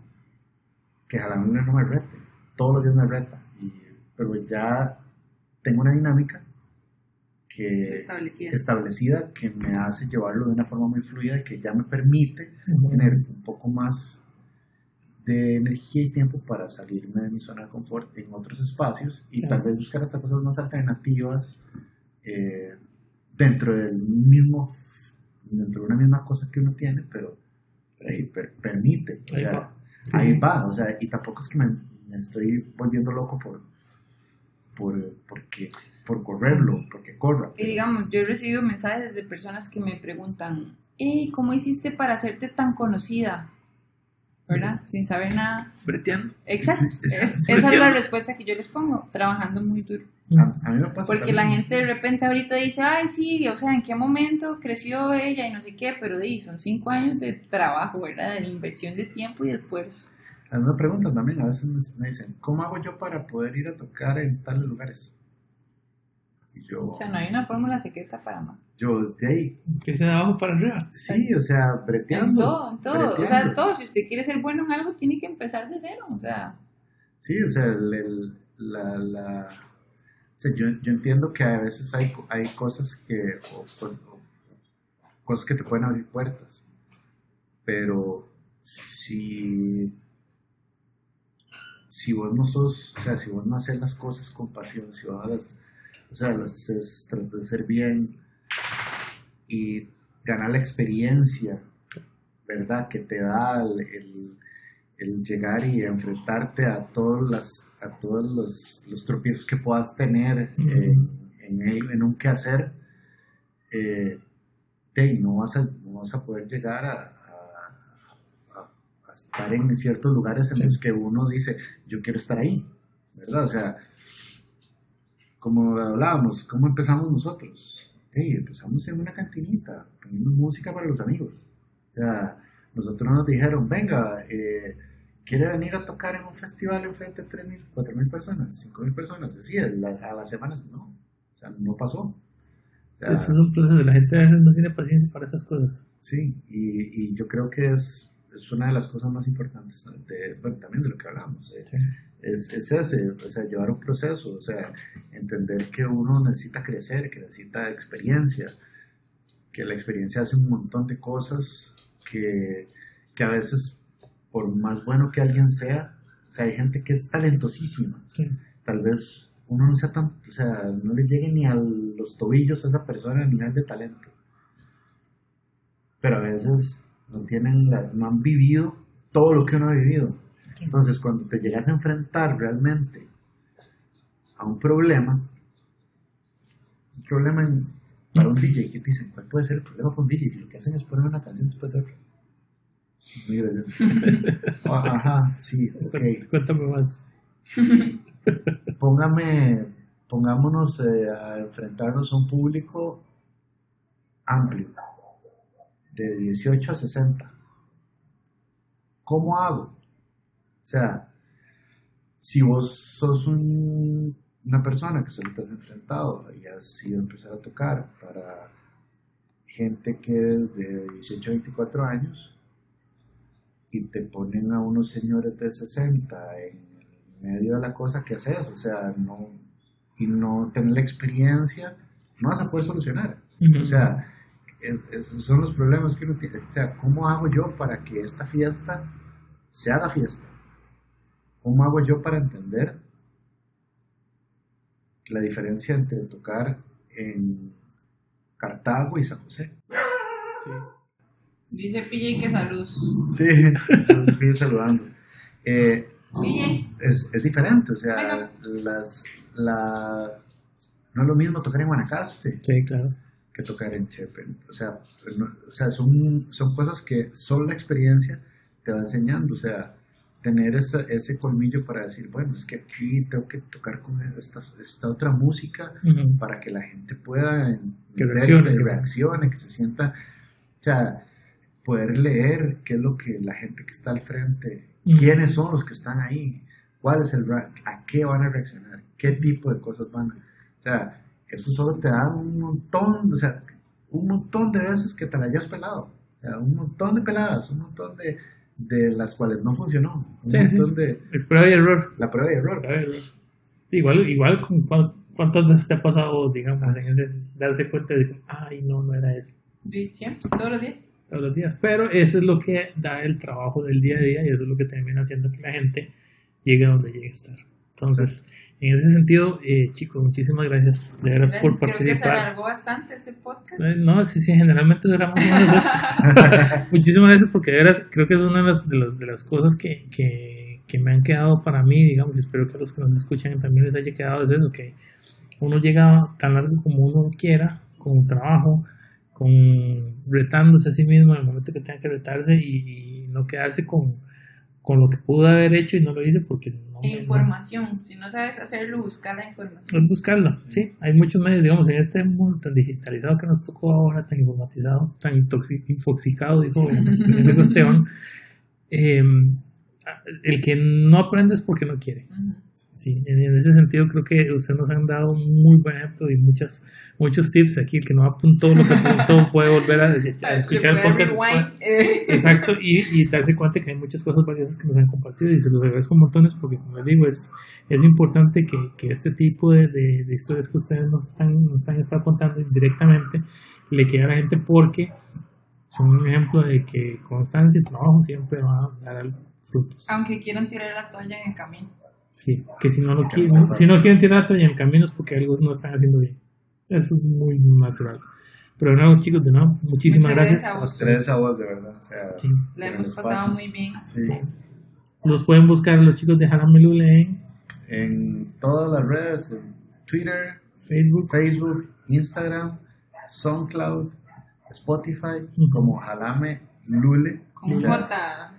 que jalarme no me rete, todos los días me reta, y, pero ya tengo una dinámica que
Establecida.
establecida que me hace llevarlo de una forma muy fluida y que ya me permite
Ujú.
tener un poco más de energía y tiempo para salirme de mi zona de confort en otros espacios y
Claro.
tal vez buscar hasta cosas más alternativas eh, dentro del mismo dentro de una misma cosa que uno tiene pero, pero ahí per- permite o
Ahí
sea,
va. Sí,
ahí
sí.
va o sea y tampoco es que me, me estoy volviendo loco por por porque por correrlo porque corra
Y digamos, yo he recibido mensajes de personas que me preguntan, hey, ¿cómo hiciste para hacerte tan conocida? ¿Verdad? Sin saber nada.
Breteando.
Exacto. Es- esa es la respuesta que yo les pongo, trabajando muy duro.
a, a mí me pasa
Porque la gente de repente ahorita dice, ay, sí, o sea, ¿en qué momento creció ella y no sé qué? Pero di, son cinco años de trabajo, ¿verdad? De inversión de tiempo y de esfuerzo.
A mí me preguntan también, a veces me, me dicen, ¿cómo hago yo para poder ir a tocar en tales lugares? Y yo,
O sea, no hay una fórmula secreta para más.
Yo de ahí,
Que sea de abajo para arriba.
sí, o sea,
En
breteando.
todo, en todo. O sea,
breteando.
todo. Si usted quiere ser bueno en algo, tiene que empezar de cero. O sea,
Sí, o sea, el- el- la, la- o sea, yo, yo entiendo que a veces hay, hay cosas que, o, o- o cosas que te pueden abrir puertas, pero si, si vos no sos, o sea, si vos no haces las cosas con pasión, si vos las, o sea, las haces, tratas de hacer bien y ganar la experiencia, ¿verdad? Que te da el- el el llegar y enfrentarte a todos las a todos los, los tropiezos que puedas tener en, en, el- en un quehacer eh, te- no vas a no vas a poder llegar a, a- a- a estar en ciertos lugares en
Sí.
los que uno dice yo quiero estar ahí verdad o sea como hablábamos cómo empezamos nosotros Ey, empezamos en una cantinita poniendo música para los amigos o sea nosotros nos dijeron, venga, eh, ¿quiere venir a tocar en un festival enfrente de 3.000, 4.000 personas, 5.000 personas? La- a las semanas, no, o sea, no pasó. O sea,
Entonces es un proceso. La gente a veces no tiene paciencia para esas cosas.
sí, y, y yo creo que es, es una de las cosas más importantes, de, bueno, también de lo que hablamos, eh,
Sí.
es, es ese, o sea, llevar un proceso, o sea, entender que uno necesita crecer, que necesita experiencia, que la experiencia hace un montón de cosas que, que a veces, por más bueno que alguien sea, o sea, hay gente que es talentosísima,
Sí.
tal vez uno no sea tan, o sea, no le llegue ni a los tobillos a esa persona a nivel de talento, pero a veces no tienen no han vivido todo lo que uno ha vivido. Entonces, cuando te llegas a enfrentar realmente a un problema, un problema en- para un DJ, ¿qué te dicen? ¿Cuál puede ser el problema para un DJ? Si lo que hacen es poner una canción después de otra. Muy gracioso. Ah, Ajá, sí, ok.
Cuéntame más.
Póngame, pongámonos eh, a enfrentarnos a un público amplio, de 18 a 60. ¿Cómo hago? O sea, si vos sos un- una persona que solo te has enfrentado y has ido a empezar a tocar para gente que es de 18 a 24 años y te ponen a unos señores de 60 en medio de la cosa que haces, o sea, no, y no tener la experiencia, no vas a poder solucionar. O sea, es- esos son los problemas que uno tiene. O sea, ¿cómo hago yo para que esta fiesta se haga fiesta? ¿Cómo hago yo para entender la diferencia entre tocar en Cartago y San José?
Sí.
Dice PJ que salud.
Sí, saludando. Eh, es, es diferente, o sea, las, la, no es lo mismo tocar en Guanacaste
Sí, claro.
Que tocar en Chepe. O sea, no- o sea son, son cosas que solo la experiencia te va enseñando. O sea, tener esa- ese colmillo para decir, bueno, es que aquí tengo que tocar con esta, esta otra música para que la gente pueda
Que reaccione.
reaccione, que se sienta, o sea, poder leer qué es lo que la gente que está al frente, quiénes son los que están ahí, cuál es el ra- a qué van a reaccionar, qué tipo de cosas van a, o sea, eso solo te da un montón, o sea, un montón de veces que te la hayas pelado, o sea, un montón de peladas, un montón de, de las cuales no funcionó, un
Sí,
montón
sí.
de
El prueba y error.
la prueba y error.
Prueba y error. Igual, igual cuántas veces te ha pasado, digamos,
Ah,
en ese- darse cuenta de que, ay, no, no era eso.
Sí, siempre, todos los días.
todos los días. Pero eso es lo que da el trabajo del día a día y eso es lo que termina haciendo que la gente llegue a donde llegue a estar. Entonces, en ese sentido, eh, chicos, muchísimas gracias de veras por
Gracias. Creo que se
participar.
alargó bastante este podcast.
Eh, No, sí, sí, generalmente o menos esto. Muchísimas gracias porque de veras creo que es una de las, de las, de las cosas que, que, que me han quedado para mí, digamos, y espero que a los que nos escuchan también les haya quedado, es eso, que uno llega tan largo como uno quiera, con trabajo, con retándose a sí mismo en el momento que tenga que retarse y, y no quedarse con, con lo que pudo haber hecho y no lo hice porque no...
Información. Si no sabes hacerlo, buscar la información.
es buscarlo, sí. Hay muchos medios, digamos, en este mundo tan digitalizado que nos tocó ahora, tan informatizado, tan intoxi- infoxicado, dijo Esteban. eh, el que no aprende es porque no quiere.
Ujú.
Sí, en, ese sentido creo que ustedes nos han dado un muy buen ejemplo y muchas, muchos tips aquí. El que no apuntó lo que apuntó puede volver a, a escuchar el podcast después.
eh,
Exacto, y, y darse cuenta que hay muchas cosas valiosas que nos han compartido y se los agradezco montones porque, como les digo, es, es importante que, que este tipo de, de- de historias que ustedes nos están, nos han estado contando indirectamente le quede a la gente porque son un ejemplo de que constancia y trabajo siempre van a dar frutos.
Aunque quieran tirar la toalla en el camino.
Sí, que si no lo quieren,
no
si no quieren tirar la toalla en el camino es porque algo no están haciendo bien. Eso es muy natural. Pero de nuevo, chicos, de nuevo, muchísimas
Muchas
gracias.
gracias a.
Tres a vos, de verdad. O sea,
Sí.
La hemos pasado muy bien.
Sí.
Sí. Los pueden buscar los chicos de Jalame Lule en
En todas las redes, en Twitter,
Facebook.
Facebook, Instagram, SoundCloud, Spotify,
Ujú.
como Jalame Lule.
Con
o, sea,
J.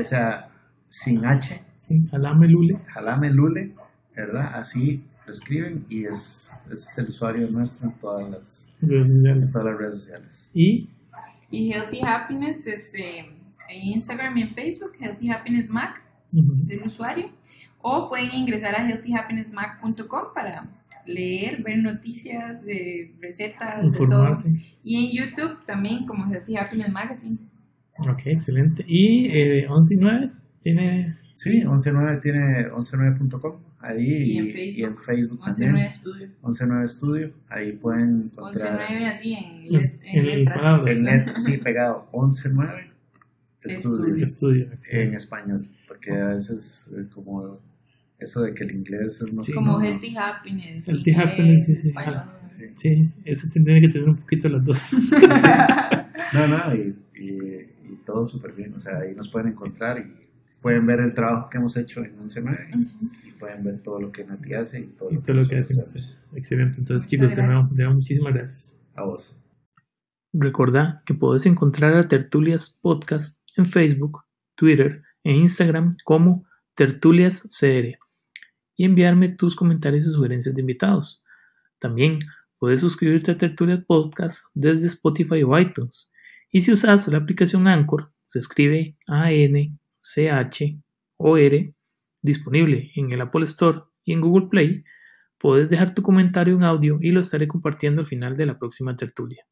o sea, sin H,
Sí, Jalame Lule.
Jalame Lule, ¿verdad? Así lo escriben y es, ese es el usuario nuestro en todas las,
redes
en
sociales.
todas las redes sociales.
Y
Y Healthy Happiness es eh, en Instagram y en Facebook, Healthy Happiness Mac
ujú,
es el usuario. O pueden ingresar a healthyhappinessmac.com para leer, ver noticias, de recetas, de todo.
informarse.
Y en YouTube también como Healthy Happiness Magazine.
Ok, excelente. Y eh, 11 y 9 tiene.
Sí, 119 tiene 119.com ahí
Y
y,
en
y
Facebook.
en Facebook
11.9
también.
Studio.
119 Studio, ahí pueden encontrar
11.9 así en,
En-
en letras.
en net, sí, pegado 119
Estudio.
Studio
Estudio.
en español, porque a veces eh, como eso de que el inglés es no
Sí,
como
no,
Healthy Happiness.
Healthy Happiness, sí, sí.
español.
sí.
Sí, este tiene que tener un poquito las dos.
No, no, y, y, y todo súper bien. O sea, ahí nos pueden encontrar y pueden ver el trabajo que hemos hecho en 11.9
Ujú.
y pueden ver todo lo que Nati hace y todo
Y
lo
todo lo que ustedes. Excelente. Entonces, chicos, de nuevo,
gracias.
de nuevo, muchísimas gracias.
A vos.
Recordá que podés encontrar a Tertulias Podcast en Facebook, Twitter e Instagram como Tertulias CR y enviarme tus comentarios y sugerencias de invitados. También puedes suscribirte a Tertulias Podcast desde Spotify o iTunes. Y si usas la aplicación Anchor, se escribe C-H-O-R disponible en el Apple Store y en Google Play, puedes dejar tu comentario en audio y lo estaré compartiendo al final de la próxima tertulia.